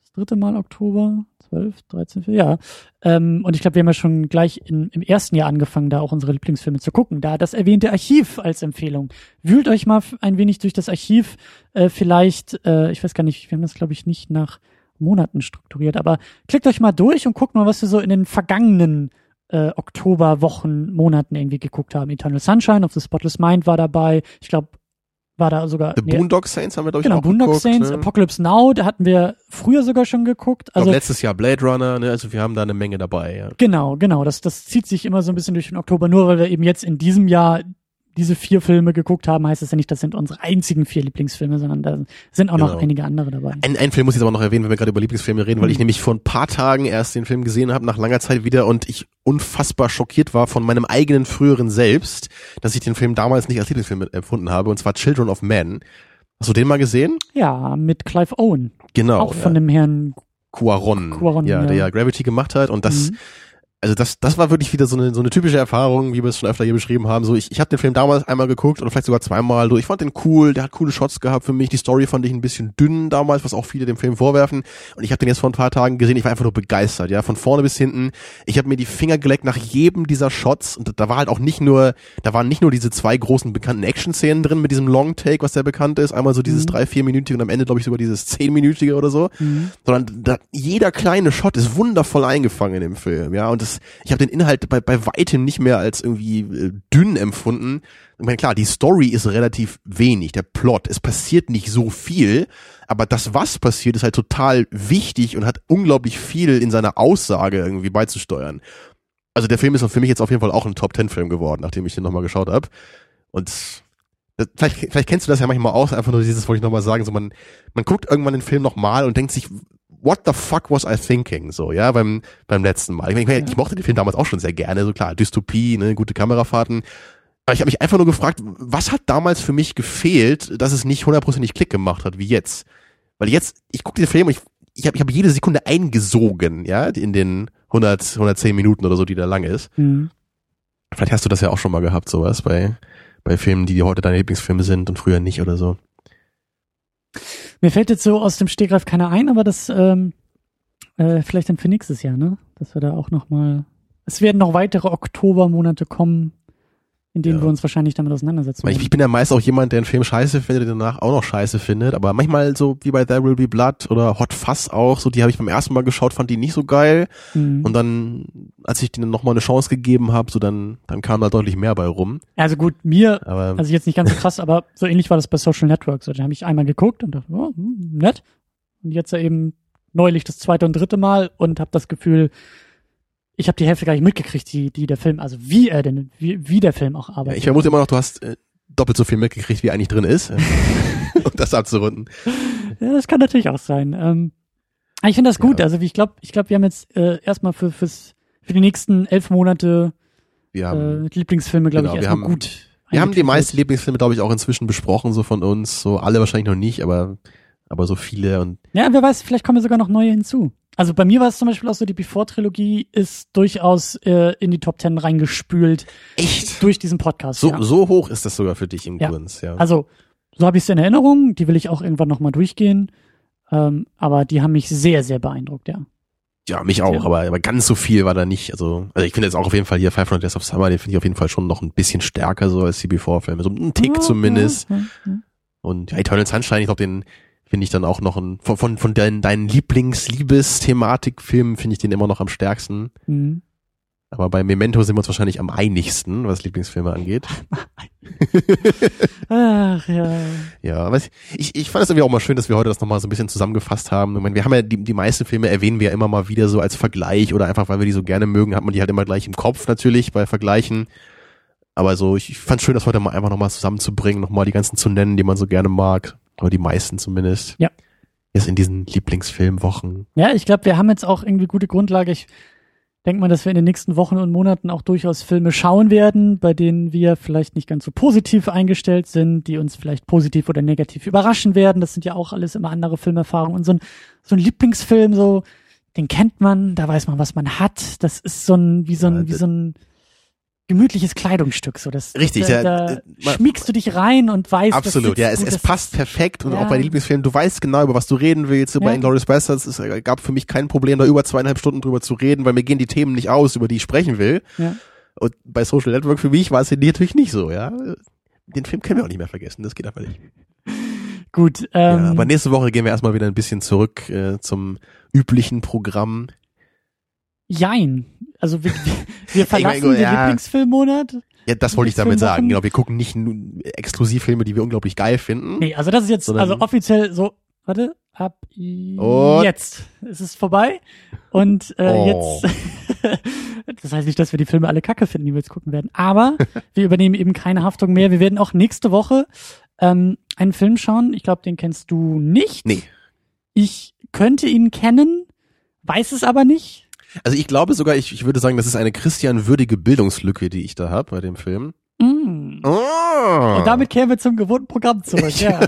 das dritte Mal Oktober, 12, 13, ja. Ähm, und ich glaube, wir haben ja schon gleich in, im ersten Jahr angefangen, da auch unsere Lieblingsfilme zu gucken. Da das erwähnte Archiv als Empfehlung. Wühlt euch mal ein wenig durch das Archiv. Äh, vielleicht, äh, ich weiß gar nicht, wir haben das glaube ich nicht nach Monaten strukturiert, aber klickt euch mal durch und guckt mal, was wir so in den vergangenen äh, Oktober, Wochen, Monaten irgendwie geguckt haben. Eternal Sunshine of the Spotless Mind war dabei. Ich glaube, war da sogar. The nee, Boondock Saints haben wir glaube ich genau, auch Boondock geguckt, Saints, ne? Apocalypse Now, da hatten wir früher sogar schon geguckt. Also letztes Jahr Blade Runner, ne? Also wir haben da eine Menge dabei. Ja. Genau, genau. Das das zieht sich immer so ein bisschen durch den Oktober, nur weil wir eben jetzt in diesem Jahr diese vier Filme geguckt haben, heißt es ja nicht, das sind unsere einzigen vier Lieblingsfilme, sondern da sind auch genau. noch einige andere dabei. Ein, ein Film muss ich jetzt aber noch erwähnen, wenn wir gerade über Lieblingsfilme reden, mhm. weil ich nämlich vor ein paar Tagen erst den Film gesehen habe, nach langer Zeit wieder und ich unfassbar schockiert war von meinem eigenen früheren Selbst, dass ich den Film damals nicht als Lieblingsfilm empfunden habe, und zwar Children of Men. Hast du den mal gesehen? Ja, mit Clive Owen. Genau. Auch von ja. dem Herrn Cuaron, Cuaron ja, ja, der ja Gravity gemacht hat und das mhm also das, das war wirklich wieder so eine, so eine typische Erfahrung, wie wir es schon öfter hier beschrieben haben. So, ich, ich habe den Film damals einmal geguckt oder vielleicht sogar zweimal. So, ich fand den cool, der hat coole Shots gehabt für mich. Die Story fand ich ein bisschen dünn damals, was auch viele dem Film vorwerfen. Und ich habe den jetzt vor ein paar Tagen gesehen. Ich war einfach nur begeistert, ja, von vorne bis hinten. Ich habe mir die Finger geleckt nach jedem dieser Shots und da war halt auch nicht nur, da waren nicht nur diese zwei großen bekannten Action-Szenen drin mit diesem Long Take, was der bekannt ist. Einmal so dieses mhm. drei, vierminütige und am Ende glaube ich sogar dieses zehnminütige oder so. Mhm. Sondern da, jeder kleine Shot ist wundervoll eingefangen in dem Film, ja. Und das, ich habe den Inhalt bei, bei weitem nicht mehr als irgendwie äh, dünn empfunden. Ich meine, klar, die Story ist relativ wenig, der Plot, es passiert nicht so viel, aber das, was passiert, ist halt total wichtig und hat unglaublich viel in seiner Aussage irgendwie beizusteuern. Also der Film ist für mich jetzt auf jeden Fall auch ein Top-Ten-Film geworden, nachdem ich den nochmal geschaut habe. Und das, vielleicht, vielleicht kennst du das ja manchmal auch, einfach nur dieses, wollte ich nochmal sagen, so man, man guckt irgendwann den Film nochmal und denkt sich, what the fuck was I thinking? So, ja, beim, beim letzten Mal. Ich, meine, ich, ich mochte den Film damals auch schon sehr gerne, so klar, Dystopie, ne, gute Kamerafahrten. Aber ich habe mich einfach nur gefragt, was hat damals für mich gefehlt, dass es nicht hundertprozentig Klick gemacht hat, wie jetzt? Weil jetzt, ich gucke den Film und ich, ich habe ich hab jede Sekunde eingesogen, ja, in den 100, 110 Minuten oder so, die da lang ist. Mhm. Vielleicht hast du das ja auch schon mal gehabt, sowas, bei, bei Filmen, die heute deine Lieblingsfilme sind und früher nicht oder so. Mir fällt jetzt so aus dem Stegreif keiner ein, aber das ähm, äh, vielleicht dann für nächstes Jahr, ne? Dass wir da auch noch mal. Es werden noch weitere Oktobermonate kommen, in denen ja. wir uns wahrscheinlich damit auseinandersetzen. Ich, ich, bin ja meist auch jemand, der einen Film scheiße findet, der danach auch noch scheiße findet. Aber manchmal so wie bei There Will Be Blood oder Hot Fuzz auch, so die habe ich beim ersten Mal geschaut, fand die nicht so geil. Mhm. Und dann, als ich denen nochmal eine Chance gegeben habe, so dann, dann kam da deutlich mehr bei rum. Also gut, mir, aber, also jetzt nicht ganz so krass, aber so ähnlich war das bei Social Network. So, den habe ich einmal geguckt und dachte, oh, hm, nett. Und jetzt ja eben neulich das zweite und dritte Mal und habe das Gefühl, ich habe die Hälfte gar nicht mitgekriegt, die, die der Film, also wie er denn, wie, wie der Film auch Ja, arbeitet. ich vermute immer noch, du hast äh, doppelt so viel mitgekriegt, wie eigentlich drin ist. um das abzurunden. Ja, das kann natürlich auch sein. Ähm, ich finde das gut. Ja. Also wie ich glaube, ich glaube, wir haben jetzt äh, erstmal für fürs für die nächsten elf Monate Wir haben, äh, Lieblingsfilme, glaube genau, ich, erstmal gut. wir haben die meisten Lieblingsfilme, glaube ich, auch inzwischen besprochen, so von uns. So alle wahrscheinlich noch nicht, aber, aber so viele und Ja, wer weiß, vielleicht kommen ja sogar noch neue hinzu. Also bei mir war es zum Beispiel auch so, die Before-Trilogie ist durchaus äh, in die Top Ten reingespült echt. durch diesen Podcast. So, ja. so hoch ist das sogar für dich im Ja. Kunst, ja. Also, so habe ich es in Erinnerung. Die will ich auch irgendwann nochmal durchgehen. Ähm, aber die haben mich sehr, sehr beeindruckt, ja. Ja, mich auch, Ja. aber, aber ganz so viel war da nicht. Also, also ich finde jetzt auch auf jeden Fall hier Five Hundred Days of Summer, den finde ich auf jeden Fall schon noch ein bisschen stärker so als die Before-Filme. So ein Tick zumindest. Und ja, Eternal Sunshine, ich glaube, den finde ich dann auch noch ein, von, von, von deinen, deinen Lieblings-Liebes-Thematik-Filmen finde ich den immer noch am stärksten. Mhm. Aber bei Memento sind wir uns wahrscheinlich am einigsten, was Lieblingsfilme angeht. Ach ja. Ja, aber ich, ich, fand es irgendwie auch mal schön, dass wir heute das nochmal so ein bisschen zusammengefasst haben. Ich meine, wir haben ja die, die meisten Filme erwähnen wir ja immer mal wieder so als Vergleich oder einfach, weil wir die so gerne mögen, hat man die halt immer gleich im Kopf natürlich bei Vergleichen. Aber so, ich, ich fand schön, das heute mal einfach nochmal zusammenzubringen, nochmal die ganzen zu nennen, die man so gerne mag. Oder die meisten zumindest. Ja. Jetzt in diesen Lieblingsfilmwochen. Ja, ich glaube, wir haben jetzt auch irgendwie gute Grundlage. Ich denke mal, dass wir in den nächsten Wochen und Monaten auch durchaus Filme schauen werden, bei denen wir vielleicht nicht ganz so positiv eingestellt sind, die uns vielleicht positiv oder negativ überraschen werden. Das sind ja auch alles immer andere Filmerfahrungen. Und so ein, so ein Lieblingsfilm, so, den kennt man, da weiß man, was man hat. Das ist so ein, wie so Ja, ein, wie das- so ein gemütliches Kleidungsstück. So, das, Richtig, da, da äh, schmiegst du dich rein und weißt, Absolut, ja, es, es passt perfekt und Ja. auch bei den Lieblingsfilmen, du weißt genau, über was du reden willst. So Bei Ja. Inglourious Basterds, es gab für mich kein Problem, da über zweieinhalb Stunden drüber zu reden, weil mir gehen die Themen nicht aus, über die ich sprechen will. Ja. Und bei Social Network für mich war es natürlich nicht so, ja. Den Film können wir auch nicht mehr vergessen, das geht einfach nicht. Gut, ähm, ja, aber nächste Woche gehen wir erstmal wieder ein bisschen zurück äh, zum üblichen Programm. Jein. Also wir, wir, verlassen meine, den ja. Lieblingsfilmmonat. Ja, das wollte ich damit sagen. Genau, wir gucken nicht nur Exklusivfilme, die wir unglaublich geil finden. Nee, also das ist jetzt, also offiziell so, warte, ab Und- jetzt ist es vorbei. Und äh, Oh. jetzt, das heißt nicht, dass wir die Filme alle kacke finden, die wir jetzt gucken werden, aber wir übernehmen eben keine Haftung mehr. Wir werden auch nächste Woche ähm, einen Film schauen. Ich glaube, den kennst du nicht. Nee. Ich könnte ihn kennen, weiß es aber nicht. Also ich glaube sogar, ich, ich würde sagen, das ist eine Christian würdige Bildungslücke, die ich da habe bei dem Film. Mm. Oh. Und damit kehren wir zum gewohnten Programm zurück. Ja.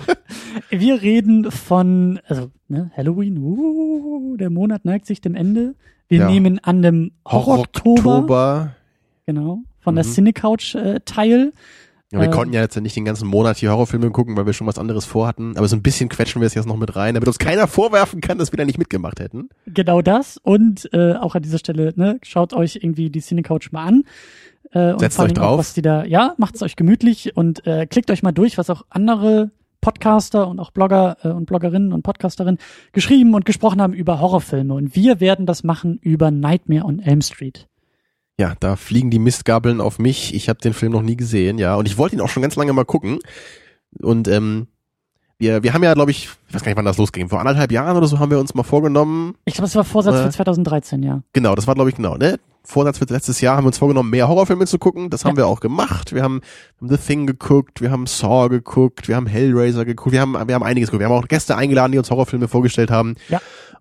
Wir reden von, also ne, Halloween, uh, der Monat neigt sich dem Ende. Wir Ja. nehmen an dem Horror-Oktober, Horror-Oktober. genau, von der Mhm. Cinecouch äh, teil. Ja, wir Ähm. konnten ja jetzt nicht den ganzen Monat hier Horrorfilme gucken, weil wir schon was anderes vorhatten. Aber so ein bisschen quetschen wir es jetzt noch mit rein, damit uns keiner vorwerfen kann, dass wir da nicht mitgemacht hätten. Genau das. Und äh, auch an dieser Stelle, ne, schaut euch irgendwie die Cinecouch mal an. Äh, und Setzt euch allem auch, drauf. was die da, ja, macht's euch gemütlich und äh, klickt euch mal durch, was auch andere Podcaster und auch Blogger äh, und Bloggerinnen und Podcasterinnen geschrieben und gesprochen haben über Horrorfilme. Und wir werden das machen über Nightmare on Elm Street. Ja, da fliegen die Mistgabeln auf mich. Ich habe den Film noch nie gesehen, ja. Und ich wollte ihn auch schon ganz lange mal gucken. Und ähm, wir, wir haben ja, glaube ich, ich weiß gar nicht, wann das losging. Vor anderthalb Jahren oder so haben wir uns mal vorgenommen. Ich glaube, das war Vorsatz Äh. für 2013, ja. Genau, das war, glaube ich, genau, ne? Vorsatz für letztes Jahr haben wir uns vorgenommen, mehr Horrorfilme zu gucken. Das haben Ja. wir auch gemacht. Wir haben, haben The Thing geguckt, wir haben Saw geguckt, wir haben Hellraiser geguckt, wir haben, wir haben einiges geguckt. Wir haben auch Gäste eingeladen, die uns Horrorfilme vorgestellt haben. Ja.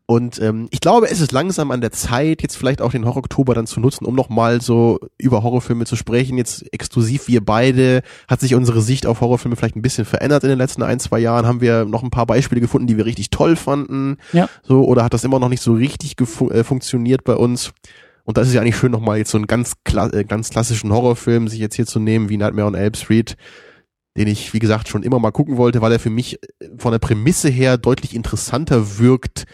Und ähm, ich glaube, es ist langsam an der Zeit, jetzt vielleicht auch den Horror-Oktober dann zu nutzen, um nochmal so über Horrorfilme zu sprechen. Jetzt exklusiv wir beide. Hat sich unsere Sicht auf Horrorfilme vielleicht ein bisschen verändert in den letzten ein, zwei Jahren? Haben wir noch ein paar Beispiele gefunden, die wir richtig toll fanden? Ja. So, oder hat das immer noch nicht so richtig äh, funktioniert bei uns? Und das ist ja eigentlich schön, nochmal jetzt so einen ganz, kla äh, ganz klassischen Horrorfilm sich jetzt hier zu nehmen, wie Nightmare on Elm Street, den ich, wie gesagt, schon immer mal gucken wollte, weil er für mich äh, von der Prämisse her deutlich interessanter wirkt,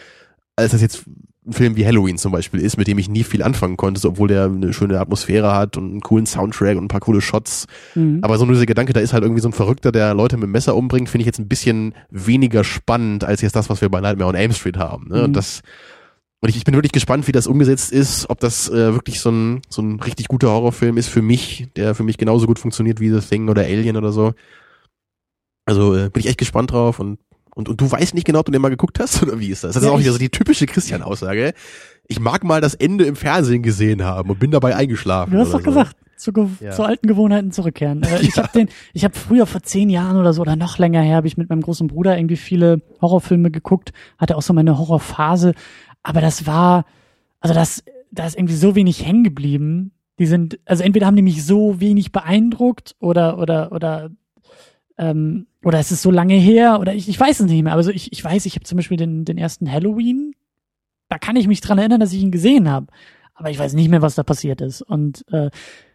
als das jetzt ein Film wie Halloween zum Beispiel ist, mit dem ich nie viel anfangen konnte, obwohl der eine schöne Atmosphäre hat und einen coolen Soundtrack und ein paar coole Shots. Mhm. Aber so nur dieser Gedanke, da ist halt irgendwie so ein Verrückter, der Leute mit dem Messer umbringt, finde ich jetzt ein bisschen weniger spannend als jetzt das, was wir bei Nightmare on Elm Street haben. Ne? Mhm. Und das und ich, ich bin wirklich gespannt, wie das umgesetzt ist, ob das äh, wirklich so ein, so ein richtig guter Horrorfilm ist für mich, der für mich genauso gut funktioniert wie The Thing oder Alien oder so. Also äh, bin ich echt gespannt drauf und Und, und du weißt nicht genau, ob du den mal geguckt hast oder wie ist das? Das ist Ja, auch wieder so die typische Christian-Aussage. Ich mag mal das Ende im Fernsehen gesehen haben und bin dabei eingeschlafen. Du hast doch so. gesagt, zu, Ja. zu alten Gewohnheiten zurückkehren. Äh, Ich habe den, ich habe früher vor zehn Jahren oder so oder noch länger her, habe ich mit meinem großen Bruder irgendwie viele Horrorfilme geguckt, hatte auch so meine Horrorphase. Aber das war, also das, da ist irgendwie so wenig hängen geblieben. Die sind, also entweder haben die mich so wenig beeindruckt oder oder oder ähm, oder es ist so lange her oder ich, ich weiß es nicht mehr. Also ich, ich weiß, ich habe zum Beispiel den, den ersten Halloween, da kann ich mich dran erinnern, dass ich ihn gesehen habe. Aber ich weiß nicht mehr, was da passiert ist. Und äh,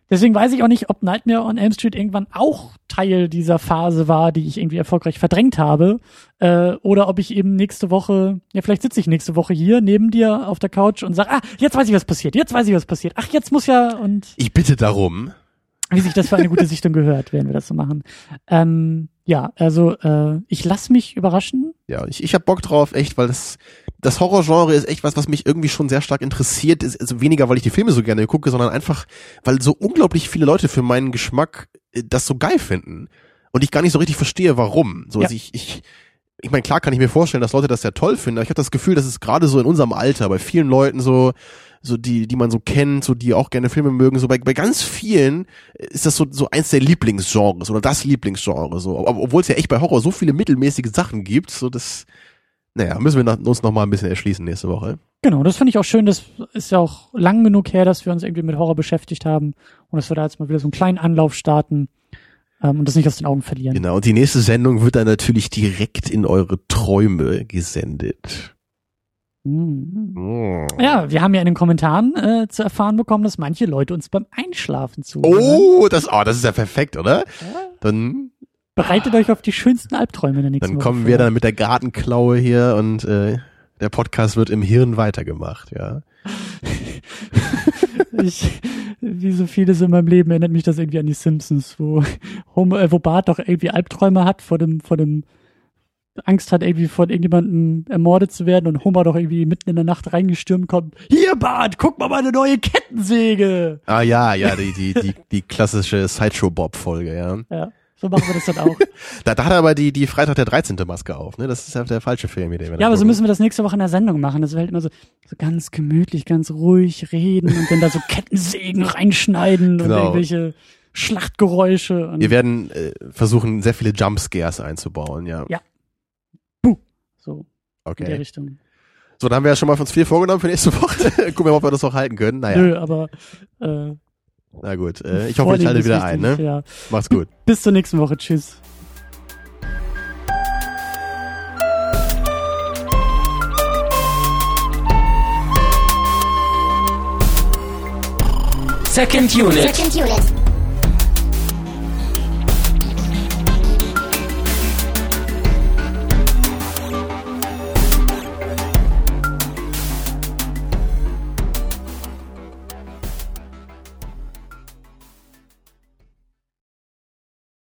deswegen weiß ich auch nicht, ob Nightmare on Elm Street irgendwann auch Teil dieser Phase war, die ich irgendwie erfolgreich verdrängt habe. Äh, oder ob ich eben nächste Woche, ja, vielleicht sitze ich nächste Woche hier neben dir auf der Couch und sag, ah, jetzt weiß ich, was passiert, jetzt weiß ich, was passiert. Ach, jetzt muss ja und Ich bitte darum. Wie sich das für eine gute Sichtung gehört, werden wir das so machen. Ähm, ja, also äh, ich lass mich überraschen. Ja, ich, ich hab Bock drauf, echt, weil das, das Horrorgenre ist echt was, was mich irgendwie schon sehr stark interessiert. Ist, also weniger, weil ich die Filme so gerne gucke, sondern einfach, weil so unglaublich viele Leute für meinen Geschmack äh, das so geil finden. Und ich gar nicht so richtig verstehe, warum. So, Ja. also ich, ich, ich meine, klar kann ich mir vorstellen, dass Leute das sehr toll finden, aber ich habe das Gefühl, dass es gerade so in unserem Alter bei vielen Leuten so, so die, die man so kennt, so die auch gerne Filme mögen, so bei, bei ganz vielen ist das so, so eins der Lieblingsgenres oder das Lieblingsgenre, so, Ob- obwohl es ja echt bei Horror so viele mittelmäßige Sachen gibt, so das, naja, müssen wir nach, uns noch mal ein bisschen erschließen nächste Woche. Genau, das finde ich auch schön. Das ist ja auch lang genug her, dass wir uns irgendwie mit Horror beschäftigt haben und dass wir da jetzt mal wieder so einen kleinen Anlauf starten ähm, und das nicht aus den Augen verlieren. Genau, und die nächste Sendung wird dann natürlich direkt in eure Träume gesendet. Mhm. Oh. Ja, wir haben ja in den Kommentaren äh, zu erfahren bekommen, dass manche Leute uns beim Einschlafen zuhören. Oh, das, oh, das ist ja perfekt, oder? Ja. Dann, Bereitet euch auf die schönsten Albträume in der nächsten dann Woche kommen vor. wir dann mit der Gartenklaue hier und äh, der Podcast wird im Hirn weitergemacht, ja. Ich, wie so vieles in meinem Leben erinnert mich das irgendwie an die Simpsons, wo, Homer, äh, wo Bart doch irgendwie Albträume hat vor dem, vor dem, Angst hat irgendwie von irgendjemandem ermordet zu werden und Homer doch irgendwie mitten in der Nacht reingestürmt kommt. Hier Bart, guck mal meine neue Kettensäge! Ah ja, ja, die, die, die, die klassische Sideshow-Bob-Folge, ja. Ja, so machen wir das dann auch. Da, da hat er aber die, die Freitag der 13. Maske auf, ne? Das ist ja der falsche Film, dem wir Ja, aber so müssen wir das nächste Woche in der Sendung machen. Das wäre halt immer so, so ganz gemütlich, ganz ruhig reden und dann da so Kettensägen reinschneiden und Genau. irgendwelche Schlachtgeräusche. Und Wir werden äh, versuchen, sehr viele Jumpscares einzubauen, ja. Ja. So in der Okay. Richtung. So, dann haben wir ja schon mal uns viel vorgenommen für nächste Woche. Gucken wir mal, ob wir das auch halten können. Naja, Nö, aber äh, na gut. Äh, ich hoffe, ich Vorlieben halte ist wieder ein, wichtig, ne? Ja. Macht's gut. Bis zur nächsten Woche. Tschüss. Second Unit. Second unit.